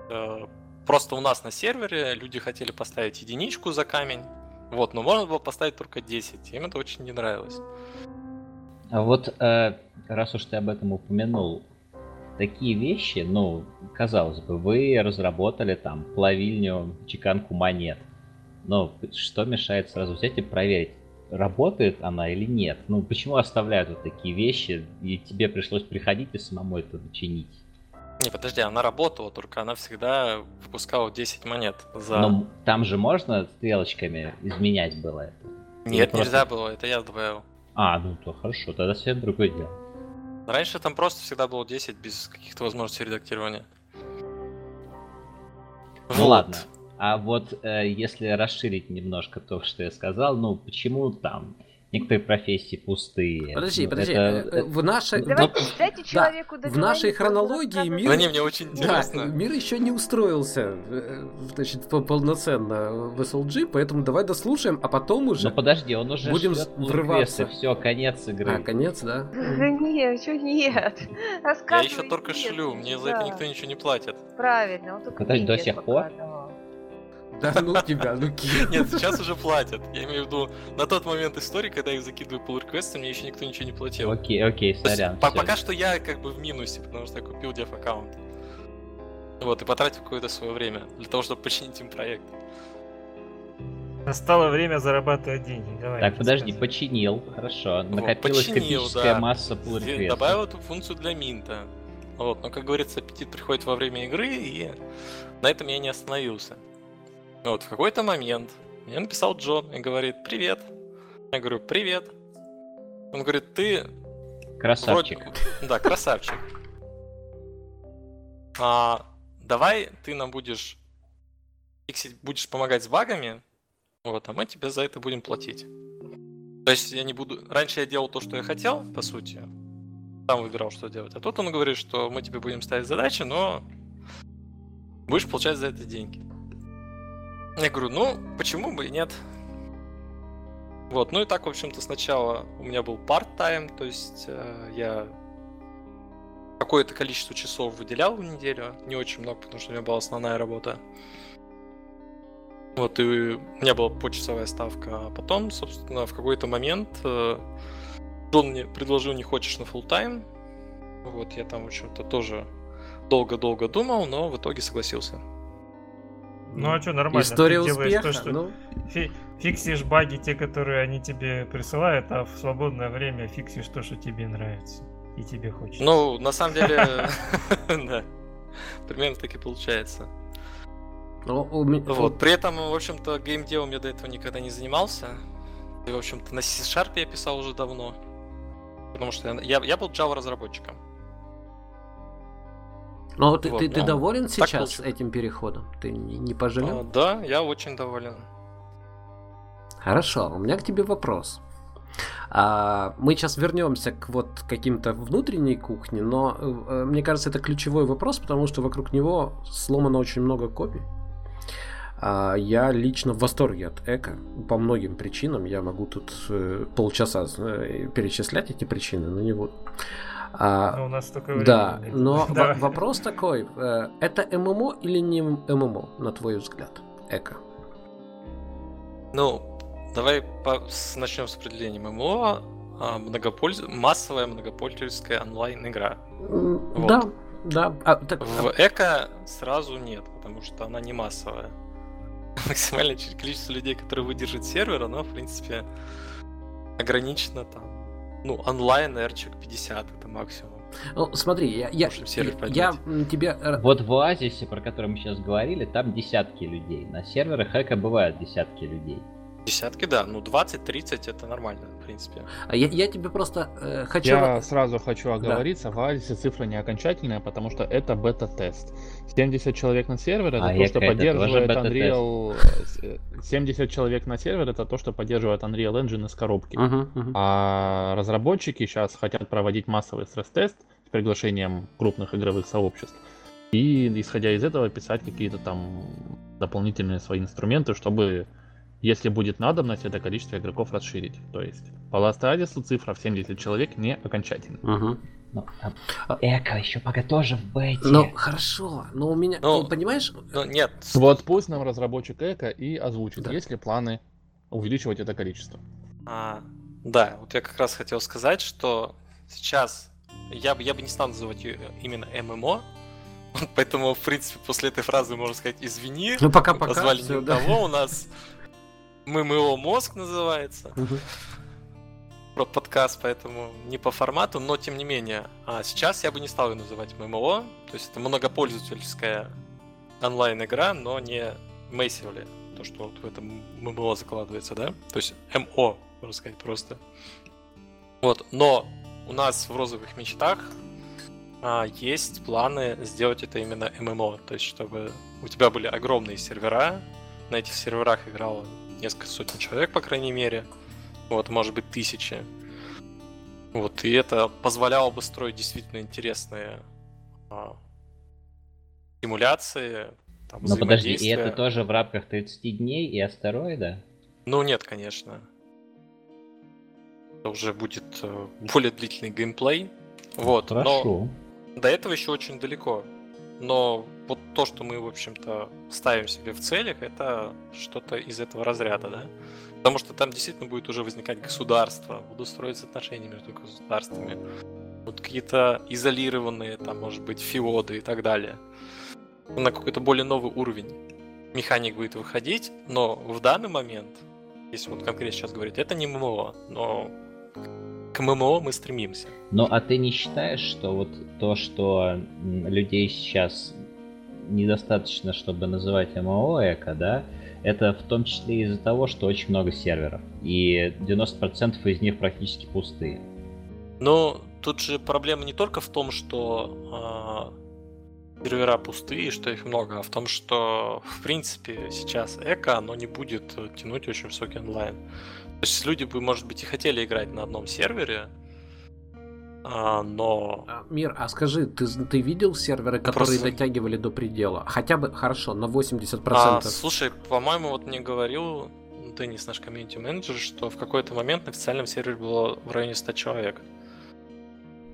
Э, просто у нас на сервере люди хотели поставить единичку за камень. Вот, но можно было поставить только 10. Им это очень не нравилось. А вот э, раз уж ты об этом упомянул, такие вещи, ну, казалось бы, вы разработали там плавильню, чеканку монет. Но что мешает сразу взять и проверить, работает она или нет? Ну, почему оставляют вот такие вещи, и тебе пришлось приходить и самому это чинить? Не, подожди, она работала, только она всегда выпускала 10 монет за... Но там же можно стрелочками изменять было это? Нет, просто... нельзя было, это я добавил. А, ну то хорошо, тогда совсем другое дело. Раньше там просто всегда было 10 без каких-то возможностей редактирования. Ну вот. ладно. А вот э, если расширить немножко то, что я сказал, ну почему там некоторые профессии пустые. Подожди, ну, подожди. Это... Э, в нашей, Давайте, дайте человеку да, в нашей хронологии мир... Не, мне очень интересно. Да, мир еще не устроился э, значит, полноценно в SLG, поэтому давай дослушаем, а потом уже... Ну подожди, он уже будем врываться. Все, конец игры. А, конец, да? Нет, что нет. Я еще только шлю, мне за это никто ничего не платит. Правильно, он только до сих пор? Да ну тебя, ну (laughs) Нет, сейчас уже платят. Я имею в виду, на тот момент истории, когда я их закидываю pull реквесты мне еще никто ничего не платил. Окей, окей, сорян. Пока что я как бы в минусе, потому что я купил деф аккаунт. Вот, и потратил какое-то свое время для того, чтобы починить им проект. Настало время зарабатывать деньги. Давай, так, подожди, сказать. починил, хорошо. Накопилась вот, починил, критическая да. масса pull реквестов. Добавил эту функцию для минта. Вот, но, как говорится, аппетит приходит во время игры, и на этом я не остановился. Вот в какой-то момент мне написал Джон и говорит, привет. Я говорю, привет. Он говорит, ты... Красавчик. Вроде... Да, красавчик. А, давай ты нам будешь фиксить, будешь помогать с багами, вот, а мы тебе за это будем платить. То есть я не буду... Раньше я делал то, что я хотел, по сути. Сам выбирал, что делать. А тут он говорит, что мы тебе будем ставить задачи, но будешь получать за это деньги. Я говорю, ну, почему бы и нет? Вот, ну и так, в общем-то, сначала у меня был part-time, то есть э, я какое-то количество часов выделял в неделю, не очень много, потому что у меня была основная работа. Вот, и у меня была почасовая ставка, а потом, собственно, в какой-то момент э, Джон мне предложил, не хочешь на full time Вот, я там, в общем-то, тоже долго-долго думал, но в итоге согласился. Ну а что, нормально. История ты успеха. То, что ну... фи- фиксишь баги, те, которые они тебе присылают, а в свободное время фиксишь то, что тебе нравится. И тебе хочется. Ну, на самом деле, (laughs) да. Примерно так и получается. Ну, вот. При этом, в общем-то, геймделом я до этого никогда не занимался. И, в общем-то, на C-Sharp я писал уже давно. Потому что я, я, я был Java разработчиком. Но ты, вот, ты, ты ну, доволен сейчас этим переходом? Ты не, не пожалел? А, да, я очень доволен. Хорошо, у меня к тебе вопрос. А, мы сейчас вернемся к вот каким-то внутренней кухне, но э, мне кажется, это ключевой вопрос, потому что вокруг него сломано очень много копий. А, я лично в восторге от эко по многим причинам. Я могу тут э, полчаса э, перечислять эти причины, но не буду. А, но у нас только Да, но да. вопрос такой: э, это ММО или не ММО, на твой взгляд, эко? Ну, Давай по... начнем с определением ММО. А, многопольз... Массовая многопользовательская онлайн-игра. Вот. Да, да. А, так... В эко сразу нет, потому что она не массовая. (laughs) Максимальное количество людей, которые выдержит сервер, оно, в принципе, ограничено там. Ну, онлайн, эрчик 50 это максимум. Ну, смотри, я, я, я тебе... Вот в Оазисе, про который мы сейчас говорили, там десятки людей. На серверах Эко бывают десятки людей. Десятки, да. Ну, 20-30 это нормально, в принципе. А я, я тебе просто э, хочу... Я сразу хочу оговориться, да. в Алисе цифра не окончательная, потому что это бета-тест. 70 человек на сервере это а то, что поддерживает Unreal... 70 э, человек на сервере это то, что поддерживает Unreal Engine из коробки. Uh-huh, uh-huh. А разработчики сейчас хотят проводить массовый стресс-тест с приглашением крупных игровых сообществ. И, исходя из этого, писать какие-то там дополнительные свои инструменты, чтобы если будет надобность, это количество игроков расширить. То есть по Last Addis цифра в 70 человек не окончательна. Угу. Ну, а, Эко еще пока тоже в бете. Ну, хорошо, но у меня, ну, ты понимаешь? Ну, нет. Вот пусть нам разработчик Эко и озвучит, да. есть ли планы увеличивать это количество. А, да, вот я как раз хотел сказать, что сейчас я, я бы не стал называть ее именно ММО, (laughs) поэтому, в принципе, после этой фразы можно сказать «извини». Ну, пока-пока. Позвали не да. того, у нас ММО мозг называется. Про подкаст, поэтому не по формату, но тем не менее. А сейчас я бы не стал ее называть ММО. То есть это многопользовательская онлайн-игра, но не massively. То, что вот в этом ММО закладывается, да? То есть МО, можно сказать, просто. Вот, но у нас в розовых мечтах а, есть планы сделать это именно ММО. То есть, чтобы у тебя были огромные сервера, на этих серверах играло несколько сотен человек, по крайней мере. Вот, может быть, тысячи. Вот, и это позволяло бы строить действительно интересные а, симуляции. Там, ну подожди, и это тоже в рамках 30 дней и астероида? Ну нет, конечно. Это уже будет э, более длительный геймплей. Вот, Хорошо. но до этого еще очень далеко. Но вот то, что мы, в общем-то, ставим себе в целях, это что-то из этого разряда, да? Потому что там действительно будет уже возникать государство, будут строиться отношения между государствами, вот какие-то изолированные, там, может быть, фиоды и так далее. На какой-то более новый уровень механик будет выходить, но в данный момент, если вот конкретно сейчас говорить, это не ММО, но к ММО мы стремимся. Ну, а ты не считаешь, что вот то, что людей сейчас недостаточно, чтобы называть ММО эко, да, это в том числе из-за того, что очень много серверов, и 90% из них практически пустые. Ну, тут же проблема не только в том, что э, сервера пустые, что их много, а в том, что, в принципе, сейчас эко, оно не будет тянуть очень высокий онлайн. То есть люди бы, может быть, и хотели играть на одном сервере, а, но... А, Мир, а скажи, ты, ты видел серверы, которые Просто... дотягивали до предела? Хотя бы, хорошо, на 80%. А, слушай, по-моему, вот мне говорил Денис, наш комьюнити-менеджер, что в какой-то момент на официальном сервере было в районе 100 человек.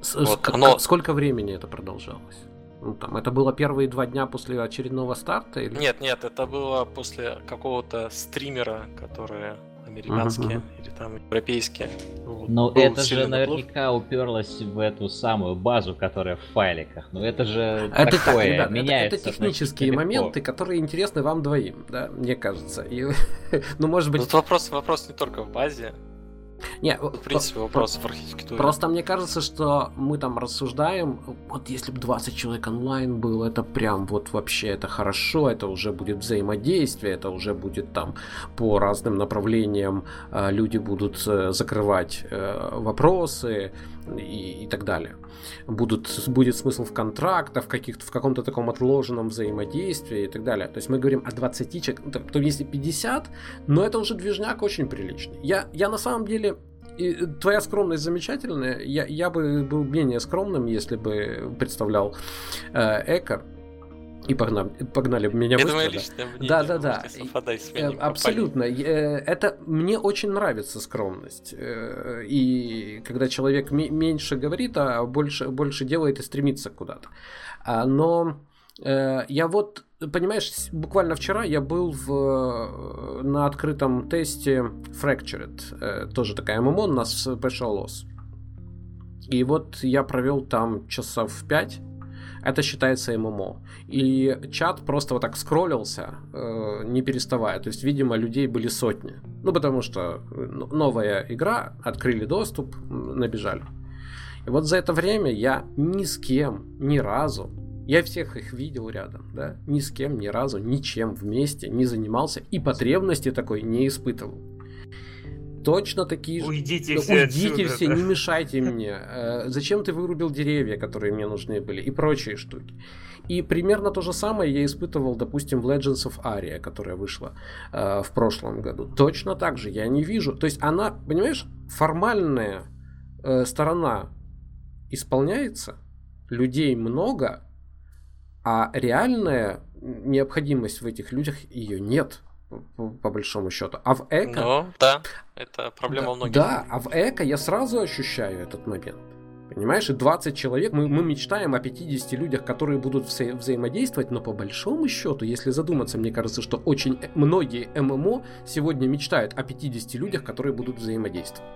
С вот, оно... Сколько времени это продолжалось? Ну, там, это было первые два дня после очередного старта? Или... Нет, нет, это было после какого-то стримера, который американские uh-huh. или там европейские. Вот. Ну это же наверняка плохо. уперлось в эту самую базу, которая в файликах. Ну это же это такое, так, ребят, меняется. Это, это технические моменты, которые интересны вам двоим, да, мне кажется. И, (laughs) ну может быть. Тут вопрос, вопрос не только в базе. Не, в принципе, вопрос в архитектуре. Просто мне кажется, что мы там рассуждаем, вот если бы 20 человек онлайн было, это прям вот вообще это хорошо, это уже будет взаимодействие, это уже будет там по разным направлениям э, люди будут э, закрывать э, вопросы и, и так далее. Будут, будет смысл в контрактах, в, каких-то, в каком-то таком отложенном взаимодействии и так далее. То есть мы говорим о 20 человек, то, если 50, но это уже движняк очень приличный. Я, я на самом деле и твоя скромность замечательная. Я, я бы был менее скромным, если бы представлял э, Экар. И погнали, погнали меня думаю, личное мнение. Да, да, да. Э, абсолютно. Э, это мне очень нравится скромность. Э, и когда человек меньше говорит, а больше, больше делает и стремится куда-то. А, но я вот, понимаешь, буквально вчера я был в, на открытом тесте Fractured, тоже такая ММО, у нас Special Loss. И вот я провел там часов 5 это считается ММО. И чат просто вот так скроллился, э, не переставая. То есть, видимо, людей были сотни. Ну, потому что э, новая игра, открыли доступ, набежали. И вот за это время я ни с кем, ни разу, я всех их видел рядом, да, ни с кем, ни разу, ничем вместе не занимался и потребности такой не испытывал точно такие же. Уйдите все Уйдите отсюда, все, да. не мешайте мне. Э, зачем ты вырубил деревья, которые мне нужны были? И прочие штуки. И примерно то же самое я испытывал, допустим, в Legends of Aria, которая вышла э, в прошлом году. Точно так же я не вижу. То есть она, понимаешь, формальная э, сторона исполняется, людей много, а реальная необходимость в этих людях ее нет по, по большому счету. А в эко... Ну, да, это проблема да, многих. Да, а в эко я сразу ощущаю этот момент. Понимаешь, и 20 человек, мы, мы мечтаем о 50 людях, которые будут вза- взаимодействовать, но по большому счету, если задуматься, мне кажется, что очень многие ММО сегодня мечтают о 50 людях, которые будут взаимодействовать.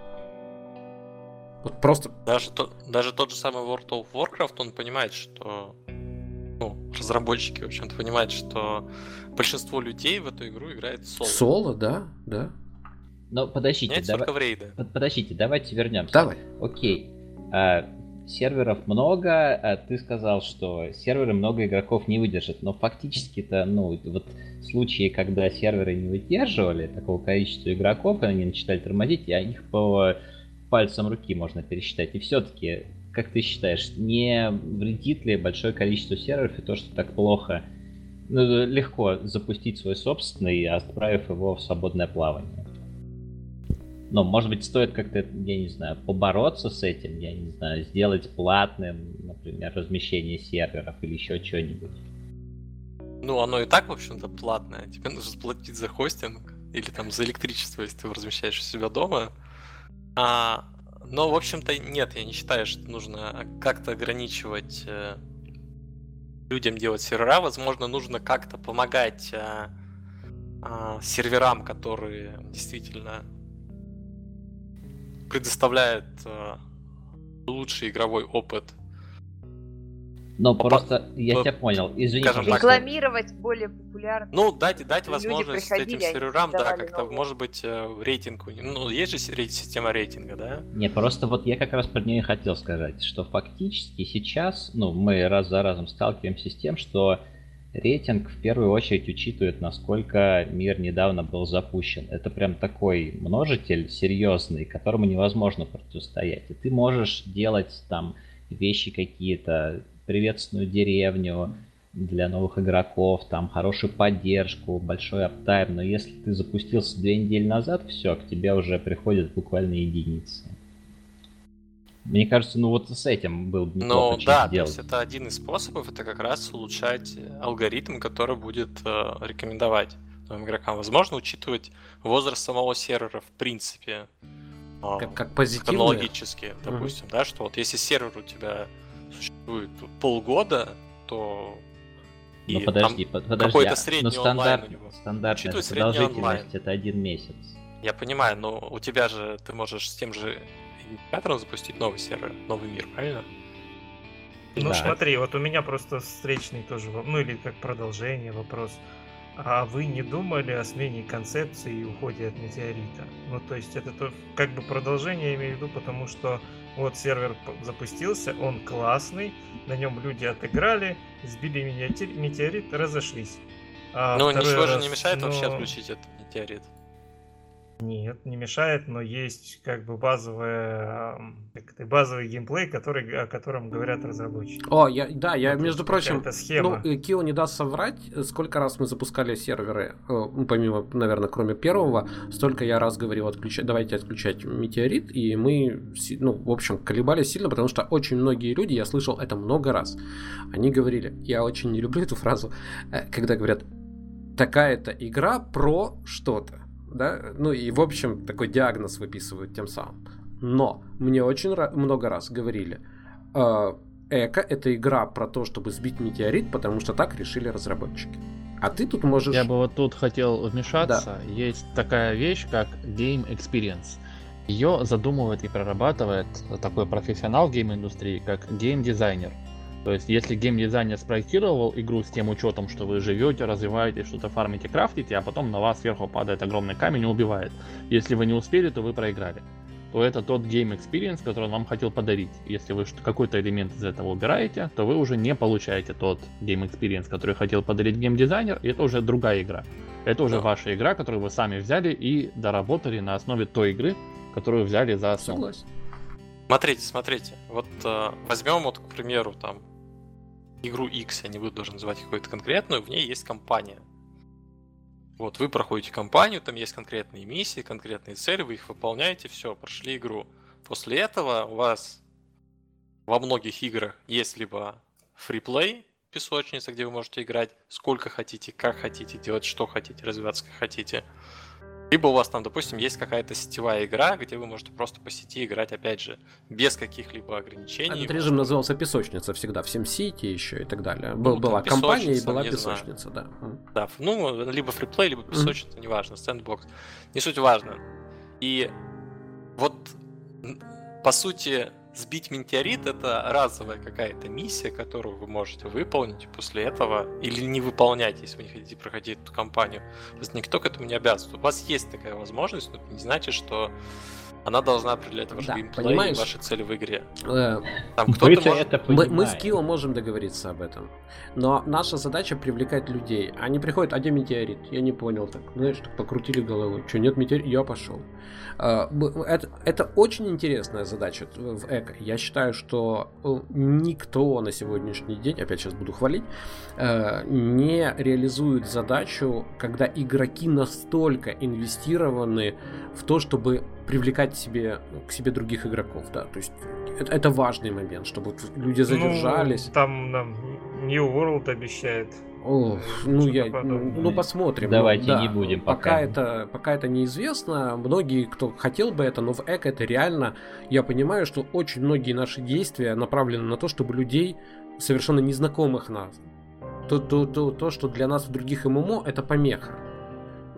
Вот просто... Даже, то, даже тот же самый World of Warcraft, он понимает, что ну, разработчики, в общем-то, понимают, что большинство людей в эту игру играет соло. Соло, да, да. Но подождите, Нет, давай... в рейды. Подождите, давайте вернемся. Давай. Окей. А, серверов много, а ты сказал, что серверы много игроков не выдержат, но фактически-то, ну, вот случаи, когда серверы не выдерживали такого количества игроков, они начинали тормозить, и их по пальцам руки можно пересчитать. И все-таки как ты считаешь, не вредит ли большое количество серверов и то, что так плохо, ну, легко запустить свой собственный, отправив его в свободное плавание? Ну, может быть, стоит как-то, я не знаю, побороться с этим, я не знаю, сделать платным, например, размещение серверов или еще что-нибудь. Ну, оно и так, в общем-то, платное. Тебе нужно платить за хостинг или там за электричество, если ты размещаешь у себя дома. А но, в общем-то, нет, я не считаю, что нужно как-то ограничивать э, людям делать сервера. Возможно, нужно как-то помогать э, э, серверам, которые действительно предоставляют э, лучший игровой опыт но по, просто я по, тебя понял. Извини, скажем так, рекламировать более популярно. Ну, дать, дать возможность этим серверам, да, как-то, может быть, э, рейтинг. Ну, есть же система рейтинга, да? Не, просто вот я как раз про нее хотел сказать, что фактически сейчас, ну, мы раз за разом сталкиваемся с тем, что рейтинг в первую очередь учитывает, насколько мир недавно был запущен. Это прям такой множитель серьезный, которому невозможно противостоять. И ты можешь делать там вещи какие-то приветственную деревню для новых игроков, там хорошую поддержку, большой аптайм, но если ты запустился две недели назад, все, к тебе уже приходят буквально единицы. Мне кажется, ну вот с этим был бы Ну да, то есть это один из способов, это как раз улучшать алгоритм, который будет э, рекомендовать новым игрокам. Возможно, учитывать возраст самого сервера в принципе. Э, как, как позитивно. Хронологически, допустим, mm-hmm. да, что вот если сервер у тебя существует полгода, то ну подожди, подожди, какой-то средний ну, стандарт, онлайн у него. Стандартная продолжительность онлайн. это один месяц. Я понимаю, но у тебя же ты можешь с тем же индикатором запустить новый сервер, новый мир, правильно? Ну да. смотри, вот у меня просто встречный тоже, ну или как продолжение вопрос. а вы не думали о смене концепции и уходе от метеорита? Ну, то есть это то, как бы продолжение, я имею в виду, потому что вот сервер запустился, он классный, на нем люди отыграли, сбили метеорит, разошлись. А ну, ничего раз, же не мешает но... вообще отключить этот метеорит. Нет, не мешает, но есть как бы базовая, как это, базовый геймплей, который, о котором говорят разработчики. О, я, да, я, вот между прочим, схема. ну, Кио не даст соврать, сколько раз мы запускали серверы, ну, помимо, наверное, кроме первого, столько я раз говорил, отключать, давайте отключать метеорит, и мы, ну, в общем, колебались сильно, потому что очень многие люди, я слышал это много раз, они говорили, я очень не люблю эту фразу, э, когда говорят, такая-то игра про что-то да, ну и в общем такой диагноз выписывают тем самым. Но мне очень много раз говорили, э, Эко это игра про то, чтобы сбить метеорит, потому что так решили разработчики. А ты тут можешь... Я бы вот тут хотел вмешаться. Да. Есть такая вещь, как Game Experience. Ее задумывает и прорабатывает такой профессионал гейм-индустрии, как гейм-дизайнер. То есть, если геймдизайнер спроектировал игру с тем учетом, что вы живете, развиваете, что-то фармите, крафтите, а потом на вас сверху падает огромный камень и убивает. Если вы не успели, то вы проиграли. То это тот game experience, который он вам хотел подарить. Если вы какой-то элемент из этого убираете, то вы уже не получаете тот game experience, который хотел подарить геймдизайнер, и это уже другая игра. Это уже да. ваша игра, которую вы сами взяли и доработали на основе той игры, которую взяли за основу. Согласен. Смотрите, смотрите. Вот э, возьмем вот, к примеру, там игру X, я не буду даже называть какую-то конкретную, в ней есть компания. Вот, вы проходите кампанию, там есть конкретные миссии, конкретные цели, вы их выполняете, все, прошли игру. После этого у вас во многих играх есть либо фриплей, песочница, где вы можете играть сколько хотите, как хотите, делать что хотите, развиваться как хотите. Либо у вас там, допустим, есть какая-то сетевая игра, где вы можете просто по сети играть, опять же, без каких-либо ограничений. Этот режим назывался песочница всегда, в SimCity еще и так далее. Был, ну, была компания и была песочница, знаю. да. Да, ну, либо фриплей, либо песочница, mm-hmm. неважно, сэндбокс. Не суть важно. И вот, по сути, Сбить метеорит это разовая какая-то миссия, которую вы можете выполнить после этого или не выполнять, если вы не хотите проходить эту кампанию. То есть никто к этому не обязан. У вас есть такая возможность, но это не значит, что она должна определять ваш да, геймплей и ваши цели в игре. Э, Там кто-то может... это мы, мы с Кио можем договориться об этом. Но наша задача привлекать людей. Они приходят, а где метеорит? Я не понял. Так, знаешь, так покрутили головой. Что, нет метеорита? Я пошел. Э, это, это очень интересная задача в эко. Я считаю, что э, никто на сегодняшний день, опять сейчас буду хвалить, не реализует задачу, когда игроки настолько инвестированы в то, чтобы привлекать себе, к себе других игроков, да, то есть это, это важный момент, чтобы люди задержались. Ну, там нам New World обещает. О, ну я, ну, ну посмотрим. Давайте ну, да, не будем пока. Пока это, пока это неизвестно. Многие, кто хотел бы это, но в эко это реально. Я понимаю, что очень многие наши действия направлены на то, чтобы людей совершенно незнакомых нас. То, то, то, то, что для нас в других ММО это помеха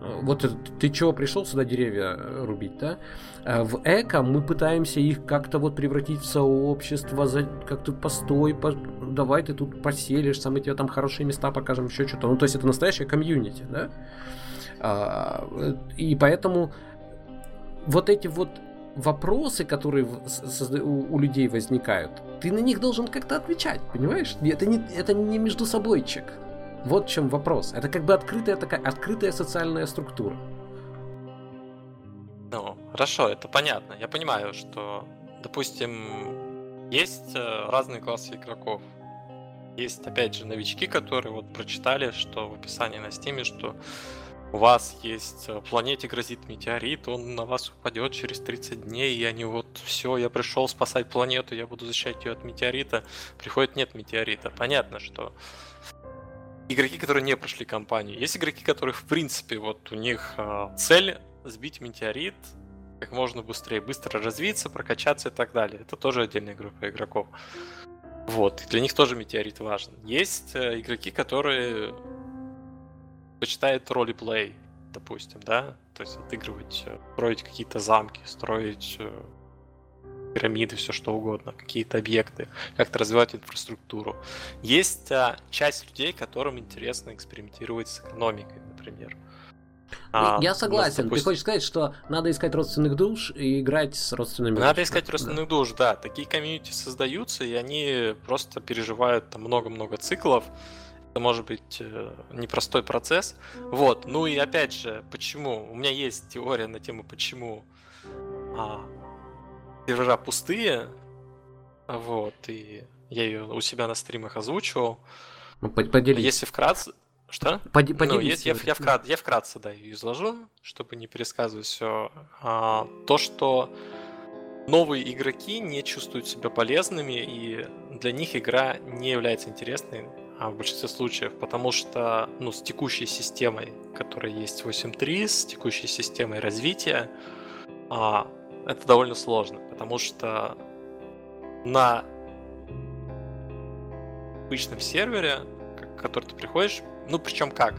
вот ты чего пришел сюда деревья э, рубить, да? А в эко мы пытаемся их как-то вот превратить в сообщество, за, как-то постой, по, давай ты тут поселишься, мы тебе там хорошие места покажем, еще что-то. Ну, то есть это настоящее комьюнити, да? А, и поэтому вот эти вот вопросы, которые у, людей возникают, ты на них должен как-то отвечать, понимаешь? Это не, это не между собойчик. Вот в чем вопрос. Это как бы открытая такая открытая социальная структура. Ну, хорошо, это понятно. Я понимаю, что, допустим, есть э, разные классы игроков. Есть, опять же, новички, которые вот прочитали, что в описании на стиме, что у вас есть э, планете грозит метеорит, он на вас упадет через 30 дней, и они вот все, я пришел спасать планету, я буду защищать ее от метеорита. Приходит нет метеорита. Понятно, что игроки, которые не прошли кампанию. Есть игроки, которые, в принципе, вот у них э, цель сбить метеорит как можно быстрее, быстро развиться, прокачаться и так далее. Это тоже отдельная группа игроков. Вот, для них тоже метеорит важен. Есть э, игроки, которые почитают ролеплей, допустим, да, то есть отыгрывать, э, строить какие-то замки, строить э, пирамиды, все что угодно, какие-то объекты, как-то развивать инфраструктуру. Есть а, часть людей, которым интересно экспериментировать с экономикой, например. А, Я согласен. Допустим... Ты хочешь сказать, что надо искать родственных душ и играть с родственными Надо душами. искать родственных да. душ, да. Такие комьюнити создаются, и они просто переживают там много-много циклов. Это может быть э, непростой процесс. Вот. Ну и опять же, почему? У меня есть теория на тему, почему а, сервера пустые. Вот. И я ее у себя на стримах озвучивал. Ну, поделись. Если вкратце, что? Поди, ну, я, я, я, вкрат, я вкратце, да, ее изложу, чтобы не пересказывать все. А, то, что новые игроки не чувствуют себя полезными, и для них игра не является интересной а в большинстве случаев, потому что ну, с текущей системой, которая есть 8.3, с текущей системой развития, а, это довольно сложно, потому что на обычном сервере, который ты приходишь, ну, причем как?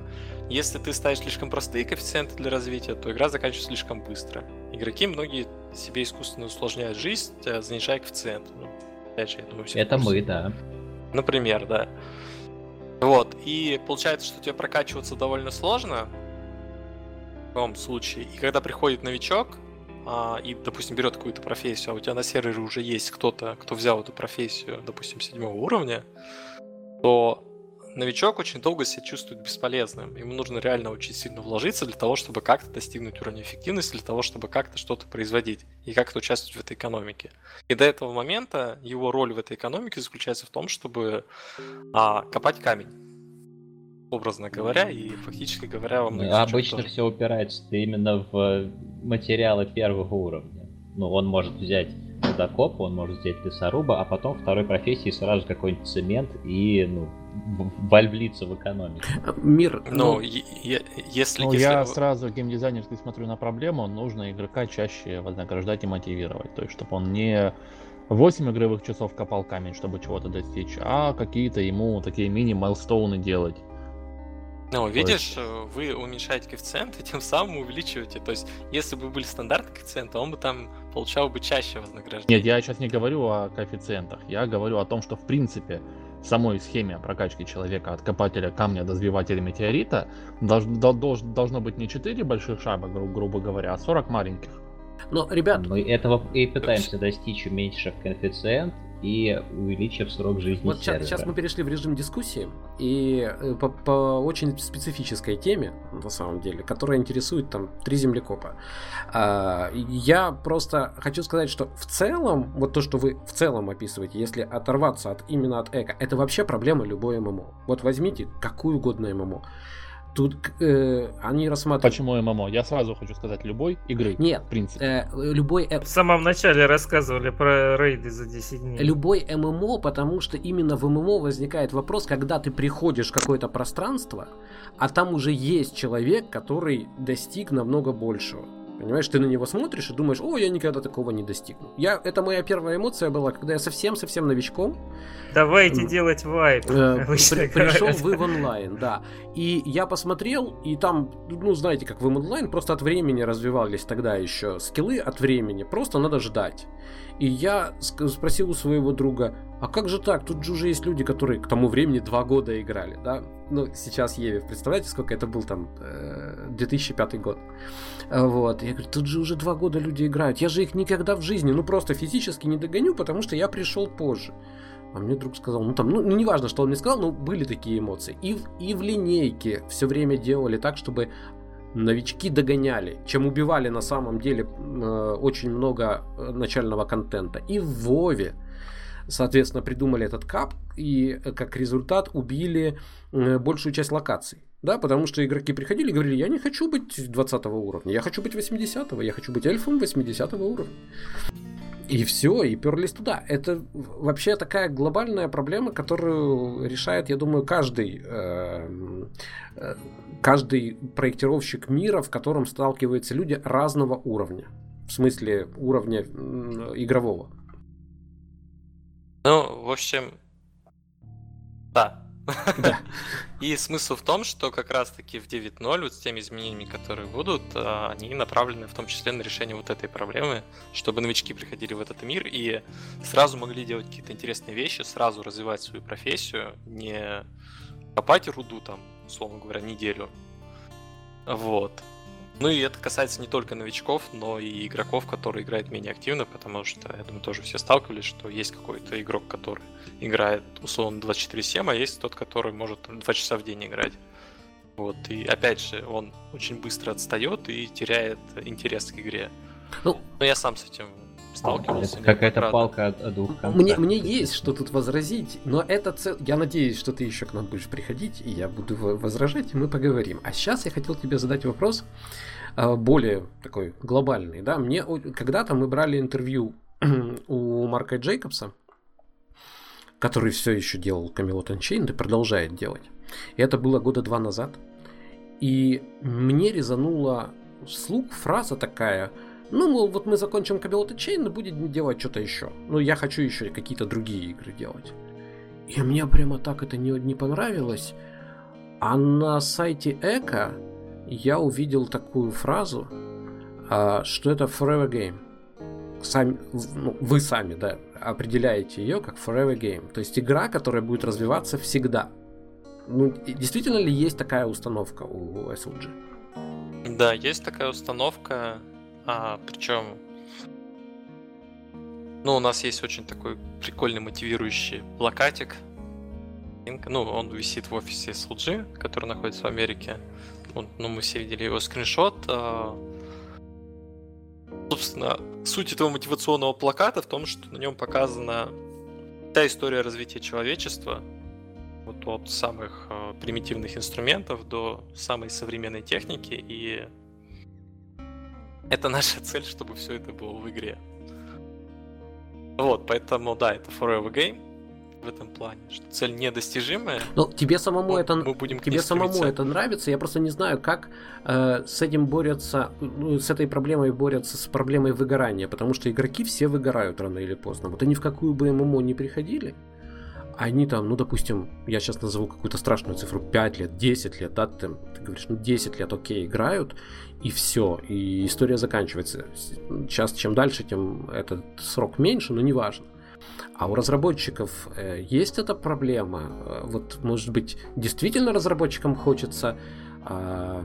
Если ты ставишь слишком простые коэффициенты для развития, то игра заканчивается слишком быстро. Игроки многие себе искусственно усложняют жизнь, э, занижая коэффициент. Ну, опять же, я думаю, все Это мы, да. Например, да. Вот, и получается, что тебе прокачиваться довольно сложно в любом случае. И когда приходит новичок, а, и, допустим, берет какую-то профессию, а у тебя на сервере уже есть кто-то, кто взял эту профессию, допустим, седьмого уровня, то новичок очень долго себя чувствует бесполезным. Ему нужно реально очень сильно вложиться для того, чтобы как-то достигнуть уровня эффективности, для того, чтобы как-то что-то производить и как-то участвовать в этой экономике. И до этого момента его роль в этой экономике заключается в том, чтобы а, копать камень образно говоря, и фактически говоря, во многих Обычно все упирается именно в материалы первого уровня. Ну, он может взять водокопа, он может взять лесоруба, а потом второй профессии сразу какой-нибудь цемент и ну, вальвлиться в экономику. Мир. Ну, ну если, ну, если... я сразу геймдизайнерский смотрю на проблему, нужно игрока чаще вознаграждать и мотивировать. То есть, чтобы он не 8 игровых часов копал камень, чтобы чего-то достичь, а какие-то ему такие мини-майлстоуны делать. Ну, видишь, есть... Э, вы уменьшаете коэффициент и тем самым увеличиваете. То есть, если бы были стандартные коэффициенты, он бы там получал бы чаще вознаграждение. Нет, я сейчас не говорю о коэффициентах. Я говорю о том, что в принципе в самой схеме прокачки человека от копателя камня до сбивателя метеорита долж, долж, должно быть не 4 больших шага, гру, грубо говоря, а 40 маленьких. Но, ребят... Мы этого и пытаемся достичь, уменьшив коэффициент и увеличив срок жизни Вот сервера. сейчас мы перешли в режим дискуссии, и э, по, по очень специфической теме, на самом деле, которая интересует там три землекопа. А, я просто хочу сказать, что в целом, вот то, что вы в целом описываете, если оторваться от именно от эко, это вообще проблема любой ММО. Вот возьмите какую угодно ММО. Тут э, они рассматривают... Почему ММО? Я сразу хочу сказать, любой игры. Нет, в принципе. Э, любой... В самом начале рассказывали про рейды за 10 дней. Любой ММО, потому что именно в ММО возникает вопрос, когда ты приходишь в какое-то пространство, а там уже есть человек, который достиг намного большего. Понимаешь, ты на него смотришь и думаешь, о, я никогда такого не достигну. Я, это моя первая эмоция была, когда я совсем-совсем новичком. Давайте делать вайп. Э, (laughs) при, пришел в EVE онлайн, да. И я посмотрел, и там, ну, знаете, как в EVE онлайн, просто от времени развивались тогда еще скиллы от времени. Просто надо ждать. И я спросил у своего друга, а как же так? Тут же уже есть люди, которые к тому времени два года играли, да? Ну, сейчас Еве, представляете, сколько это был там 2005 э, год. Вот. Я говорю, тут же уже два года люди играют. Я же их никогда в жизни, ну, просто физически не догоню, потому что я пришел позже. А мне друг сказал, ну там, ну, ну неважно, что он мне сказал, но были такие эмоции. И, и в линейке все время делали так, чтобы новички догоняли, чем убивали на самом деле э, очень много э, начального контента. И в Вове, соответственно, придумали этот кап и э, как результат убили э, большую часть локаций. Да, потому что игроки приходили и говорили, я не хочу быть 20 уровня, я хочу быть 80 я хочу быть эльфом 80 уровня. И все, и перлись туда. Это вообще такая глобальная проблема, которую решает, я думаю, каждый, э, э, каждый проектировщик мира, в котором сталкиваются люди разного уровня. В смысле уровня игрового. Ну, в общем, да, И смысл в том, что как раз-таки в 9.0 вот с теми изменениями, которые будут, а, они направлены в том числе на решение вот этой проблемы, чтобы новички приходили в этот мир и сразу могли делать какие-то интересные вещи, сразу развивать свою профессию, не копать руду там, условно говоря, неделю. Вот. Ну и это касается не только новичков, но и игроков, которые играют менее активно, потому что, я думаю, тоже все сталкивались, что есть какой-то игрок, который играет условно 24-7, а есть тот, который может 2 часа в день играть. Вот, и опять же, он очень быстро отстает и теряет интерес к игре. Ну, но я сам с этим сталкивался. Какая-то палка от двух концов. Мне, мне есть что тут возразить, но это цел... Я надеюсь, что ты еще к нам будешь приходить, и я буду возражать, и мы поговорим. А сейчас я хотел тебе задать вопрос э, более такой глобальный. Да? Мне когда-то мы брали интервью (clears throat) у Марка Джейкобса, который все еще делал Camelot Unchained и продолжает делать. И это было года два назад. И мне резанула вслух фраза такая – ну, мол, вот мы закончим Chain, и будем делать что-то еще. Ну, я хочу еще какие-то другие игры делать. И мне прямо так это не, не понравилось. А на сайте Эко я увидел такую фразу, а, что это Forever Game. Сами, ну, вы сами, да, определяете ее как Forever Game. То есть игра, которая будет развиваться всегда. Ну, действительно ли есть такая установка у SLG? Да, есть такая установка. А, причем, ну, у нас есть очень такой прикольный мотивирующий плакатик. Ну, он висит в офисе SLG, который находится в Америке. Ну, ну мы все видели его скриншот. А, собственно, суть этого мотивационного плаката в том, что на нем показана вся история развития человечества, вот от самых э, примитивных инструментов до самой современной техники и это наша цель, чтобы все это было в игре. Вот, поэтому, да, это Forever Game в этом плане, что цель недостижимая. Ну, тебе самому это мы будем тебе самому это нравится. Я просто не знаю, как э, с этим борются, ну, с этой проблемой борются с проблемой выгорания, потому что игроки все выгорают рано или поздно. Вот они в какую бы ММО не приходили, они там, ну, допустим, я сейчас назову какую-то страшную цифру, 5 лет, 10 лет, да, ты, ты говоришь, ну, 10 лет, окей, играют, и все, и история заканчивается. Сейчас, чем дальше, тем этот срок меньше, но неважно. А у разработчиков э, есть эта проблема? Э, вот, может быть, действительно разработчикам хочется э,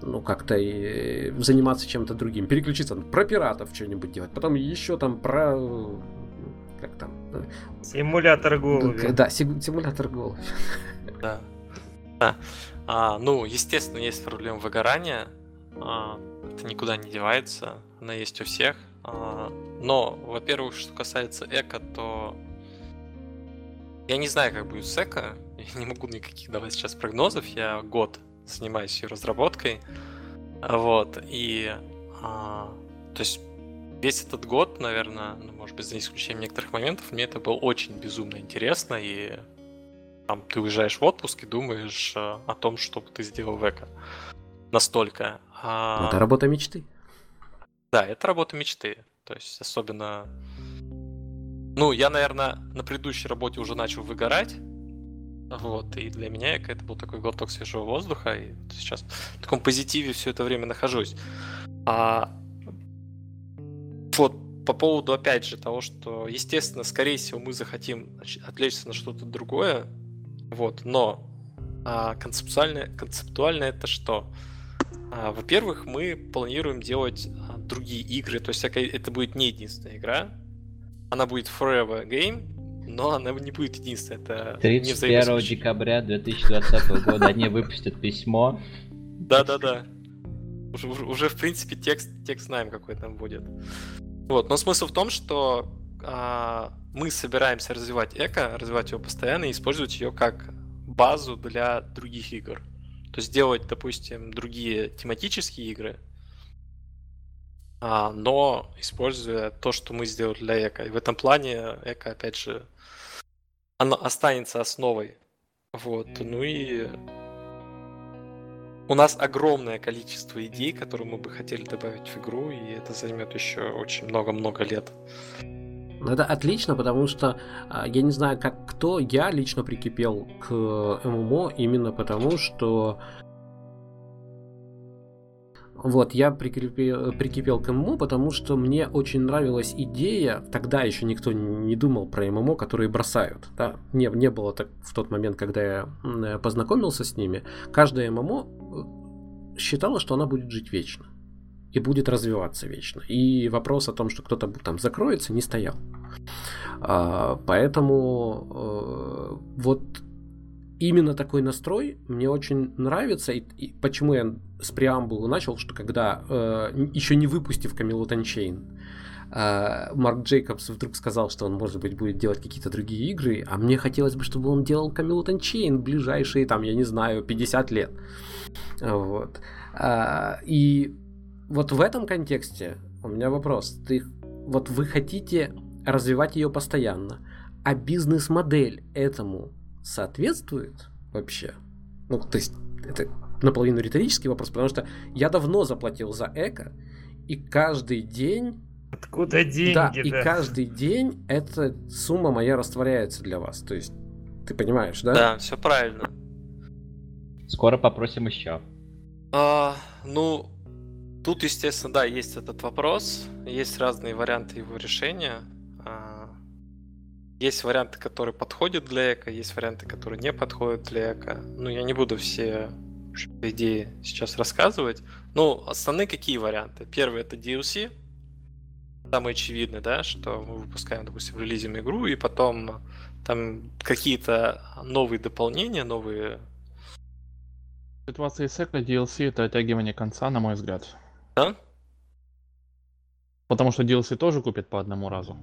ну, как-то и заниматься чем-то другим, переключиться про пиратов что-нибудь делать, потом еще там про как там? Симулятор голубя. Да, симулятор голубя. Да. да. А, ну, естественно, есть проблема выгорания. А, это никуда не девается. Она есть у всех. А, но, во-первых, что касается эко, то я не знаю, как будет с эко. (laughs) Я не могу никаких давать сейчас прогнозов. Я год занимаюсь ее разработкой. Вот. И а, то есть весь этот год, наверное, ну, может быть, за исключением некоторых моментов, мне это было очень безумно интересно, и там ты уезжаешь в отпуск и думаешь э, о том, что ты сделал в эко. Настолько. А... Это работа мечты. Да, это работа мечты. То есть, особенно... Ну, я, наверное, на предыдущей работе уже начал выгорать. Вот, и для меня это был такой глоток свежего воздуха, и сейчас в таком позитиве все это время нахожусь. А вот, по поводу, опять же, того, что, естественно, скорее всего, мы захотим отвлечься на что-то другое, вот, но а, концептуально, концептуально это что? А, во-первых, мы планируем делать а, другие игры, то есть это будет не единственная игра, она будет Forever Game, но она не будет единственной. Это 31 декабря 2020 года они выпустят письмо. Да-да-да. Уже, уже, в принципе, текст, текст знаем, какой там будет. Вот, но смысл в том, что а, мы собираемся развивать эко, развивать его постоянно и использовать ее как базу для других игр. То есть делать, допустим, другие тематические игры, а, но используя то, что мы сделали для эко. И в этом плане эко, опять же, оно останется основой. Вот. Ну и у нас огромное количество идей, которые мы бы хотели добавить в игру, и это займет еще очень много-много лет. Это отлично, потому что а, я не знаю, как кто, я лично прикипел к ММО именно потому, что вот, я прикрепил, прикипел к ММО, потому что мне очень нравилась идея, тогда еще никто не думал про ММО, которые бросают. Да? Не, не было так в тот момент, когда я э, познакомился с ними. Каждая MMO э, считала, что она будет жить вечно и будет развиваться вечно. И вопрос о том, что кто-то там закроется, не стоял. А, поэтому э, вот именно такой настрой мне очень нравится. И, и почему я с преамбулы начал, что когда, э, еще не выпустив Camelot Unchained, э, Марк Джейкобс вдруг сказал, что он, может быть, будет делать какие-то другие игры, а мне хотелось бы, чтобы он делал Camelot Unchained ближайшие, там, я не знаю, 50 лет. Вот. А, и вот в этом контексте у меня вопрос. Ты, вот вы хотите развивать ее постоянно, а бизнес-модель этому соответствует вообще? Ну, то есть, это наполовину риторический вопрос, потому что я давно заплатил за эко, и каждый день... Откуда деньги? Да, да, и каждый день эта сумма моя растворяется для вас. То есть, ты понимаешь, да? Да, все правильно. Скоро попросим еще. А, ну, тут, естественно, да, есть этот вопрос. Есть разные варианты его решения. Есть варианты, которые подходят для эко, есть варианты, которые не подходят для эко. Ну, я не буду все идеи сейчас рассказывать. Ну, основные какие варианты? Первый это DLC. Самый очевидный, да, что мы выпускаем, допустим, релизим игру, и потом там какие-то новые дополнения, новые... Ситуация с эко DLC это оттягивание конца, на мой взгляд. Да? Потому что DLC тоже купят по одному разу.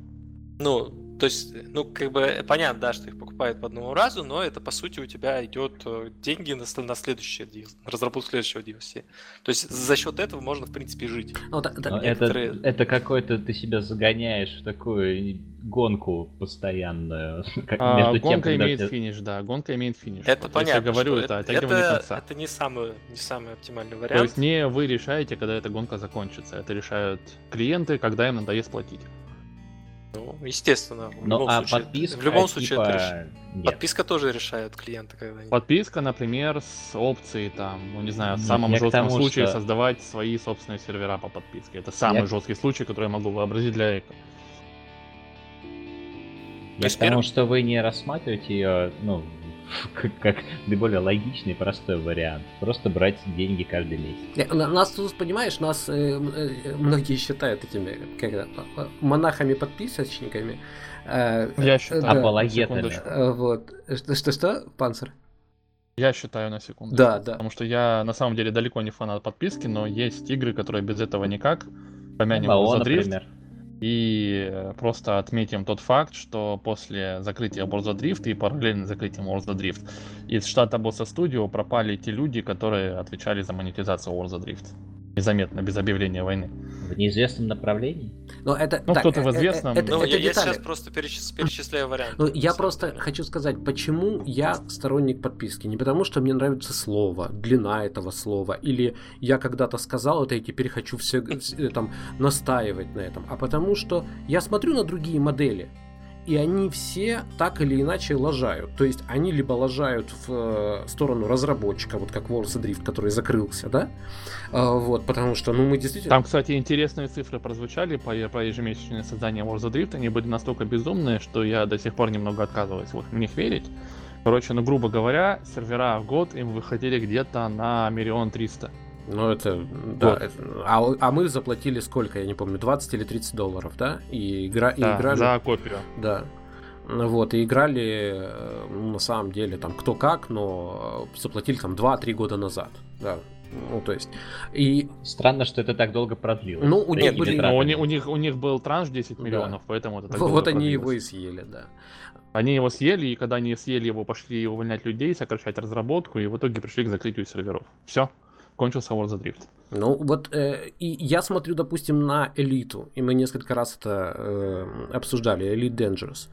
Ну, то есть, ну, как бы понятно, да, что их покупают по одному разу, но это, по сути, у тебя идет э, деньги на, на следующее на разработку следующего DLC. То есть за счет этого можно, в принципе, жить. Ну, да, да. Некоторые... Это, это какой-то ты себя загоняешь в такую гонку постоянную. (laughs) а, между гонка тем, имеет тебя... финиш, да, гонка имеет финиш. Это вот, понятно. Я говорю, это это, конца. Это не самый, не самый оптимальный вариант. То есть не вы решаете, когда эта гонка закончится. Это решают клиенты, когда им надоест платить. Ну, естественно. В ну, любом а случае, подписка, в любом случае типа... это реш... Подписка тоже решают клиенты когда Подписка, например, с опцией там, ну не знаю, в самом жестком тому, случае что... создавать свои собственные сервера по подписке. Это самый я... жесткий случай, который я могу вообразить для эко. Я к тому, что вы не рассматриваете ее, ну, как, как наиболее логичный, простой вариант. Просто брать деньги каждый месяц. Нас тут, понимаешь, нас э, э, многие считают этими как это, монахами-подписочниками. Э, Я считаю. Да, Апологетами. Э, вот. Что-что, Панцер? Я считаю на секунду. Да, да. Потому что я на самом деле далеко не фанат подписки, но есть игры, которые без этого никак. Помянем Баллон, например. И э, просто отметим тот факт, что после закрытия of Drift и параллельно закрытием of Drift из штата Босса Studio пропали те люди, которые отвечали за монетизацию of Drift незаметно, без объявления войны. В неизвестном направлении? Но это, ну, кто-то в э, э, известном. Это, ну, это, я, я сейчас просто перечис, перечисляю варианты. Ну, я просто хочу сказать, почему я сторонник подписки. Не потому, что мне нравится слово, длина этого слова, или я когда-то сказал это и теперь хочу все э, там настаивать на этом, а потому что я смотрю на другие модели, и они все так или иначе лажают. То есть они либо лажают в э, сторону разработчика, вот как World of Drift, который закрылся, да, э, вот, потому что, ну, мы действительно... Там, кстати, интересные цифры прозвучали по, по ежемесячное создание World of Drift, они были настолько безумные, что я до сих пор немного отказываюсь в них верить. Короче, ну, грубо говоря, сервера в год им выходили где-то на миллион триста. Ну, это, да. Вот. Это, а, а мы заплатили сколько, я не помню, 20 или 30 долларов, да? И, игра, да, и играли... за копию. Да. Вот, и играли, ну, на самом деле, там, кто как, но заплатили там 2-3 года назад, да. Ну, то есть, и... Странно, что это так долго продлилось. Ну, у них были... Но у, них, у, них, у них был транш 10 миллионов, да. поэтому это так Вот, вот они его и съели, да. Они его съели, и когда они съели его, пошли увольнять людей, сокращать разработку, и в итоге пришли к закрытию серверов. Все кончился War of Drift. Ну, вот э, и я смотрю, допустим, на элиту, и мы несколько раз это э, обсуждали, Elite Dangerous.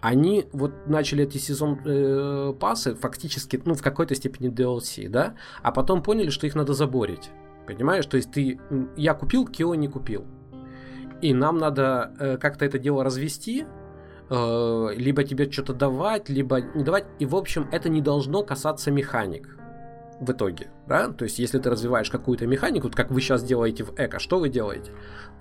Они вот начали эти сезон э, пасы фактически, ну, в какой-то степени DLC, да, а потом поняли, что их надо заборить. Понимаешь? То есть ты, я купил, Кио не купил. и нам надо э, как-то это дело развести, э, либо тебе что-то давать, либо не давать. И, в общем, это не должно касаться механик в итоге, да? То есть, если ты развиваешь какую-то механику, как вы сейчас делаете в эко, что вы делаете?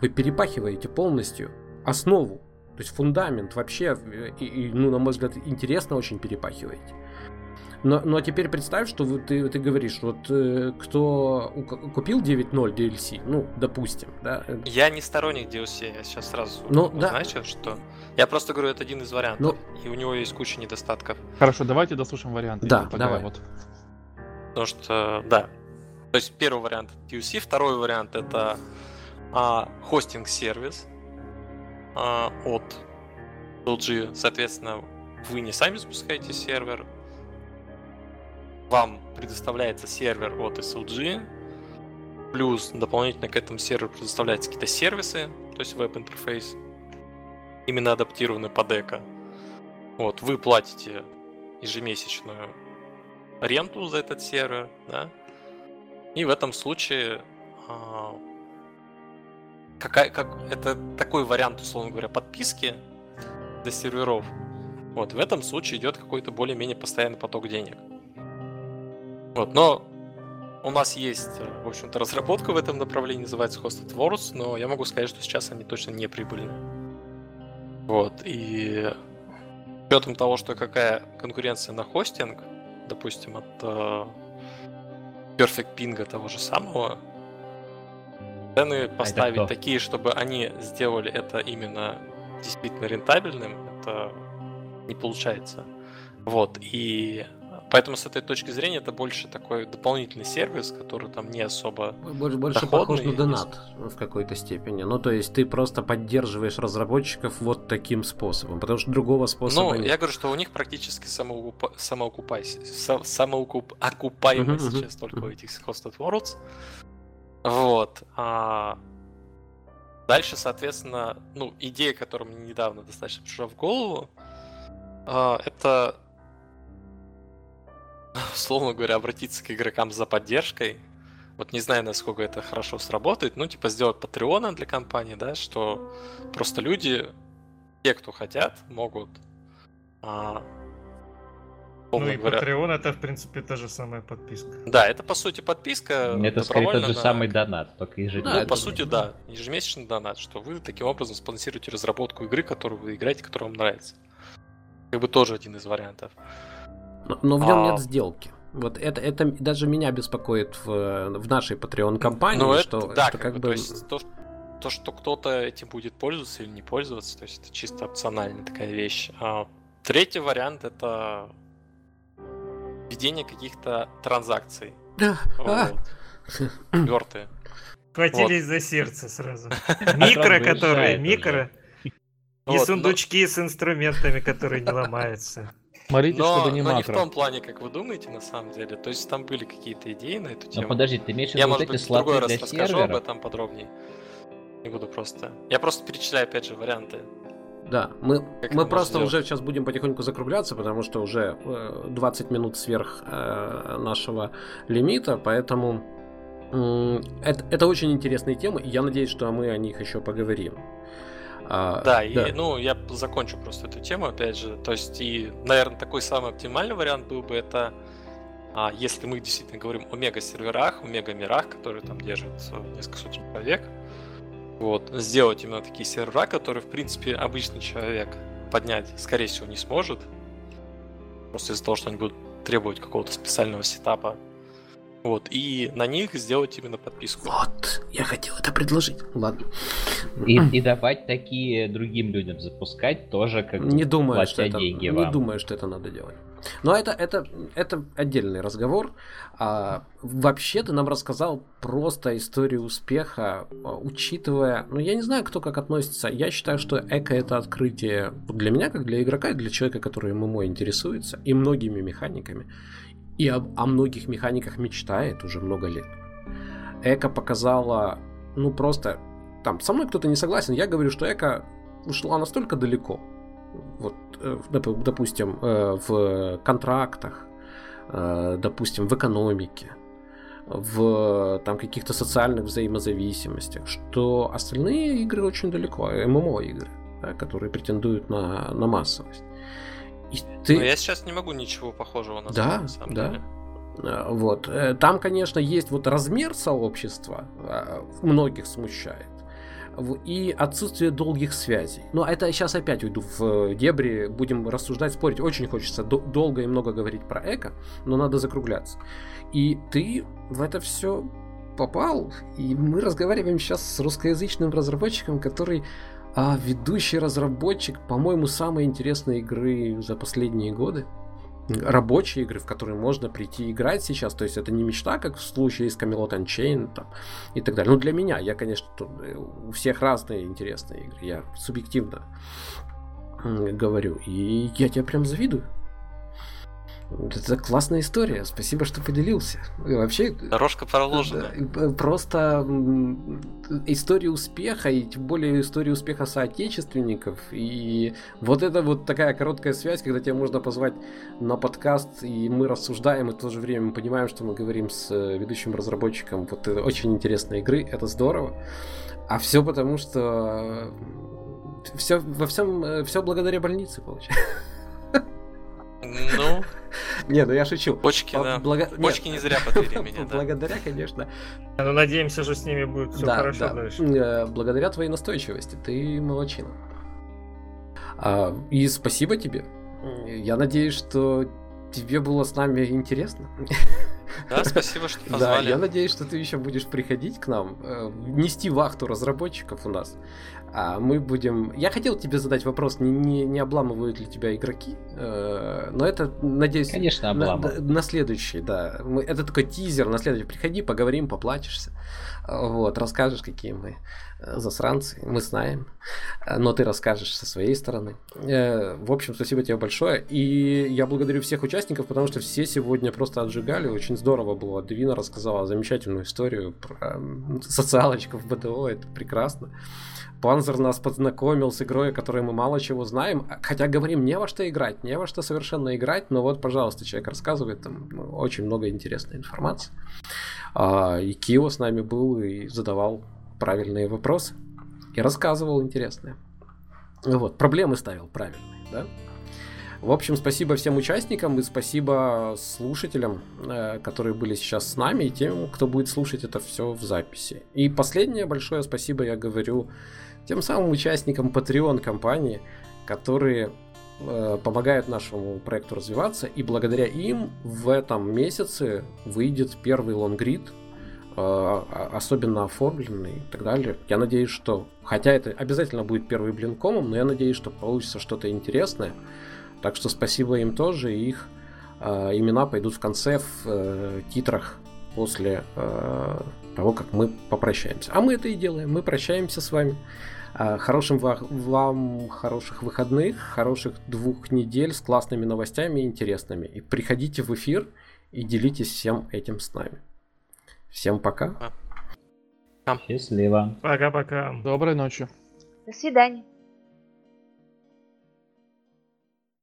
Вы перепахиваете полностью основу, то есть фундамент вообще, и, и ну, на мой взгляд, интересно очень перепахиваете. Но, но теперь представь, что вы, ты, ты говоришь, вот э, кто купил 9.0 DLC, ну, допустим, да? Я не сторонник DLC, я сейчас сразу ну, узначу, да. что... Я просто говорю, это один из вариантов, ну, и у него есть куча недостатков. Хорошо, давайте дослушаем варианты. Да, давай. Вот. Потому что, да. То есть первый вариант DLC, второй вариант это а, хостинг-сервис а, от LG. Соответственно, вы не сами запускаете сервер, вам предоставляется сервер от SLG, плюс дополнительно к этому серверу предоставляются какие-то сервисы, то есть веб-интерфейс, именно адаптированный под эко. Вот, вы платите ежемесячную ренту за этот сервер, да, и в этом случае а, какая, как, это такой вариант, условно говоря, подписки для серверов. Вот, в этом случае идет какой-то более-менее постоянный поток денег. Вот, но у нас есть, в общем-то, разработка в этом направлении, называется Hosted Wars, но я могу сказать, что сейчас они точно не прибыльны. Вот, и с учетом того, что какая конкуренция на хостинг, допустим, от uh, Perfect Ping того же самого, цены поставить а такие, чтобы они сделали это именно действительно рентабельным, это не получается. Вот, и Поэтому с этой точки зрения это больше такой дополнительный сервис, который там не особо Больше, больше похож на донат в какой-то степени. Ну, то есть ты просто поддерживаешь разработчиков вот таким способом, потому что другого способа Ну, нет. я говорю, что у них практически самоукупа... самоокупай... самоокуп... окупаемость uh-huh, сейчас uh-huh. только у этих Hosted Worlds. Вот. А... Дальше, соответственно, ну, идея, которая мне недавно достаточно пришла в голову, а, это (laughs) условно говоря, обратиться к игрокам за поддержкой. Вот не знаю, насколько это хорошо сработает, ну, типа сделать патреона для компании, да, что просто люди, те, кто хотят, могут а, ну и говоря... Patreon это, в принципе, та же самая подписка. Да, это по сути подписка. Это скорее тот же на... самый донат, только ежемесячный. Ну, по сути, да, ежемесячный донат, что вы таким образом спонсируете разработку игры, которую вы играете, которая вам нравится. Как бы тоже один из вариантов. Но, но в нем а... нет сделки. Вот это, это даже меня беспокоит в, в нашей Patreon компании, ну, что, это, да, что как, бы... То, есть, то, то, что кто-то этим будет пользоваться или не пользоваться, то есть это чисто опциональная такая вещь. А третий вариант это введение каких-то транзакций. Да. Вот. Мертвые. Хватились вот. за сердце сразу. (laughs) Микро, которые, микро. И сундучки с инструментами, которые не ломаются. Смотрите, но, чтобы не но макро. не в том плане, как вы думаете, на самом деле. То есть там были какие-то идеи на эту тему. Но подожди, ты имеешь в виду Я, вот может быть, в другой раз расскажу об этом подробнее. Не буду просто. Я просто перечисляю, опять же, варианты. Да, мы, мы просто сделать? уже сейчас будем потихоньку закругляться, потому что уже э, 20 минут сверх э, нашего лимита, поэтому э, это, это очень интересные темы, и я надеюсь, что мы о них еще поговорим. А, да, да, и ну я закончу просто эту тему, опять же. То есть, и, наверное, такой самый оптимальный вариант был бы это, а, если мы действительно говорим о мега-серверах, о мега-мирах, которые там держат несколько сотен человек, вот, сделать именно такие сервера, которые, в принципе, обычный человек поднять, скорее всего, не сможет. Просто из-за того, что они будут требовать какого-то специального сетапа вот, и на них сделать именно подписку. Вот, я хотел это предложить. Ладно. И, и давать такие другим людям запускать тоже как не думаю, что это, деньги Не думаю, что это надо делать. Но это, это, это отдельный разговор. А, вообще ты нам рассказал просто историю успеха, а, учитывая... Ну, я не знаю, кто как относится. Я считаю, что эко это открытие для меня, как для игрока, и для человека, который ММО интересуется, и многими механиками и об, о многих механиках мечтает уже много лет. Эко показала, ну просто, там, со мной кто-то не согласен, я говорю, что Эко ушла настолько далеко, вот, э, допустим, э, в контрактах, э, допустим, в экономике, в там каких-то социальных взаимозависимостях, что остальные игры очень далеко, ММО игры, да, которые претендуют на, на массовость. И ты... Но я сейчас не могу ничего похожего назвать, да, на самом да. деле. А, вот. Э, там, конечно, есть вот размер сообщества, а, многих смущает и отсутствие долгих связей. Но это сейчас опять уйду в дебри, будем рассуждать, спорить. Очень хочется долго и много говорить про эко, но надо закругляться. И ты в это все попал, и мы разговариваем сейчас с русскоязычным разработчиком, который а, ведущий разработчик, по-моему, самой интересной игры за последние годы рабочие игры, в которые можно прийти играть сейчас. То есть это не мечта, как в случае с Camelot Unchained там, и так далее. Ну, для меня, я, конечно, э, у всех разные интересные игры. Я субъективно говорю. И я тебе прям завидую. Это классная история. Спасибо, что поделился. И вообще... Дорожка проложена. Просто история успеха, и тем более история успеха соотечественников. И вот это вот такая короткая связь, когда тебя можно позвать на подкаст, и мы рассуждаем, и в то же время мы понимаем, что мы говорим с э, ведущим разработчиком вот очень интересной игры. Это здорово. А все потому, что все во всем э, все благодаря больнице получается. Ну, не, ну я шучу. Почки, да. Блага... Почки не зря подвели (laughs) меня, да. Благодаря, конечно. Ну, надеемся, что с ними будет все хорошо дальше. Э, благодаря твоей настойчивости. Ты молочина. А, и спасибо тебе. Я надеюсь, что тебе было с нами интересно. Да, спасибо, что (laughs) позвали. Да, я надеюсь, что ты еще будешь приходить к нам, э, нести вахту разработчиков у нас. А мы будем... Я хотел тебе задать вопрос, не, не, не обламывают ли тебя игроки, э, но это, надеюсь... Конечно, обламывают. На, на следующий, да. Мы, это такой тизер, на следующий. Приходи, поговорим, поплачешься. Вот, расскажешь, какие мы э, засранцы, мы знаем. Но ты расскажешь со своей стороны. Э, в общем, спасибо тебе большое. И я благодарю всех участников, потому что все сегодня просто отжигали. Очень здорово было. Двина рассказала замечательную историю про социалочку в БДО. Это прекрасно. Панзер нас познакомил с игрой, о которой мы мало чего знаем, хотя говорим не во что играть, не во что совершенно играть, но вот, пожалуйста, человек рассказывает, там ну, очень много интересной информации. А, и Кио с нами был и задавал правильные вопросы, и рассказывал интересные. Вот, проблемы ставил правильные, да? В общем, спасибо всем участникам и спасибо слушателям, э, которые были сейчас с нами, и тем, кто будет слушать это все в записи. И последнее большое спасибо я говорю тем самым участникам Patreon компании, которые э, помогают нашему проекту развиваться, и благодаря им в этом месяце выйдет первый лонгрид, э, особенно оформленный и так далее. Я надеюсь, что, хотя это обязательно будет первый блинкомом, но я надеюсь, что получится что-то интересное. Так что спасибо им тоже, и их э, имена пойдут в конце в э, титрах после э, того, как мы попрощаемся. А мы это и делаем, мы прощаемся с вами. А, хорошим вам хороших выходных, хороших двух недель с классными новостями и интересными. И приходите в эфир и делитесь всем этим с нами. Всем пока. Счастливо. Пока-пока. Доброй ночи. До свидания.